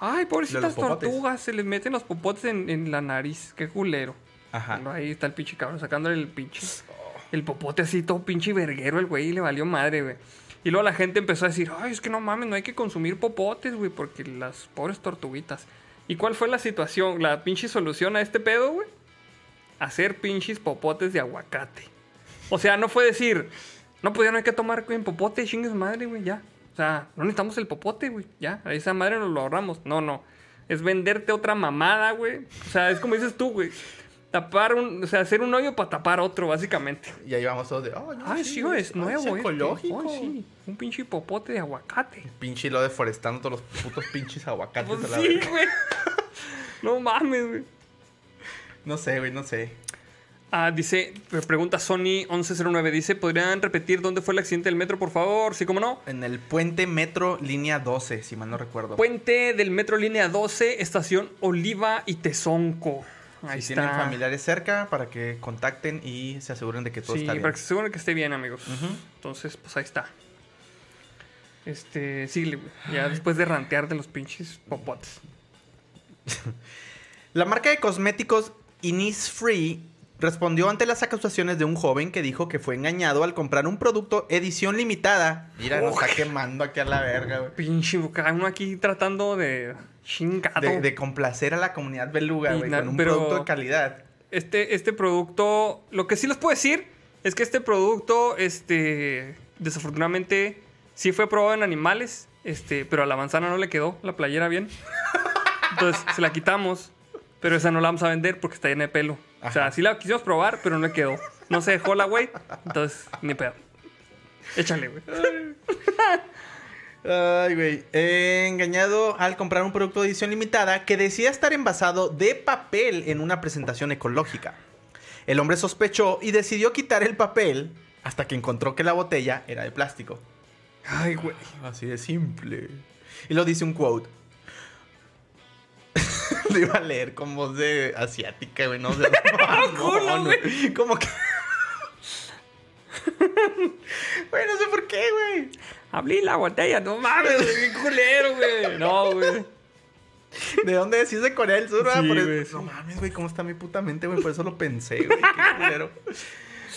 Ay, pobrecitas tortugas. Se les meten los popotes en, en la nariz. Qué culero. Ajá. Ahí está el pinche cabrón sacándole el pinche. El popote así, todo pinche verguero, el güey, y le valió madre, güey. Y luego la gente empezó a decir, ay, es que no mames, no hay que consumir popotes, güey, porque las pobres tortuguitas. ¿Y cuál fue la situación, la pinche solución a este pedo, güey? Hacer pinches popotes de aguacate. O sea, no fue decir, no, pues ya no hay que tomar en popote, chingues madre, güey, ya. O sea, no necesitamos el popote, güey, ya. A esa madre nos lo ahorramos. No, no. Es venderte otra mamada, güey. O sea, es como dices tú, güey. tapar un, o sea, hacer un hoyo para tapar otro, básicamente. Y ahí vamos todos de, oh, no, Ay, sí, es nuevo, este. ecológico. Ay, sí, un pinche popote de aguacate. Pinche lo deforestando todos los putos pinches aguacates Pues a la sí, güey. No mames, güey. No sé, güey, no sé. Ah, dice, pregunta Sony 1109, dice, ¿podrían repetir dónde fue el accidente del metro, por favor? Sí, cómo no. En el puente metro línea 12, si mal no recuerdo. Puente del metro línea 12, estación Oliva y Tezonco. Ahí si está. tienen familiares cerca, para que contacten y se aseguren de que todo Sí, está bien. para que se aseguren que esté bien, amigos. Entonces, pues ahí está. Este, güey. Ya después de rantear de los pinches popotes. La marca de cosméticos Innisfree respondió ante las acusaciones de un joven que dijo que fue engañado al comprar un producto edición limitada. Mira, nos está quemando aquí a la verga, güey. Pinche, uno aquí tratando de chingado. De, de complacer a la comunidad beluga, güey, con un pero- producto de calidad. Este, este producto, lo que sí les puedo decir es que este producto, este, desafortunadamente, sí fue probado en animales, este, pero a la manzana no le quedó la playera bien. Entonces, se la quitamos, pero esa no la vamos a vender porque está llena de pelo. O sea, sí la quisimos probar, pero no le quedó. No se dejó la güey, entonces, ni pedo. Échale, güey. Ay, güey. Engañado al comprar un producto de edición limitada que decía estar envasado de papel en una presentación ecológica. El hombre sospechó y decidió quitar el papel hasta que encontró que la botella era de plástico. Ay, güey. Así de simple. Y lo dice un quote. Lo iba a leer con voz de asiática, güey. No sé. culo, güey. Como que. Güey, no sé por qué, güey. Abrí la botella, no mames, qué culero, güey. No, güey. ¿De dónde decís de Corea del Sur, verdad? Sí, Por eso- sí. No mames, güey, cómo está mi puta mente, güey. Por eso lo pensé, güey. Qué culero.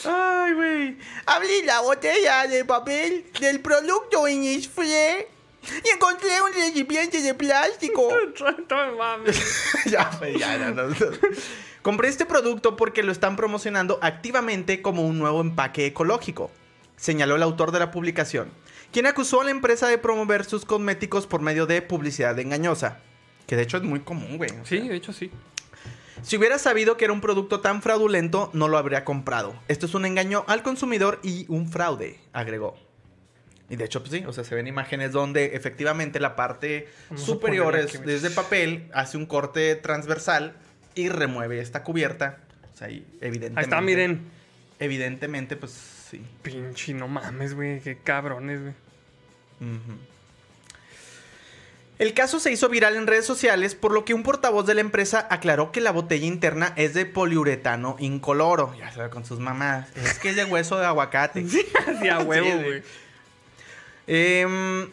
Ay, güey. Abrí la botella de papel del producto Innisfree y encontré un recipiente de plástico. No mames. ya, güey, ya, no, no, no. Compré este producto porque lo están promocionando activamente como un nuevo empaque ecológico, señaló el autor de la publicación, quien acusó a la empresa de promover sus cosméticos por medio de publicidad engañosa. Que de hecho es muy común, güey. o Sí, de hecho sí. si hubiera sabido que era un producto tan fraudulento, no lo habría comprado. Esto es un engaño al consumidor y un fraude, agregó. Y de hecho, pues sí, o sea, se ven imágenes donde efectivamente la parte Vamos superior es desde papel, hace un corte transversal y remueve esta cubierta. O sea, ahí evidentemente. Ahí está, miren. Evidentemente, pues sí. Pinche, no mames, güey. Qué cabrones, güey. El caso se hizo viral en redes sociales, por lo que un portavoz de la empresa aclaró que la botella interna es de poliuretano incoloro. Ya sabe, con sus mamás. Es que es de hueso de aguacate. Así a huevo, Sí, sí. güey. Em,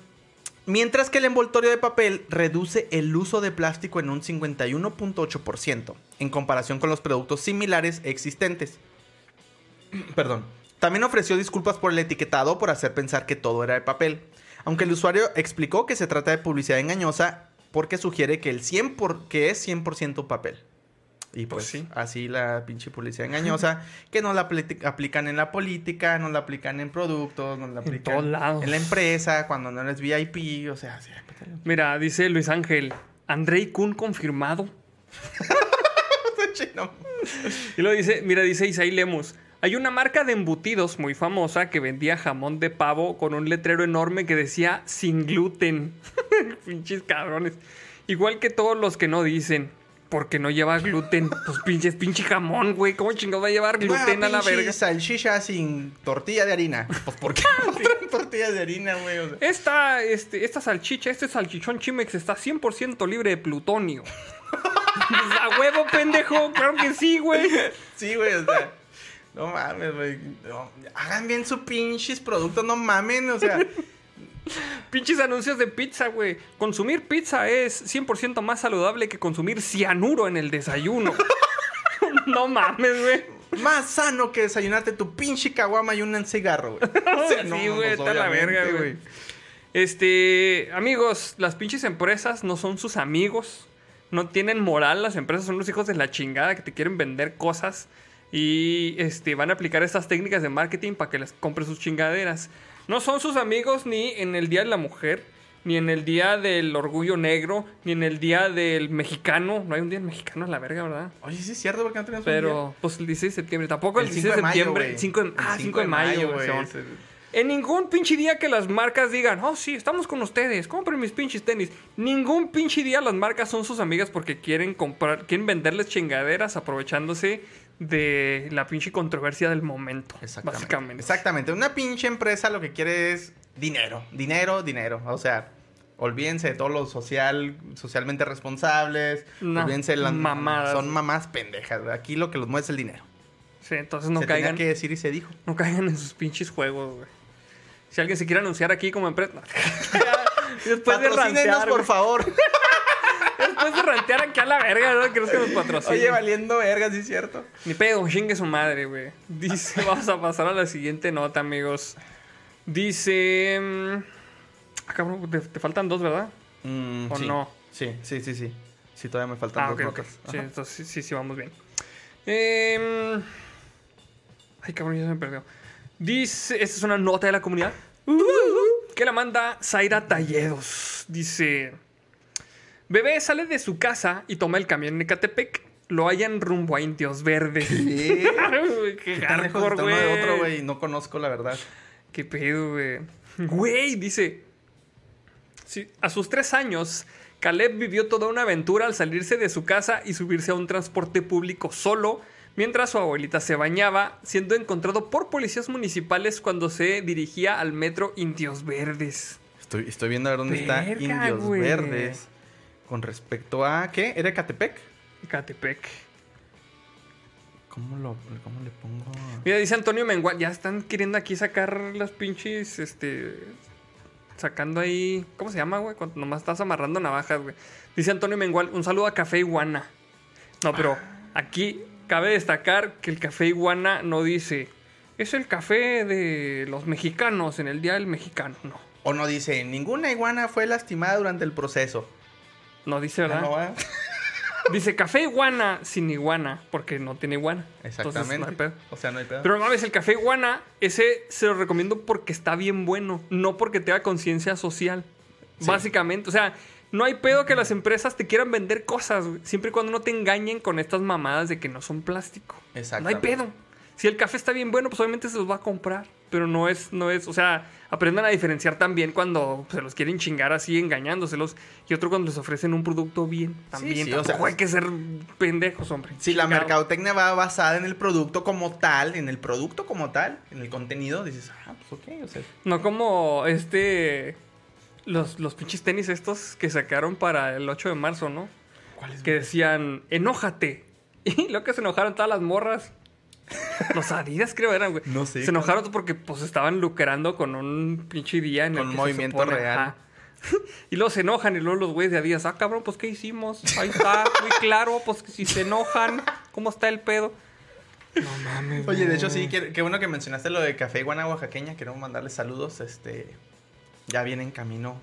mientras que el envoltorio de papel reduce el uso de plástico en un 51.8% en comparación con los productos similares existentes. Perdón. También ofreció disculpas por el etiquetado por hacer pensar que todo era de papel. Aunque el usuario explicó que se trata de publicidad engañosa porque sugiere que el 100 por- que es 100% papel. Y pues, Pues sí. así la pinche publicidad engañosa, que no la apli- aplican en la política, no la aplican en productos, no la aplican todos lados. en la empresa, cuando no eres VIP, o sea, sí, Mira, dice Luis Ángel. Andrei Kun confirmado. Y luego dice, mira, dice Isaí Lemos. Hay una marca de embutidos muy famosa que vendía jamón de pavo con un letrero enorme que decía sin gluten. pinches cabrones. Igual que todos los que no dicen. Porque no lleva gluten. Pues pinches, pinche jamón, güey. ¿Cómo chingado va a llevar gluten a la verga? salchicha sin tortilla de harina. Pues, ¿por qué no traen tortilla de harina, güey? O sea, Esta, este, esta salchicha, este salchichón Chimex está 100% libre de plutonio. Pues, a huevo, pendejo. Claro que sí, güey. sí, güey, o sea. No mames, güey. no, hagan bien sus pinches productos, no mamen, o sea. Pinches anuncios de pizza, güey. Consumir pizza es 100% más saludable que consumir cianuro en el desayuno. no mames, güey. Más sano que desayunarte tu pinche caguama y un cigarro, güey. O sea, sí, güey, pues, está la verga, güey. Este, amigos, las pinches empresas no son sus amigos. No tienen moral, las empresas son los hijos de la chingada que te quieren vender cosas y este, van a aplicar estas técnicas de marketing para que les compres sus chingaderas. No son sus amigos ni en el Día de la Mujer, ni en el día del orgullo negro, ni en el día del mexicano. No hay un día mexicano a la verga, ¿verdad? Oye, sí es cierto, porque no tenemos un día? Pero, pues el 16 de septiembre. Tampoco el, El 16 de 5 de mayo, septiembre. el 5 de, ah, 5 5 de mayo, güey. En ningún pinche día que las marcas digan, oh sí, estamos con ustedes, compren mis pinches tenis. Ningún pinche día las marcas son sus amigas porque quieren comprar, quieren venderles chingaderas aprovechándose de la pinche controversia del momento. Exactamente. Básicamente. Exactamente. Una pinche empresa lo que quiere es dinero. Dinero, dinero. O sea, olvídense de todo lo social, socialmente responsables. No, olvídense de las mamadas. Son mamás pendejas. Aquí lo que los mueve es el dinero. Sí, entonces no se tenía caigan, que decir y se dijo. no caigan en sus pinches juegos, güey. Si alguien se quiere anunciar aquí como empresa. Después de rantear, por favor. Después de rantear aquí a la verga, ¿no? ¿Crees que nos patrocinen? Oye, valiendo verga, sí es cierto. Ni pedo, chingue su madre, güey. Dice, vamos a pasar a la siguiente nota, amigos. Dice. mm, Ah, cabrón, te, te faltan dos, ¿verdad? Mm, ¿O sí. no? Sí, sí, sí, sí. Sí, todavía me faltan Ah, dos ok, ok. notas. Sí, entonces sí, sí, vamos bien. Em, Ay, cabrón, ya se me perdió. Dice, esta es una nota de la comunidad. Que la manda Zaira Talledos. Dice: Bebé sale de su casa y toma el camión en Ecatepec. Lo hallan rumbo a Indios Verdes. ¿Qué? Qué ¿Qué tan lejos hardcore, güey. otro, güey? No conozco, la verdad. ¿Qué pedo, güey? Güey, dice. sí, a sus tres años, Caleb vivió toda una aventura al salirse de su casa y subirse a un transporte público solo, mientras su abuelita se bañaba, siendo encontrado por policías municipales cuando se dirigía al metro Indios Verdes. Estoy, estoy viendo a ver dónde está Indios. Verdes. Con respecto a. ¿Qué? ¿Era Catepec? Catepec. ¿Cómo, lo, ¿Cómo le pongo? Mira, dice Antonio Mengual, ya están queriendo aquí sacar las pinches, este... Sacando ahí... ¿Cómo se llama, güey? Cuando nomás estás amarrando navajas, güey. Dice Antonio Mengual, un saludo a Café Iguana. No, pero aquí cabe destacar que el Café Iguana no dice... Es el café de los mexicanos en el Día del Mexicano. No. O no dice, ninguna iguana fue lastimada durante el proceso. No dice, ¿verdad? No. Dice café iguana sin iguana, porque no tiene iguana. Entonces, Exactamente. no hay pedo. O sea, no hay pedo. Pero no mames, el café iguana, ese se lo recomiendo porque está bien bueno, no porque tenga conciencia social. Sí. Básicamente, o sea, no hay pedo que las empresas te quieran vender cosas, güey, siempre y cuando no te engañen con estas mamadas de que no son plástico. No hay pedo. Si el café está bien bueno, pues obviamente se los va a comprar. Pero no es, no es, o sea, aprendan a diferenciar también cuando se los quieren chingar así, engañándoselos. Y otro cuando les ofrecen un producto bien. También, sí, o sea, hay que ser pendejos, hombre. Si la mercadotecnia va basada en el producto como tal, en el producto como tal, en el contenido, dices, ah, pues ok, o sea. No como este. Los, los pinches tenis estos que sacaron para el 8 de marzo, ¿no? ¿Cuál es? Que decían, enójate. Y lo que se enojaron todas las morras. Los Adidas creo eran, güey. No sé, Se enojaron porque pues estaban lucrando con un pinche día en el se movimiento supone- real. ajá. Y luego se enojan y luego los güeyes de Adidas, ah, cabrón, pues ¿qué hicimos? Ahí está, muy claro, pues que si se enojan, ¿cómo está el pedo? No mames. Oye, de hecho sí, qué, qué bueno que mencionaste lo de Café Iguana Oaxaqueña. Queremos mandarles saludos. Este, ya viene en camino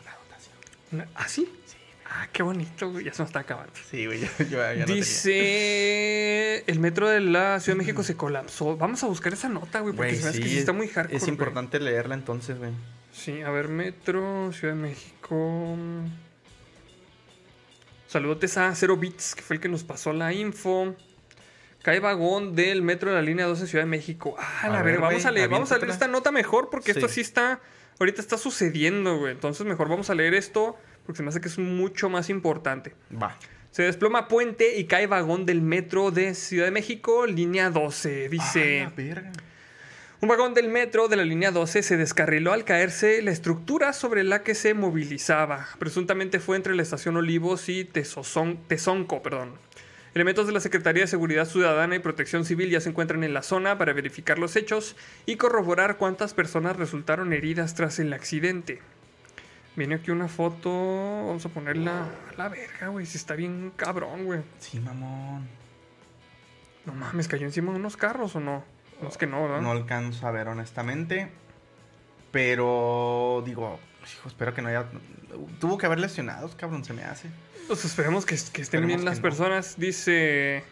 una dotación. ¿Ah, sí? Sí, Ah, qué bonito, güey. Ya se nos está acabando. sí, güey, ya no tenía. Dice el metro de la Ciudad de México se colapsó. Vamos a buscar esa nota, güey, porque Güey, me hace que sí, sí está muy hardcore. Es güey. importante leerla entonces, güey. Sí, a ver, metro, Ciudad de México. Saludotes a Zero Bits, que fue el que nos pasó la info. Cae vagón del metro de la línea 12 Ciudad de México. Ah, A la ver, ver, vamos a leer, vamos a leer esta nota mejor porque esto Sí. sí está. Ahorita está sucediendo, güey. Entonces mejor vamos a leer esto porque se me hace que es mucho más importante. Va. Se desploma puente y cae vagón del metro de Ciudad de México, línea 12. Dice. Ah, la verga. Un vagón del metro de la línea 12 se descarriló al caerse la estructura sobre la que se movilizaba. Presuntamente fue entre la estación Olivos y Tesozon- Tezonco. Perdón. Elementos de la Secretaría de Seguridad Ciudadana y Protección Civil ya se encuentran en la zona para verificar los hechos y corroborar cuántas personas resultaron heridas tras el accidente. Viene aquí una foto. Vamos a ponerla a la verga, güey. Si está bien cabrón, güey. Sí, mamón. No mames, cayó encima de unos carros o no. No es que no, ¿verdad? No alcanzo a ver honestamente. Pero digo, hijo, espero que no haya. Tuvo que haber lesionados, cabrón, se me hace. Pues esperemos que, que estén Esperemos bien que las no. personas. Dice.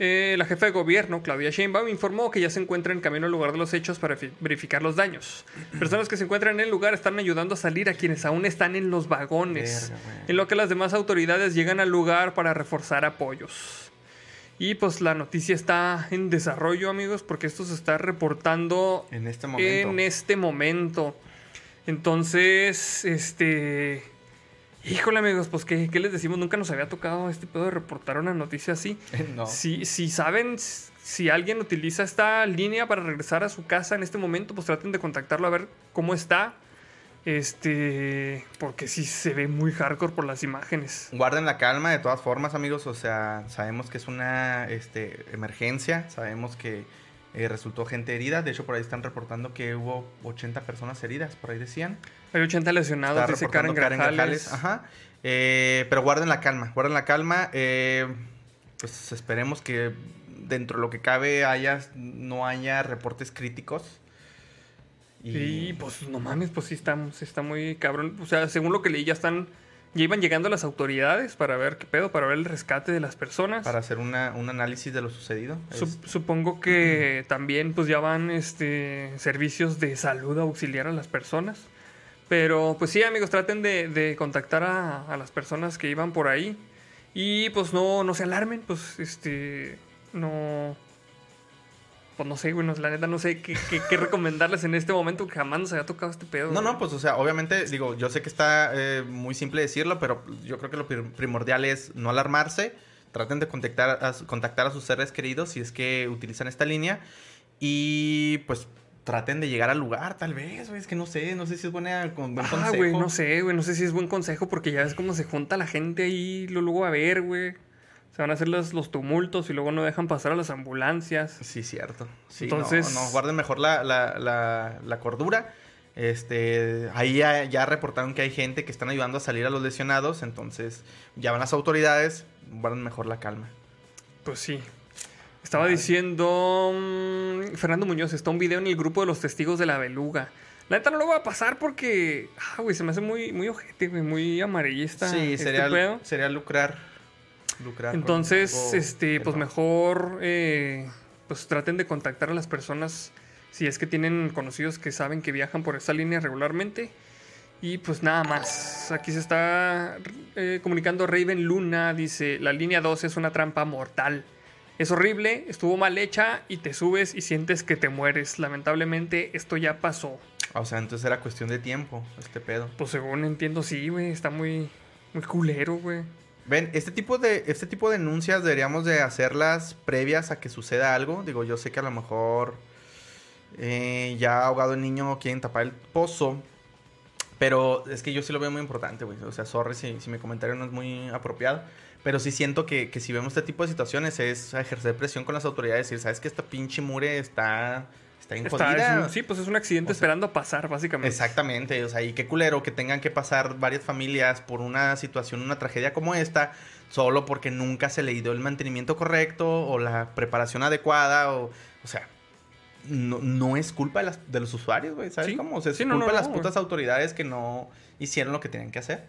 Eh, la jefa de gobierno, Claudia Sheinbaum, informó que ya se encuentra en camino al lugar de los hechos para fi- verificar los daños. Personas que se encuentran en el lugar están ayudando a salir a quienes aún están en los vagones, Verga, en lo que las demás autoridades llegan al lugar para reforzar apoyos. Y pues la noticia está en desarrollo, amigos, porque esto se está reportando En este momento. en este momento. Entonces, este. Híjole, amigos, pues, ¿qué, qué les decimos? Nunca nos había tocado este pedo de reportar una noticia así. No. Si, si saben, si alguien utiliza esta línea para regresar a su casa en este momento, pues traten de contactarlo a ver cómo está. Este. Porque sí se ve muy hardcore por las imágenes. Guarden la calma de todas formas, amigos. O sea, sabemos que es una este, emergencia. Sabemos que eh, resultó gente herida. De hecho, por ahí están reportando que hubo 80 personas heridas. Por ahí decían. Hay 80 lesionados, Está dice Karen Grajales. Ajá. Eh, pero guarden la calma. Guarden la calma. Eh, pues esperemos que dentro de lo que cabe haya, no haya reportes críticos. Y pues no mames, pues sí está, sí está muy cabrón. O sea, según lo que leí, ya están. Ya iban llegando las autoridades para ver qué pedo, para ver el rescate de las personas. para hacer una, un análisis de lo sucedido. Sup- Es- supongo que también pues ya van este servicios de salud a auxiliar a las personas. Pero pues sí, amigos, traten de, de contactar a, a las personas que iban por ahí. Y pues no, no se alarmen, pues este. No. Pues no sé, güey, la neta no sé qué, qué- qué recomendarles en este momento, que jamás nos había tocado este pedo. No, güey. no, pues o sea, obviamente, digo, yo sé que está eh, muy simple decirlo, pero yo creo que lo prim- primordial es no alarmarse. Traten de contactar a, contactar a sus seres queridos si es que utilizan esta línea. Y pues traten de llegar al lugar, tal vez, güey. Es que no sé, no sé si es buena, con buen Ah, consejo. güey, no sé, güey, no sé si es buen consejo porque ya ves cómo se junta la gente ahí, lo luego a ver, güey. Se van a hacer los, los tumultos y luego no dejan pasar a las ambulancias. Sí, cierto. Sí, Entonces- no, no, guarden mejor la, la, la, la cordura. Este, ahí ya, ya reportaron que hay gente que están ayudando a salir a los lesionados, entonces ya van las autoridades, guarden mejor la calma. Pues sí. Estaba diciendo mm, Fernando Muñoz, está un video en el grupo de los testigos de la beluga. La neta no lo voy a pasar porque, ah, güey, se me hace muy, muy ojete, güey, muy amarillista. Sí, este sería, pedo. sería lucrar. Lucrar Entonces, este, pues mejor, eh, pues traten de contactar a las personas si es que tienen conocidos que saben que viajan por esa línea regularmente. Y pues nada más. Aquí se está eh, comunicando Raven Luna. Dice, la línea 2 es una trampa mortal. Es horrible, estuvo mal hecha y te subes y sientes que te mueres. Lamentablemente esto ya pasó. O sea, entonces era cuestión de tiempo, este pedo. Pues según entiendo, sí, güey. Está muy, muy culero, güey. Ven, este tipo de este tipo de denuncias deberíamos de hacerlas previas a que suceda algo. Digo, yo sé que a lo mejor eh, ya ahogado el niño quieren tapar el pozo. Pero es que yo sí lo veo muy importante, güey. O sea, sorry si, si mi comentario no es muy apropiado. Pero sí siento que, que si vemos este tipo de situaciones es ejercer presión con las autoridades. Decir, ¿sabes que esta pinche mure está, está bien Está- jodida? es un- sí, pues es un accidente O sea, esperando a pasar, básicamente. Exactamente, o sea, y qué culero que tengan que pasar varias familias por una situación, una tragedia como esta, solo porque nunca se le dio el mantenimiento correcto o la preparación adecuada, o, o sea, no, no es culpa de, las- de los usuarios, güey, ¿sabes Sí. cómo? O sea, es Sí, culpa no, de las putas autoridades que no hicieron lo que tenían que hacer.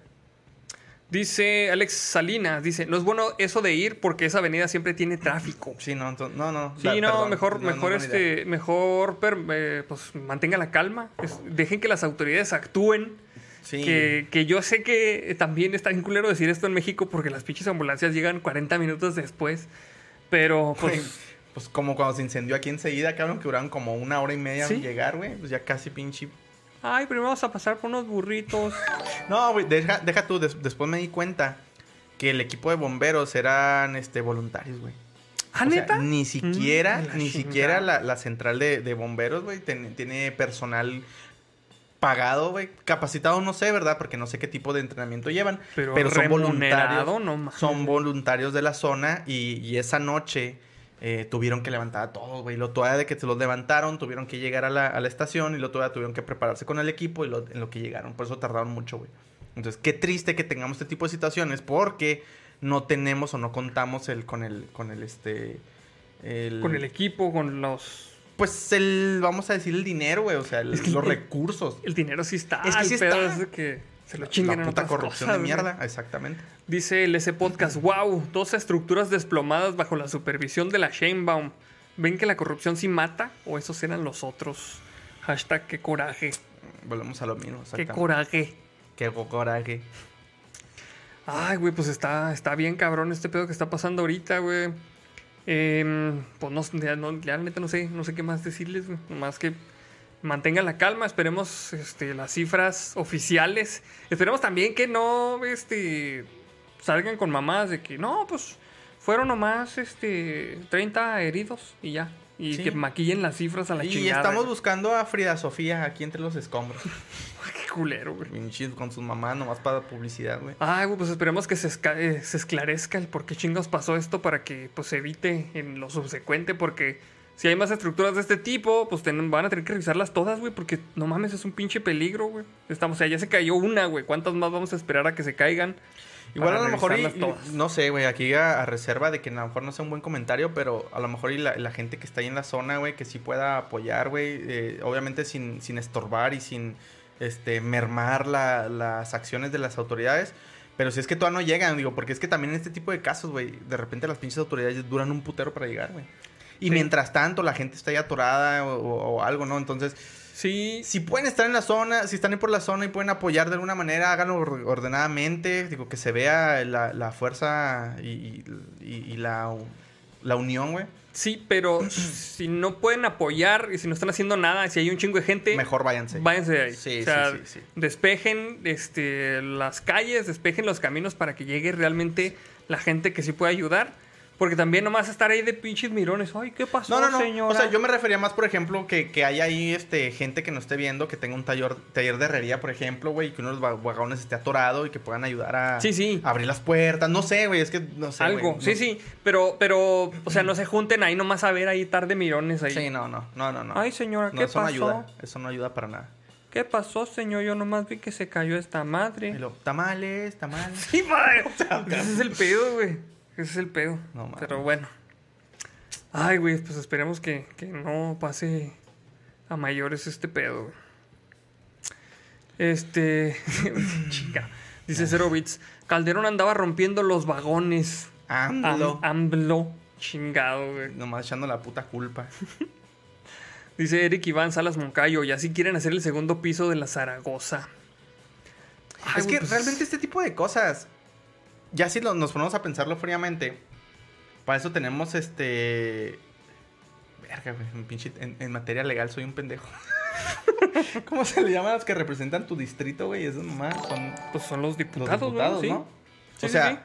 Dice Alex Salinas, dice, no es bueno eso de ir porque esa avenida siempre tiene tráfico. Sí, no, no, no. Sí, da- no, perdón, mejor, no, no, mejor, este, mejor, per- eh, pues mantenga la calma. Es- dejen que las autoridades actúen. Sí. Que, que yo sé que también está bien culero decir esto en México porque las pinches ambulancias llegan 40 minutos después. Pero, pues, Pues como cuando se incendió aquí enseguida, cabrón, que duraron como una hora y media Sí. en llegar, güey. Pues ya casi pinche ay, primero vamos a pasar por unos burritos. No, güey, deja, deja tú. des- después me di cuenta que el equipo de bomberos eran este, voluntarios, güey. ¿Ah, O sea, neta? ni siquiera, Mm, la ni siquiera la, la central de, de bomberos, güey, tiene personal pagado, güey. Capacitado, no sé, ¿verdad? Porque no sé qué tipo de entrenamiento llevan. Pero, Pero son voluntarios. no. Son voluntarios de la zona y, y esa noche eh, tuvieron que levantar a todos, güey. Lo todavía de que se los levantaron, tuvieron que llegar a la, a la estación y lo todavía tuvieron que prepararse con el equipo y lo, en lo que llegaron. Por eso tardaron mucho, güey. Entonces, qué triste que tengamos este tipo de situaciones porque no tenemos o no contamos el, con el, con el, este... el- Con el equipo, con los... Pues el, vamos a decir el dinero, güey. O sea, el- Es que los el- recursos. El dinero sí está. Es que sí está. es que se lo chinguen La en puta corrupción cosas, de mierda, exactamente. Dice el ese podcast, wow, dos estructuras desplomadas bajo la supervisión de la Sheinbaum. ¿Ven que la corrupción sí mata o esos eran los otros? Hashtag qué coraje, Volvemos a lo mismo, qué coraje. Qué coraje. Ay, güey, pues está, está bien cabrón este pedo que está pasando ahorita, güey. Em, pues no, ya, no, ya neta no sé, no sé qué más decirles, güey. Nomás que mantengan la calma, esperemos este, las cifras oficiales. Esperemos también que no este, salgan con mamás de que no, pues fueron nomás este, 30 heridos y ya. Y Sí. que maquillen las cifras a la Y chingada. estamos güey. buscando a Frida Sofía aquí entre los escombros. Qué culero, güey. Con sus mamás nomás para publicidad, güey. Ay, güey, pues esperemos que se, eh, se esclarezca el por qué chingos pasó esto para que pues se evite en lo subsecuente, porque si hay más estructuras de este tipo, pues ten- van a tener que revisarlas todas, güey, porque no mames, es un pinche peligro, güey. Estamos, o sea, ya se cayó una, güey. ¿Cuántas más vamos a esperar a que se caigan? Igual a lo mejor, y- todas? no sé, güey, aquí a, a reserva de que a lo mejor no sea un buen comentario, pero a lo mejor y la, la gente que está ahí en la zona, güey, que sí pueda apoyar, güey, eh, obviamente sin, sin estorbar y sin este, mermar la- las acciones de las autoridades. Pero si es que todavía no llegan, digo, porque es que también en este tipo de casos, güey, de repente las pinches autoridades duran un putero para llegar, güey. Y Sí. mientras tanto la gente está ahí atorada o, algo, ¿no? Entonces, Sí, si pueden estar en la zona, si están ahí por la zona y pueden apoyar de alguna manera, háganlo or- ordenadamente. Digo, que se vea la, la fuerza y, y- y la, la unión, güey. sí, pero si no pueden apoyar y si no están haciendo nada, si hay un chingo de gente, Mejor váyanse. váyanse de ahí. Sí, o sea, sí, sí, sí. despejen este, las calles, despejen los caminos para que llegue realmente la gente que sí puede ayudar. Porque también nomás estar ahí de pinches mirones. Ay, ¿qué pasó, No, no, no. señora? O sea, yo me refería más, por ejemplo, que, que haya ahí este, gente que no esté viendo, que tenga un taller, taller de herrería, por ejemplo, güey, y que uno de los va- vagones esté atorado y que puedan ayudar a Sí, sí. a abrir las puertas. No sé, güey, es que no sé. Algo, sí, no- sí. Pero, pero, o sea, no se junten ahí nomás a ver ahí tarde mirones ahí. Sí, no, no, no, no. no. Ay, señora, No, ¿qué eso no pasó? ayuda. Eso no ayuda para nada. ¿Qué pasó, señor? Yo nomás vi que se cayó esta madre. Lo, tamales, tamales. Sí, padre. Ese es el pedo, güey. Ese es el pedo. No mames. Pero bueno. Ay, güey, pues esperemos que, que no pase a mayores este pedo. güey. Este. Chica. Dice Zero Bits. Calderón andaba rompiendo los vagones. Am- AMLO. AMLO. Chingado, güey. Nomás echando la puta culpa. Dice Eric Iván Salas Moncayo. Y así quieren hacer el segundo piso de la Zaragoza. Ay, es güey, que pues, realmente este tipo de cosas, ya si lo- nos ponemos a pensarlo fríamente, para eso tenemos este... Verga, pinche- en- en materia legal soy un pendejo. ¿Cómo se le llaman a los que representan tu distrito, güey? Esos nomás son Pues son los los diputados, diputados, Sí. ¿no? Sí, o sea, sí.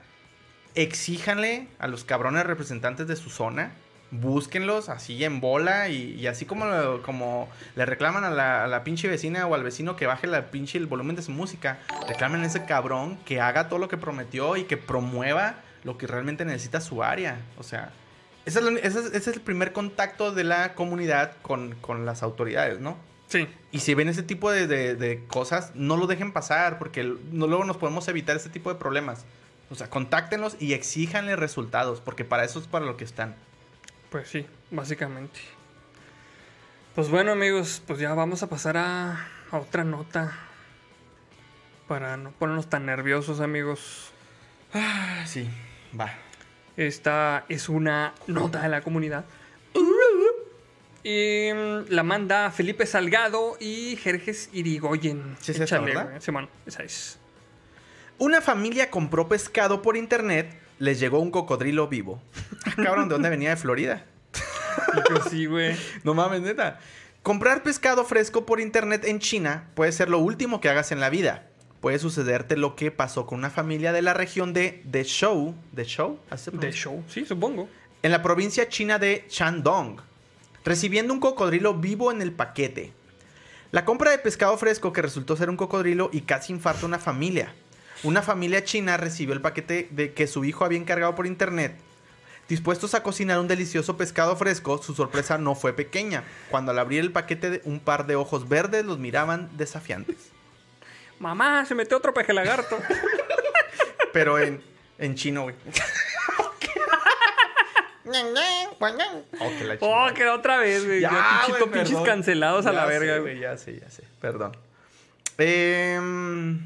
exíjanle a los cabrones representantes de su zona, búsquenlos así en bola y, y así como, lo- como le reclaman a la, a la pinche vecina o al vecino que baje la pinche el volumen de su música, reclamen a ese cabrón que haga todo lo que prometió y que promueva lo que realmente necesita su área. O sea, ese es, lo- ese es- ese es el primer contacto de la comunidad con, con las autoridades, ¿no? Sí. Y si ven ese tipo de, de- de cosas, no lo dejen pasar, porque no, luego nos podemos evitar ese tipo de problemas. O sea, contáctenlos y exíjanle resultados, porque para eso es para lo que están. Pues sí, básicamente. Pues bueno, amigos, pues ya vamos a pasar a, a otra nota. Para no ponernos tan nerviosos, amigos. Ah, sí, va. Esta es una nota de la comunidad. Y mm, la manda Felipe Salgado y Jerjes Irigoyen. Sí es esa. Una familia compró pescado por internet, les llegó un cocodrilo vivo. Ah, Cabrón, ¿de dónde venía? De Florida. Sí, güey. No mames, neta. Comprar pescado fresco por internet en China puede ser lo último que hagas en la vida. Puede sucederte lo que pasó con una familia de la región de Deshou, Deshou, ¿Así se De pronuncia? show, sí, supongo. en la provincia china de Shandong, recibiendo un cocodrilo vivo en el paquete. La compra de pescado fresco que resultó ser un cocodrilo y casi infarta una familia. Una familia china recibió el paquete de que su hijo había encargado por internet. Dispuestos a cocinar un delicioso pescado fresco, su sorpresa no fue pequeña. Cuando al abrir el paquete, un par de ojos verdes los miraban desafiantes. Mamá, se metió otro peje lagarto. Pero en, en chino, güey. Oh, que la oh, otra vez, güey. Ya, Ya, pinchito, pinches perdón. cancelados a la sé, verga, güey. Ya sé, ya sé. Perdón. Em,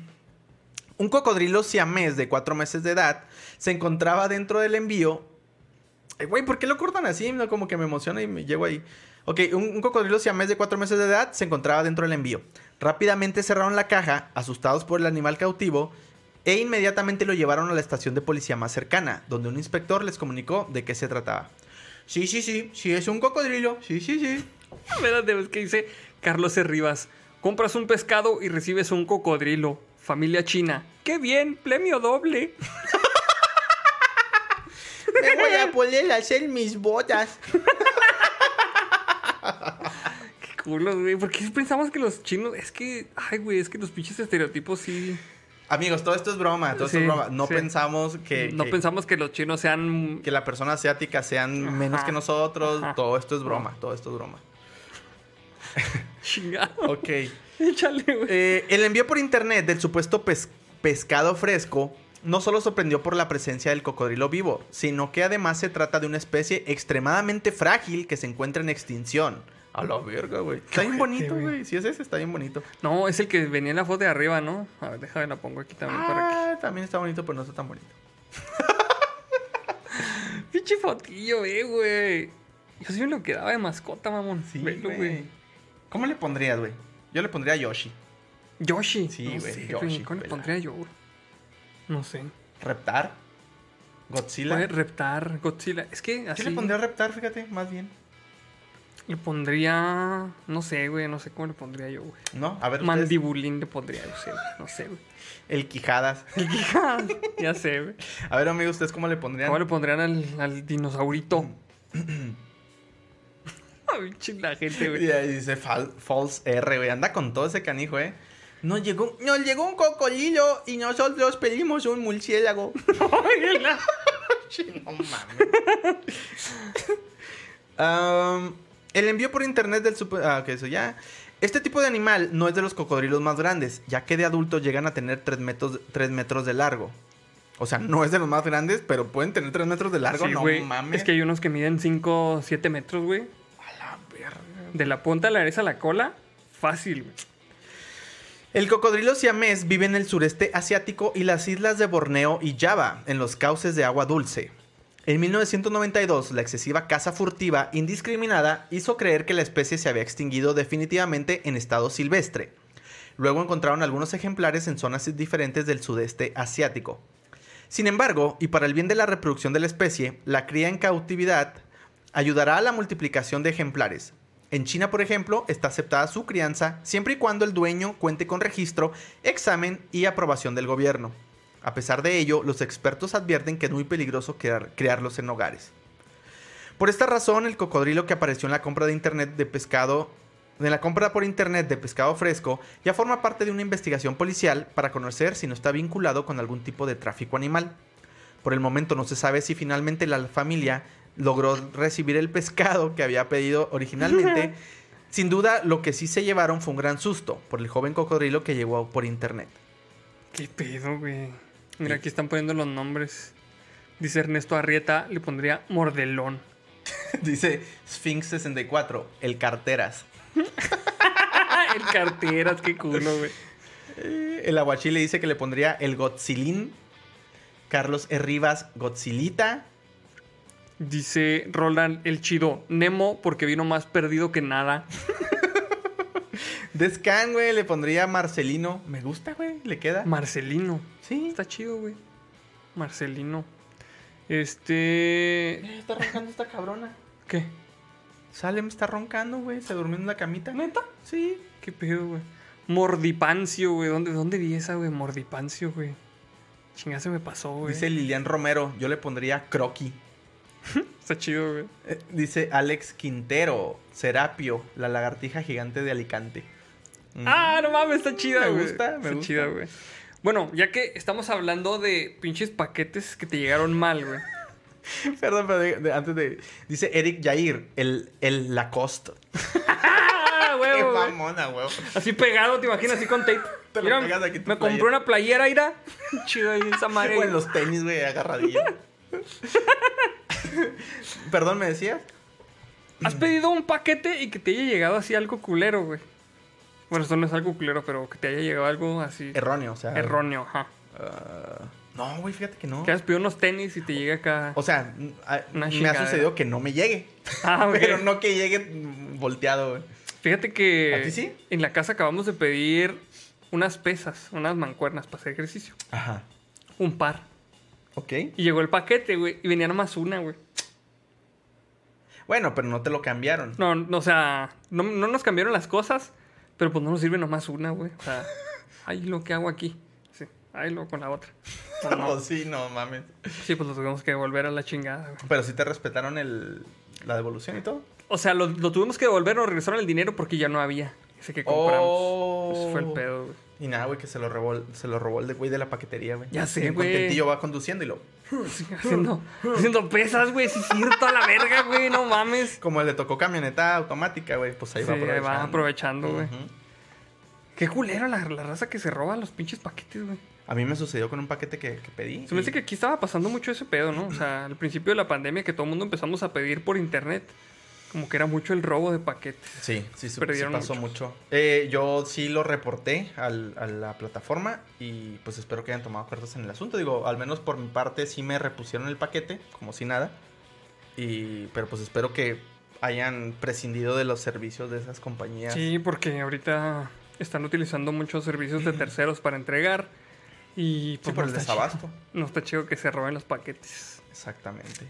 Un cocodrilo siamés de cuatro meses de edad se encontraba dentro del envío. Ay, Güey, ¿por qué lo cortan así? No, como que me emociona y me llego ahí. Ok, un, un cocodrilo siamés de cuatro meses de edad se encontraba dentro del envío. Rápidamente cerraron la caja, asustados por el animal cautivo, e inmediatamente lo llevaron a la estación de policía más cercana, donde un inspector les comunicó de qué se trataba. Sí, sí, sí, sí, es un cocodrilo. Sí, sí, sí. Espérate, es que dice Carlos E. Rivas. Compras un pescado y recibes un cocodrilo. Familia china. ¡Qué bien! ¡Premio doble! Me voy a poner a hacer mis botas. ¡Qué culos, güey! ¿Por qué pensamos que los chinos... Es que... Ay, güey, es que los pinches estereotipos sí... Amigos, todo esto es broma, todo esto es broma. No sí. pensamos que, no que- pensamos que los chinos sean... que la persona asiática sean menos que nosotros. Ajá. Todo esto es broma, todo esto es broma. Chingado. Ok. Échale, güey. Eh, el envío por internet del supuesto pes- pescado fresco no solo sorprendió por la presencia del cocodrilo vivo, sino que además se trata de una especie extremadamente frágil que se encuentra en extinción. A la verga, güey. Está bien bonito, güey. Si es ese, está bien bonito. No, es el que venía en la foto de arriba, ¿no? A ver, déjame la pongo aquí también para que... Ah, también está bonito, pero no está tan bonito. Pinche fotillo, eh, güey. Yo sí me lo quedaba de mascota, mamón. Velo, güey. ¿Cómo le pondrías, güey? Yo le pondría Yoshi. Yoshi. Sí, no güey, sé, Yoshi, ¿Cómo le pondría yo? No sé. Reptar. Godzilla. Puede reptar, Godzilla. Es que así... Yo le pondría a Reptar, fíjate, más bien. Le pondría... No sé, güey. No sé cómo le pondría yo, güey. ¿No? A ver, ustedes. Mandibulín le pondría, yo sé, güey. No sé, güey. El Quijadas. ya sé, güey. A ver, amigo, ¿ustedes cómo le pondrían? ¿Cómo le pondrían al, al dinosaurito? La gente, güey. Y ahí dice fal- False R, güey. Anda con todo ese canijo, ¿eh? Nos llegó, nos llegó un cocodrilo y nosotros pedimos un murciélago. No mames. Am, el envío por internet del super... Ah, ok, eso ya. Este tipo de animal no es de los cocodrilos más grandes, ya que de adultos llegan a tener 3 metros, 3 metros de largo. O sea, no es de los más grandes, pero pueden tener 3 metros de largo. Sí, no mames. Es que hay unos que miden 5, 7 metros, güey. De la punta de la nariz a la cola, fácil. El cocodrilo siamés vive en el sureste asiático y las islas de Borneo y Java, en los cauces de agua dulce. En 1992, la excesiva caza furtiva indiscriminada hizo creer que la especie se había extinguido definitivamente en estado silvestre. Luego encontraron algunos ejemplares en zonas diferentes del sudeste asiático. Sin embargo, y para el bien de la reproducción de la especie, la cría en cautividad ayudará a la multiplicación de ejemplares. En China, por ejemplo, está aceptada su crianza siempre y cuando el dueño cuente con registro, examen y aprobación del gobierno. A pesar de ello, los expertos advierten que es muy peligroso crear- criarlos en hogares. Por esta razón, el cocodrilo que apareció en la compra de internet de pescado, en la compra por internet de pescado fresco, ya forma parte de una investigación policial para conocer si no está vinculado con algún tipo de tráfico animal. Por el momento no se sabe si finalmente la familia logró recibir el pescado que había pedido originalmente. Sin duda, lo que sí se llevaron fue un gran susto por el joven cocodrilo que llegó por internet. ¿Qué pedo, güey? Mira, aquí están poniendo los nombres. Dice Ernesto Arrieta, le pondría mordelón. Dice Sphinx 64, el carteras. el carteras, qué culo, güey. Eh, El aguachile dice que le pondría el Godzilín. Carlos. Rivas, Godzilita. Dice Roland el chido, Nemo porque vino más perdido que nada. Descan, güey, le pondría Marcelino. Me gusta, güey, le queda. Marcelino. Sí. Está chido, güey. Marcelino. Este. Está roncando esta cabrona. ¿Qué? Salem está roncando, güey. Se durmió en la camita. ¿Neta? Sí. ¿Qué pedo, güey? Mordipancio, güey. ¿Dónde, ¿Dónde vi esa, güey? Mordipancio, güey. Chinga, se me pasó, güey. Dice Lilian Romero. Yo le pondría Croqui. Está chido, güey. Eh, dice Alex Quintero. Serapio, la lagartija gigante de Alicante. Mm. Ah, no mames, está chida, Me güey. gusta, me está gusta. chida, güey. Bueno, ya que estamos hablando de pinches paquetes que te llegaron mal, güey. Perdón, pero de- de- antes de. Dice Eric Jair, el, el Lacoste. ¡Ah, Qué mamona, güey. Así pegado, te imaginas, así con tape. Te lo Mira, pegas aquí en tu me compré una playera, ira. Chido ahí, esa madre. O en los tenis, güey, agarradillo. Perdón, ¿me decías? ¿Has pedido un paquete y que te haya llegado así algo culero, güey? Bueno, esto no es algo culero, pero que te haya llegado algo así Erróneo, o sea. erróneo, ajá. Ah, no, güey, fíjate que no. Que has pedido unos tenis y te llega acá. O sea, me ha sucedido que no me llegue. Ah, ok. Pero no que llegue volteado, güey. Fíjate que ¿A ti sí? en la casa acabamos de pedir unas pesas, unas mancuernas para hacer ejercicio. Ajá. Un par. Ok. Y llegó el paquete, güey. Y venía nomás una, güey. Bueno, pero no te lo cambiaron. No, no, o sea, no, no nos cambiaron las cosas, pero pues no nos sirve nomás una, güey. O sea, ay, lo que hago aquí. Sí, ay, lo con la otra. No, sí, no mames. Sí, pues lo tuvimos que devolver a la chingada, güey. Pero sí te respetaron el, la devolución y todo. O sea, lo, lo tuvimos que devolver, nos regresaron el dinero porque ya no había. Ese que compramos. Oh. Ese fue el pedo, güey. Y nada, güey, que se lo robó, se lo robó el de güey de la paquetería, güey. Ya sé, güey. contentillo va conduciendo y lo... Sí, haciendo, haciendo pesas, güey. Sí, cierto, a la verga, güey. No mames. Como le tocó camioneta automática, güey, pues ahí Sí, va aprovechando. va aprovechando, güey. Qué culero la, la raza que se roba los pinches paquetes, güey. A mí me sucedió con un paquete que, que pedí. Se me y- hace que aquí estaba pasando mucho ese pedo, ¿no? O sea, al principio de la pandemia que todo el mundo empezamos a pedir por internet. Como que era mucho el robo de paquetes. Sí, sí, sí, sí pasó mucho. mucho. Eh, yo sí lo reporté al- a la plataforma y pues espero que hayan tomado cartas en el asunto. Digo, al menos por mi parte sí me repusieron el paquete, como si nada. Y, pero pues espero que hayan prescindido de los servicios de esas compañías. Sí, porque ahorita están utilizando muchos servicios de terceros para entregar. Y Sí, pues por no el está chido. desabasto. No está chido que se roben los paquetes. Exactamente.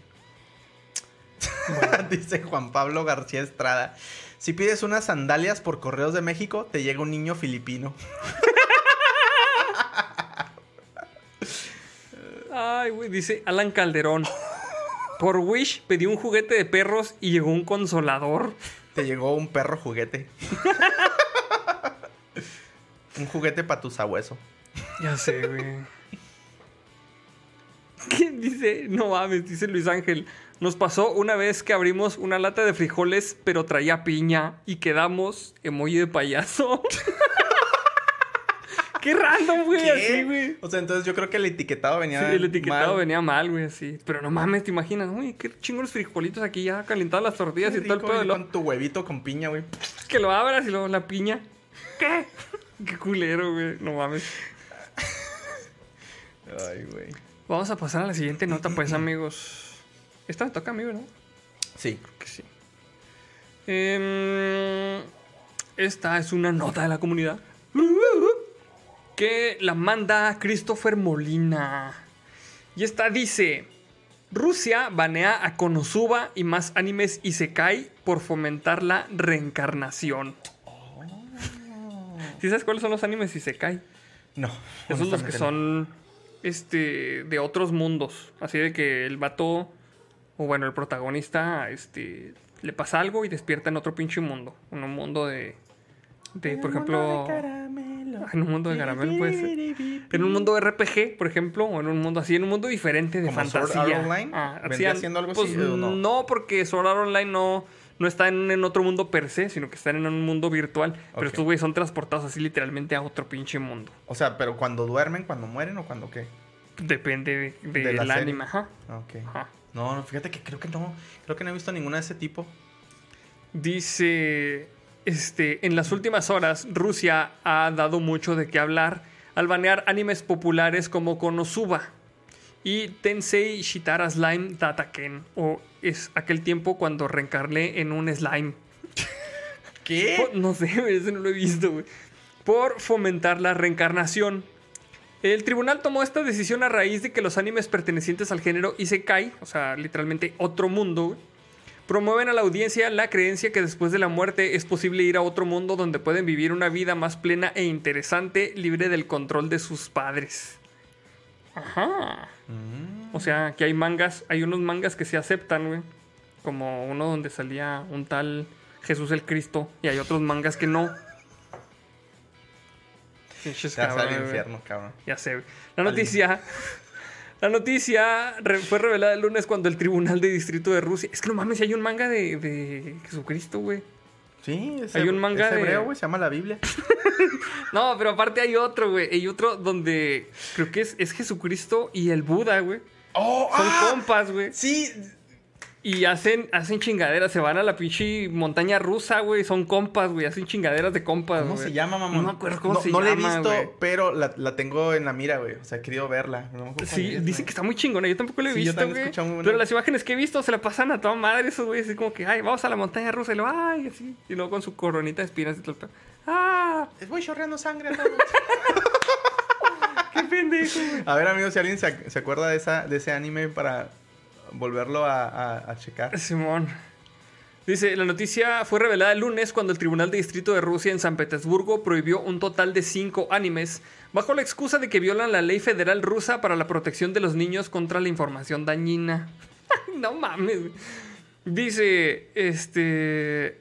Dice Juan Pablo García Estrada. Si pides unas sandalias por correos de México, te llega un niño filipino. Ay, güey, dice Alan Calderón. Por Wish pedí un juguete de perros y llegó un consolador. Te llegó un perro juguete. un juguete para tu sabueso. Ya sé, güey. ¿Quién dice? No mames, dice Luis Ángel. Nos pasó una vez que abrimos una lata de frijoles, pero traía piña y quedamos emoji de payaso. Qué random, güey, así, güey. O sea, entonces yo creo que el etiquetado venía. Sí, el etiquetado mal. venía mal, güey, así. Pero no mames, te imaginas, uy, qué chingos los frijolitos aquí ya calentadas las tortillas Qué y todo el pedo. y de lo- Con tu huevito con piña, güey. Que lo abras y luego la piña. ¿Qué? Qué culero, güey. No mames. Ay, güey. Vamos a pasar a la siguiente nota, pues, amigos. Esta me toca a mí, ¿verdad? Sí. que sí. Em, esta es una nota de la comunidad. Que la manda Christopher Molina. Y esta dice: Rusia banea a Konosuba y más animes Isekai por fomentar la reencarnación. ¿Sí sabes cuáles son los animes Isekai? No. Esos los que son este de otros mundos. Así de que el vato, o bueno, el protagonista, este, le pasa algo y despierta en otro pinche mundo. En un mundo de. de por ejemplo. En un mundo de caramelo puede ser. En un mundo RPG, por ejemplo, o en un mundo así, en un mundo diferente de ¿Como Sword fantasía. Art Online? Ah, ¿Vendría así, algo pues, así no? no, porque Sword Art Online no, no está en, otro mundo per se, sino que están en un mundo virtual. Pero estos güeyes son transportados así literalmente a otro pinche mundo. O sea, pero cuando duermen, cuando mueren o cuando qué. Depende de, de De del ajá. Ok. Ajá. No, no, fíjate que creo que no. Creo que no he visto ninguna de ese tipo. Dice, este, en las últimas horas Rusia ha dado mucho de qué hablar al banear animes populares como Konosuba y Tensei Shitara Slime Dataken, o es aquel tiempo cuando reencarné en un slime. ¿Qué? No sé, ese no lo he visto, güey. Por fomentar la reencarnación. El tribunal tomó esta decisión a raíz de que los animes pertenecientes al género Isekai, o sea, literalmente otro mundo, promueven a la audiencia la creencia que después de la muerte es posible ir a otro mundo donde pueden vivir una vida más plena e interesante, libre del control de sus padres. Ajá. Mm. O sea, que hay mangas, hay unos mangas que se aceptan, güey. Como uno donde salía un tal Jesús el Cristo. Y hay otros mangas que no. Pinches al cabrones, güey. infierno, cabrón. Ya sé. güey. La noticia. La noticia fue revelada el lunes cuando el Tribunal de Distrito de Rusia. Es que no mames, si hay un manga de, de Jesucristo, güey. Sí, es Hay un manga es hebreo, güey, se llama la Biblia. No, pero aparte hay otro, güey. Hay otro donde creo que es, es Jesucristo y el Buda, güey. ¡Oh! Son ah, compas, güey. Sí. Y hacen, hacen chingaderas, se van a la pinche montaña rusa, güey. Son compas, güey. Hacen chingaderas de compas, ¿Cómo güey. se llama, mamón? No me acuerdo cómo no, se no llama. la he visto, güey. pero la, la tengo en la mira, güey. O sea, he querido verla. No me Sí, es, dicen güey. que está muy chingona. Yo tampoco la he Sí, yo visto, he güey. muy. Pero las imágenes que he visto se la pasan a toda madre esos güeyes. Así como que, ay, vamos a la montaña rusa. Y luego, ay, así. Y luego con su coronita de espinas y todo. ¡Ah! Voy chorreando sangre. ¿no? ¡Qué pendejo, güey! a ver, amigos, si alguien se, ac- se acuerda de, esa, de ese anime para volverlo a, a- a checar. Simón. Dice, la noticia fue revelada el lunes cuando el Tribunal de Distrito de Rusia en San Petersburgo prohibió un total de cinco animes bajo la excusa de que violan la ley federal rusa para la protección de los niños contra la información dañina. no mames. Dice, este...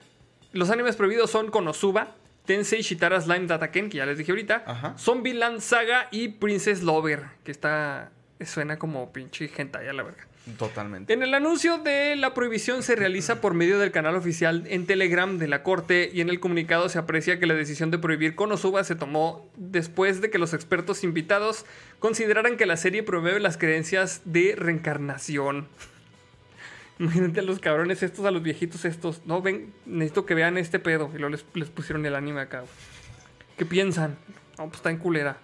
Los animes prohibidos son Konosuba, Tensei Shitara Slime Dataken, que ya les dije ahorita, Ajá. Zombieland Saga y Princess Lover, que está... Suena como pinche hentai a la verga. Totalmente. En el anuncio de la prohibición se realiza por medio del canal oficial en Telegram de la Corte y en el comunicado se aprecia que la decisión de prohibir Konosuba se tomó después de que los expertos invitados consideraran que la serie promueve las creencias de reencarnación. Imagínate a los cabrones estos, a los viejitos estos. No, ven, necesito que vean este pedo. Y luego les, pusieron el anime acá. ¿Qué piensan? No, pues está en culera.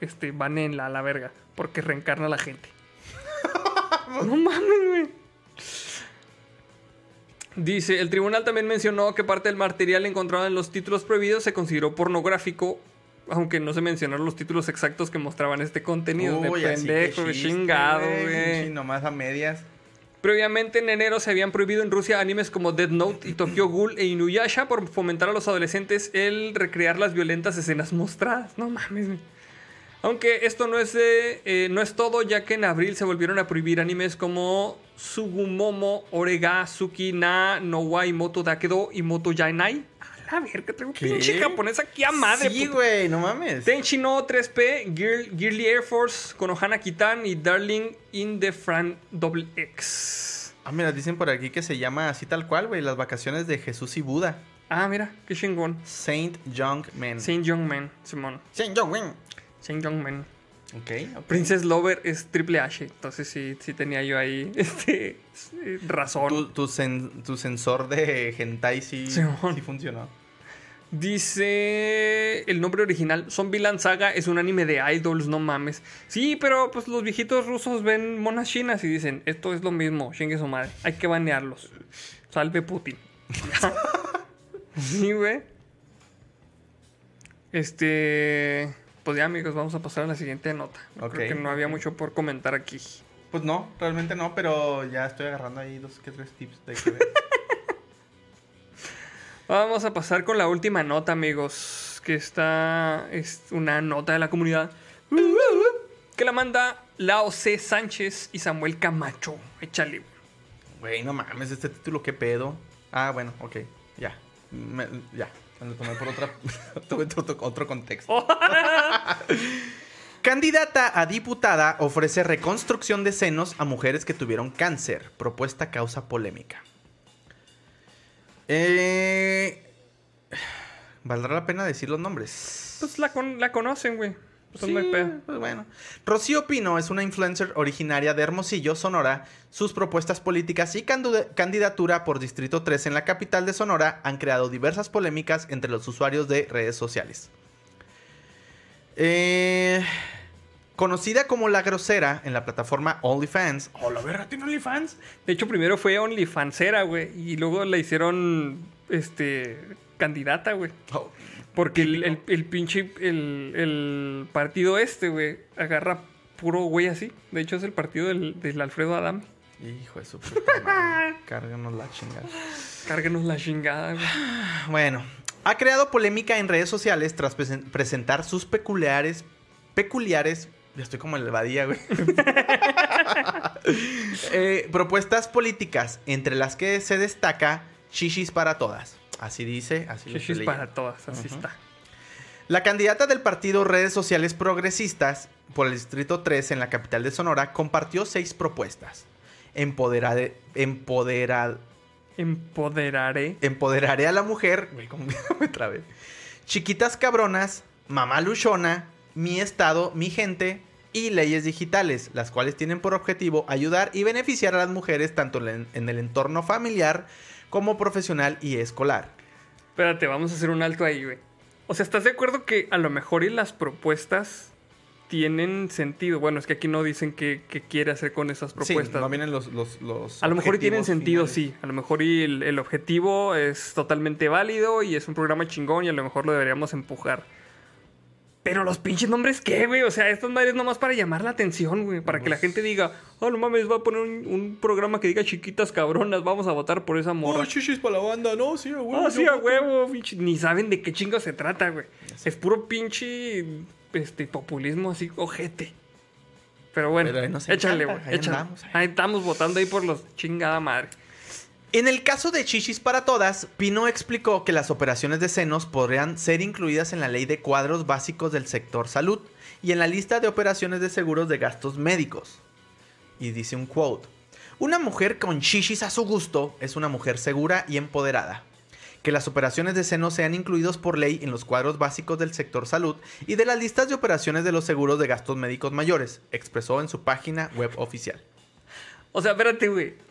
Este, banenla a la verga. Porque reencarna a la gente. no mames, güey. Dice, el tribunal también mencionó que parte del material encontrado en los títulos prohibidos se consideró pornográfico, aunque no se mencionaron los títulos exactos que mostraban este contenido. Uy, de pendejo, chiste, chingado, güey, Nomás a medias. Previamente en enero se habían prohibido en Rusia animes como Death Note y Tokyo Ghoul e Inuyasha por fomentar a los adolescentes el recrear las violentas escenas mostradas. No mames. güey. Aunque esto no es, de- eh, no es todo, ya que en abril se volvieron a prohibir animes como Sugumomo, Orega, Suki, Na, Nowai, Moto Dakedo y Moto Yainai. A la verga, tengo ¿Qué? pinche japonés aquí a madre. Sí, güey, no mames. Tenchi no 3P, Gear- Gearly Air Force, Konohana Kitan y Darling in the Fran Double X. Ah, mira, dicen por aquí que se llama así tal cual, güey. Las vacaciones de Jesús y Buda. Ah, mira, qué chingón. Saint Young Men. Saint Young Man, Simón. Saint Young Men. Saint Young Man. Ok, ok. Princess Lover es triple H. Entonces sí, sí tenía yo ahí este, razón. Tu, tu, sen- tu sensor de hentai sí, sí funcionó. Dice el nombre original. Zombieland Saga es un anime de idols, no mames. Sí, pero pues los viejitos rusos ven monas chinas y dicen, esto es lo mismo, chingue su madre. Hay que banearlos. Salve Putin. sí, güey. Este... Pues ya amigos, vamos a pasar a la siguiente nota. Yo Ok. Creo que no había mucho por comentar aquí. Pues no, realmente no, pero ya estoy agarrando ahí dos que tres tips de que ver. Vamos a pasar con la última nota, amigos. Que está. Es una nota de la comunidad. Que la manda Lao C. Sánchez y Samuel Camacho. Échale. Güey, no mames, este título, qué pedo. Ah, bueno, ok, ya. Me- ya, me lo tomé por otra, tuve otro, otro contexto. Candidata a diputada ofrece reconstrucción de senos a mujeres que tuvieron cáncer. Propuesta causa polémica. Eh, ¿Valdrá la pena decir los nombres? Pues la, con- la conocen, güey. Pues Sí, pues bueno. Rocío Pino es una influencer originaria de Hermosillo, Sonora. Sus propuestas políticas y candidatura por Distrito 3 en la capital de Sonora han creado diversas polémicas entre los usuarios de redes sociales. Eh, conocida como La Grosera en la plataforma OnlyFans. ¡Oh, la verga tiene OnlyFans! De hecho, primero fue OnlyFansera, güey. Y luego la hicieron. Este. Candidata, güey. Oh, Porque el, el, el pinche. El, el partido este, güey. Agarra puro güey así. De hecho, es el partido del, del Alfredo Adame. hijo de su puta madre. Cárganos la chingada. Cárguenos la chingada, güey. Bueno, ha creado polémica en redes sociales tras presen- presentar sus peculiares. Peculiares. Ya estoy como en el Badía, güey. Eh, propuestas políticas, entre las que se destaca Chichis para todas. Así dice, así lo estoy para todas, así está. La candidata del partido Redes Sociales Progresistas por el Distrito 3 en la capital de Sonora compartió seis propuestas. Empoderade, empodera- Empoderaré. empoderaré a la mujer. Güey. Chiquitas cabronas, mamá luchona, mi estado, mi gente y leyes digitales, las cuales tienen por objetivo ayudar y beneficiar a las mujeres tanto en el entorno familiar como profesional y escolar. Espérate, vamos a hacer un alto ahí, güey. O sea, ¿estás de acuerdo que a lo mejor y las propuestas tienen sentido? Bueno, es que aquí no dicen qué, quiere hacer con esas propuestas. Sí, no vienen los, los, A lo mejor y tienen sentido, sí. A lo mejor y el, el objetivo es totalmente válido y es un programa chingón y a lo mejor lo deberíamos empujar. Pero los pinches nombres, ¿qué, güey? O sea, estas madres nomás para llamar la atención, güey. Para que la gente diga, oh, no mames, va a poner un, programa que diga chiquitas cabronas, vamos a votar por esa morra. Oh, chichis para la banda, no, sí, a huevo. Ah, sí, a huevo, pinche. Ni saben de qué chingo se trata, güey. Es puro pinche este, populismo así, ojete. Pero bueno, échale, güey. Échale. Ahí estamos votando ahí por los chingada madre. En el caso de Chichis para Todas, Pino explicó que las operaciones de senos podrían ser incluidas en la ley de cuadros básicos del sector salud y en la lista de operaciones de seguros de gastos médicos. Y dice un quote, una mujer con chichis a su gusto es una mujer segura y empoderada. Que las operaciones de senos sean incluidos por ley en los cuadros básicos del sector salud y de las listas de operaciones de los seguros de gastos médicos mayores, expresó en su página web oficial. O sea, espérate, güey.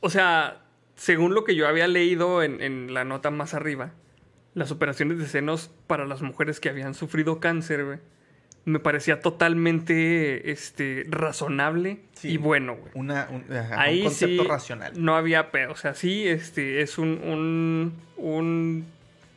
O sea, según lo que yo había leído en, la nota más arriba, las operaciones de senos para las mujeres que habían sufrido cáncer, güey, me parecía totalmente este, razonable y bueno, güey. Una, un, concepto racional. No había pedo. O sea, sí, este, es un, un, un,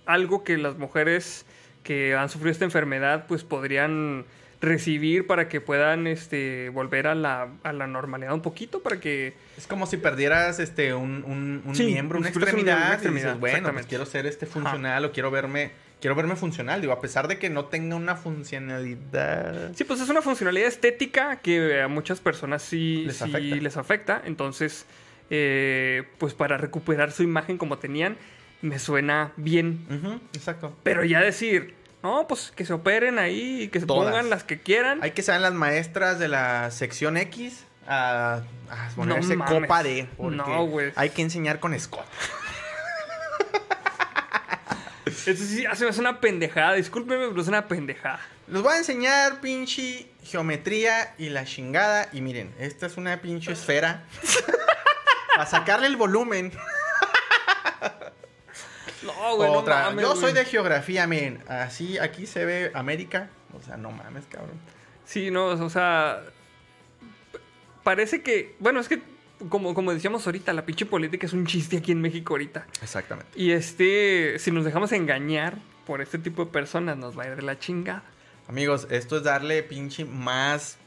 algo que las mujeres que han sufrido esta enfermedad, pues podrían recibir para que puedan este, volver a la, a la normalidad un poquito, para que... Es como si perdieras este, un, un, miembro, una extremidad, bueno, pues quiero ser este funcional o quiero verme... Quiero verme funcional, digo, a pesar de que no tenga una funcionalidad. Sí, pues es una funcionalidad estética que a muchas personas sí les, afecta. les afecta. Entonces, eh, pues para recuperar su imagen como tenían, me suena bien. exacto. Pero ya decir, no, pues que se operen ahí y que se pongan las que quieran. Hay que ser las maestras de la sección X a, ponerse copa de. No, güey. Hay que enseñar con Scott. Eso sí, es una pendejada. Discúlpeme, pero es una pendejada. Les voy a enseñar pinche geometría y la chingada. Y miren, esta es una pinche esfera. a sacarle el volumen. No, güey, Otra. Yo soy de geografía, miren. Así, aquí se ve América. O sea, no mames, cabrón. Sí, no, o sea. Parece que. Bueno, es que. Como, como decíamos ahorita, la pinche política es un chiste aquí en México ahorita. Exactamente. Y este. Si nos dejamos engañar por este tipo de personas, nos va a ir de la chingada. Amigos, esto es darle pinche más.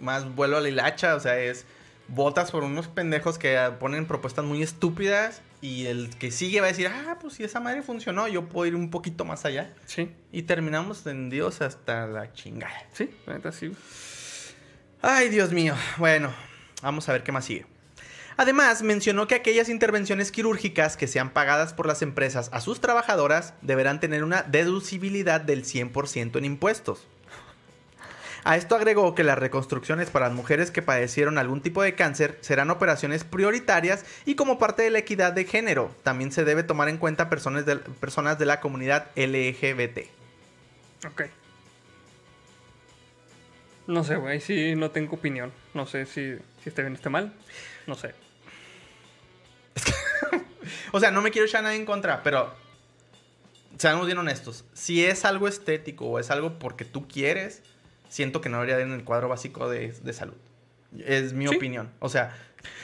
Más vuelo a la hilacha. O sea, es. Votas por unos pendejos que ponen propuestas muy estúpidas y el que sigue va a decir, ah, pues si esa madre funcionó, yo puedo ir un poquito más allá. Sí. Y terminamos tendidos hasta la chingada. Sí, la sí. Ay, Dios mío. Bueno, vamos a ver qué más sigue. Además, mencionó que aquellas intervenciones quirúrgicas que sean pagadas por las empresas a sus trabajadoras deberán tener una deducibilidad del 100% en impuestos. A esto agregó que las reconstrucciones para las mujeres que padecieron algún tipo de cáncer serán operaciones prioritarias y como parte de la equidad de género. También se debe tomar en cuenta personas de, personas de la comunidad LGBT. Ok. No sé, güey, sí, no tengo opinión. No sé si, si esté bien o esté mal. No sé. o sea, no me quiero echar nada en contra, pero seamos bien honestos. Si es algo estético o es algo porque tú quieres, siento que no debería en el cuadro básico de, salud. Es mi opinión. O sea.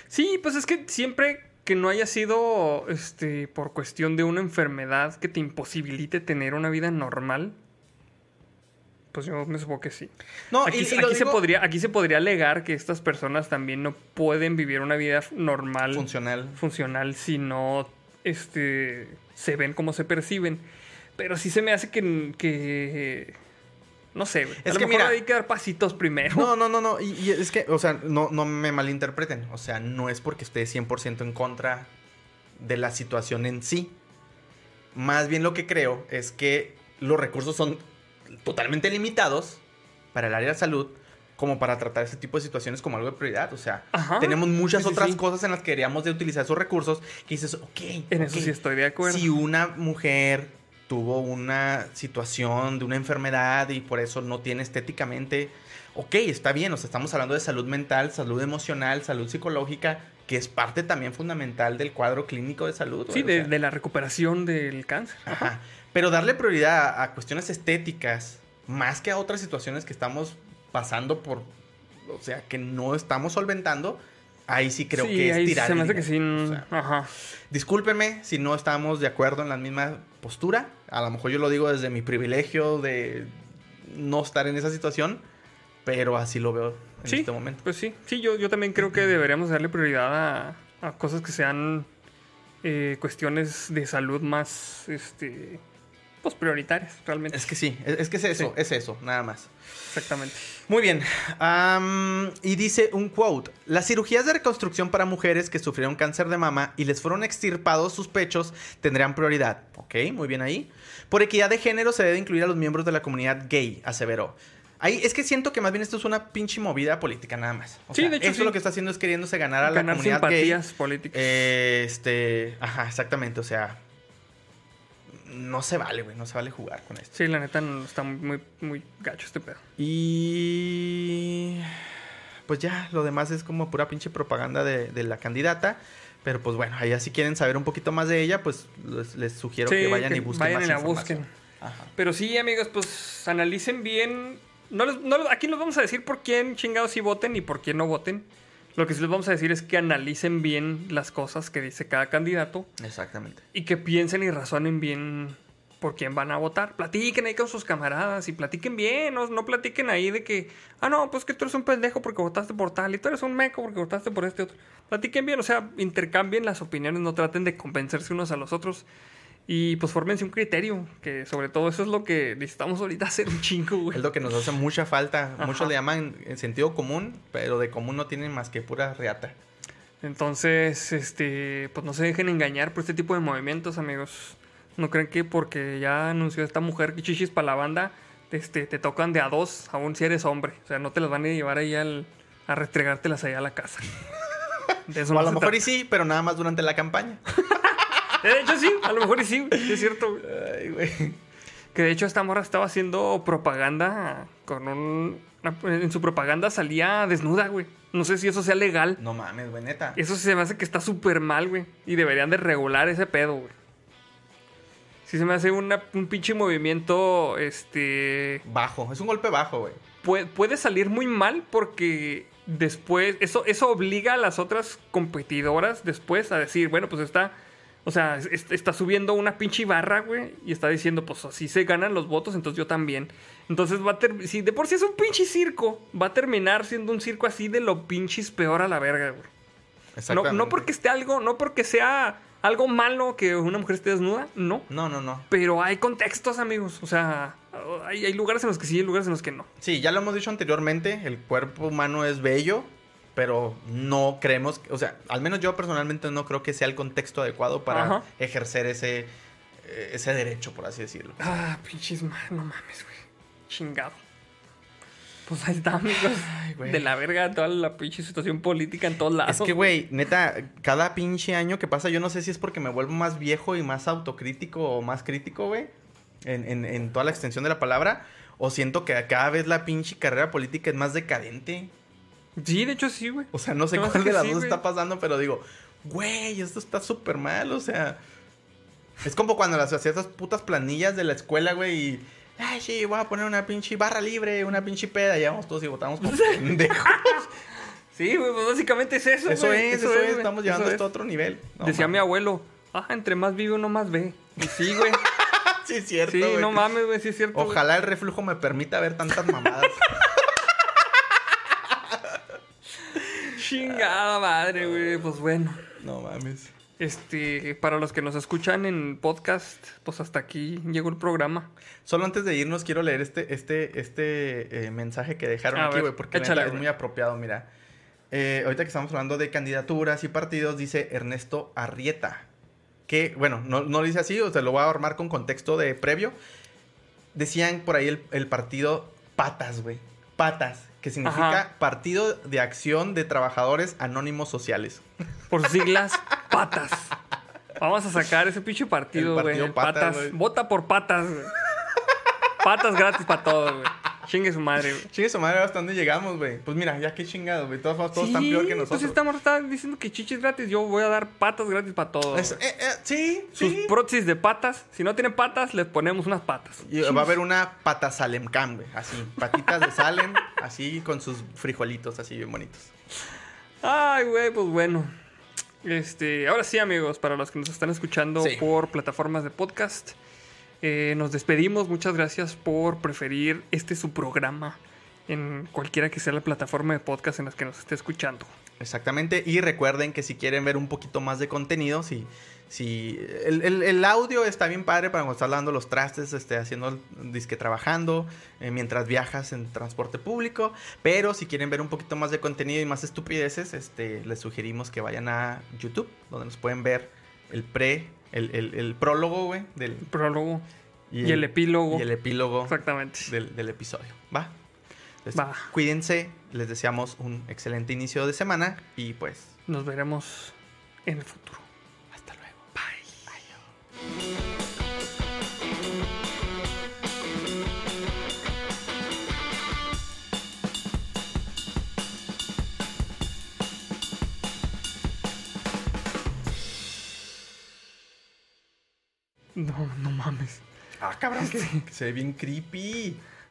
Sí, pues es que siempre que no haya sido este, por cuestión de una enfermedad que te imposibilite tener una vida normal. Pues yo me supongo que sí. No, aquí, se podría, aquí se podría alegar que estas personas también no pueden vivir una vida normal. Funcional. Funcional si no este, se ven como se perciben. Pero sí se me hace que, que no sé, güey. Es que mira, hay que dar pasitos primero. No, no, no, no. Y, es que, o sea, no, no me malinterpreten. O sea, no es porque esté 100% en contra de la situación en sí. Más bien lo que creo es que los recursos son totalmente limitados para el área de salud como para tratar ese tipo de situaciones como algo de prioridad. O sea, tenemos muchas otras cosas en las que queríamos de utilizar esos recursos que dices, ok. En eso sí estoy de acuerdo. Si una mujer tuvo una situación de una enfermedad y por eso no tiene estéticamente. Ok, está bien, o sea, estamos hablando de salud mental, salud emocional, salud psicológica, que es parte también fundamental del cuadro clínico de salud. Sí, de, la recuperación del cáncer. Ajá. Pero darle prioridad a, cuestiones estéticas más que a otras situaciones que estamos pasando por, o sea, que no estamos solventando, ahí sí creo Sí, que es ahí tirar. se me hace que sí. O sea, Ajá. discúlpeme si no estamos de acuerdo en la misma postura. A lo mejor yo lo digo desde mi privilegio de no estar en esa situación, pero así lo veo en Sí, este momento. Pues sí, sí, yo, yo también creo que deberíamos darle prioridad a, a cosas que sean eh, cuestiones de salud más, este, pues prioritarias, realmente. Es que sí, es, es que es eso, Sí. es eso, nada más. Exactamente. Muy bien. am, y dice un quote. Las cirugías de reconstrucción para mujeres que sufrieron cáncer de mama y les fueron extirpados sus pechos tendrán prioridad. Ok, muy bien ahí. Por equidad de género se debe incluir a los miembros de la comunidad gay, aseveró. Ahí es que siento que más bien esto es una pinche movida política nada más. O Sí, sea, de hecho, Eso sí. lo que está haciendo es queriéndose ganar a la comunidad gay. simpatías políticas. Eh, este, ajá, exactamente, o sea, no se vale, güey, no se vale jugar con esto. Sí, la neta no- está muy, muy gacho este pedo. Y pues ya, lo demás es como pura pinche propaganda de, de la candidata. Pero pues bueno, allá si quieren saber un poquito más de ella, pues les, les sugiero Sí, que vayan que y busquen vayan más y la busquen. Ajá. Pero sí, amigos, pues analicen bien. No les- no aquí no les vamos a decir por quién chingados sí voten y por quién no voten. Lo que sí les vamos a decir es que analicen bien las cosas que dice cada candidato Exactamente. y que piensen y razonen bien por quién van a votar. Platiquen ahí con sus camaradas y platiquen bien, no, no platiquen ahí de que, ah, no, pues que tú eres un pendejo porque votaste por tal y tú eres un meco porque votaste por este otro. Platiquen bien, o sea, intercambien las opiniones, no traten de convencerse unos a los otros y pues fórmense un criterio, que sobre todo eso es lo que necesitamos ahorita hacer un chingo, güey. Es lo que nos hace mucha falta. Ajá. Muchos le llaman en sentido común, pero de común no tienen más que pura reata. Entonces, este, pues no se dejen engañar por este tipo de movimientos, amigos. No creen que porque ya anunció esta mujer que chichis para la banda, este, te tocan de a dos, aún si eres hombre. O sea, no te las van a llevar ahí al, a restregártelas allá a la casa. De eso O a lo mejor y sí, pero nada más durante la campaña. De hecho, sí, a lo mejor y sí, es cierto. Ay, güey. Que de hecho esta morra estaba haciendo propaganda con un... En su propaganda salía desnuda, güey. No sé si eso sea legal. No mames, güey, neta. Eso se me hace que está súper mal, güey. Y deberían de regular ese pedo, güey. Sí se me hace una- un pinche movimiento, este... Bajo, es un golpe bajo, güey. Puede, puede salir muy mal porque después... Eso, eso obliga a las otras competidoras después a decir, bueno, pues está... O sea, es- es- está subiendo una pinche barra, güey. Y está diciendo, pues así se ganan los votos, entonces yo también. Entonces va a ter- Si de por sí es un pinche circo, va a terminar siendo un circo así de lo pinches peor a la verga, güey. No, no porque esté algo, no porque sea algo malo que una mujer esté desnuda, no. No, no, no. Pero hay contextos, amigos. O sea, hay, hay lugares en los que sí y lugares en los que no. Sí, ya lo hemos dicho anteriormente, el cuerpo humano es bello, pero no creemos, o sea, al menos yo personalmente no creo que sea el contexto adecuado para Ajá. ejercer ese, eh, ese derecho, por así decirlo. Ah, pinches no mames, güey. Chingado. Pues ahí está, amigos. de la verga toda la pinche situación política en todos lados. Es que, güey, neta, cada pinche año que pasa, yo no sé si es porque me vuelvo más viejo y más autocrítico o más crítico, güey, en, en- en toda la extensión de la palabra, o siento que cada vez la pinche carrera política es más decadente. Sí, de hecho sí, güey. O sea, no sé cuál de las sí, dos está pasando, pero digo, güey, esto está súper mal, o sea. Es como cuando las hacías esas putas planillas de la escuela, güey, y. Ay, sí, voy a poner una pinche barra libre, una pinche peda, y vamos todos y votamos como pendejos. Sí, güey, pues básicamente es eso, Eso güey. es, eso, es, estamos llevando Eso esto a otro nivel. No, Decía mi abuelo, ah, entre más vive uno más ve. Y sí, güey. Sí, es cierto, sí, güey. no mames, güey, sí es cierto. güey. Ojalá el reflujo me permita ver tantas mamadas. Chingada madre, güey. Pues bueno. no mames. Este, para los que nos escuchan en podcast, pues hasta aquí llegó el programa. Solo antes de irnos, quiero leer este, este, este eh, mensaje que dejaron A aquí, güey, porque échale, es muy apropiado, mira. Eh, ahorita que estamos hablando de candidaturas y partidos, dice Ernesto Arrieta. Que, bueno, no, no lo dice así, o sea, lo voy a armar con contexto de previo. Decían por ahí el, el partido Patas, güey. Patas, que significa Ajá. Partido de Acción de Trabajadores Anónimos Sociales. Por siglas, patas. Vamos a sacar ese pinche partido, güey. patas, Patas. Vota por patas, güey. Patas gratis para todos, güey. Chingue su madre, güey. Chingue su madre, ¿hasta dónde llegamos, güey? Pues mira, ya qué chingados, güey. Todos, todos están peor que nosotros. Pues estamos están diciendo que chichis gratis. Yo voy a dar patas gratis para todos. Es- eh, eh, sí, Sus sí. prótesis de patas. Si no tienen patas, les ponemos unas patas. Y va a haber una pata Salem Cam, güey. Así, patitas de Salem, así con sus frijolitos, así bien bonitos. Ay, güey, pues bueno. Este, ahora sí, amigos, para los que nos están escuchando Sí. por plataformas de podcast, eh, nos despedimos. Muchas gracias por preferir este su programa en cualquiera que sea la plataforma de podcast en las que nos esté escuchando. Exactamente. Y recuerden que si quieren ver un poquito más de contenido, si, si el, el- el audio está bien padre para cuando estás lavando los trastes, este, haciendo el disque trabajando, eh, mientras viajas en transporte público. Pero si quieren ver un poquito más de contenido y más estupideces, este, les sugerimos que vayan a YouTube, donde nos pueden ver el pre, el, el- prólogo, güey, del El prólogo y el, epílogo. y el epílogo Exactamente. del, del episodio. ¿Va? Entonces, Va. Cuídense, les deseamos un excelente inicio de semana y pues Nos veremos en el futuro. No, no mames. Ah, cabrón, que, que se ve bien creepy.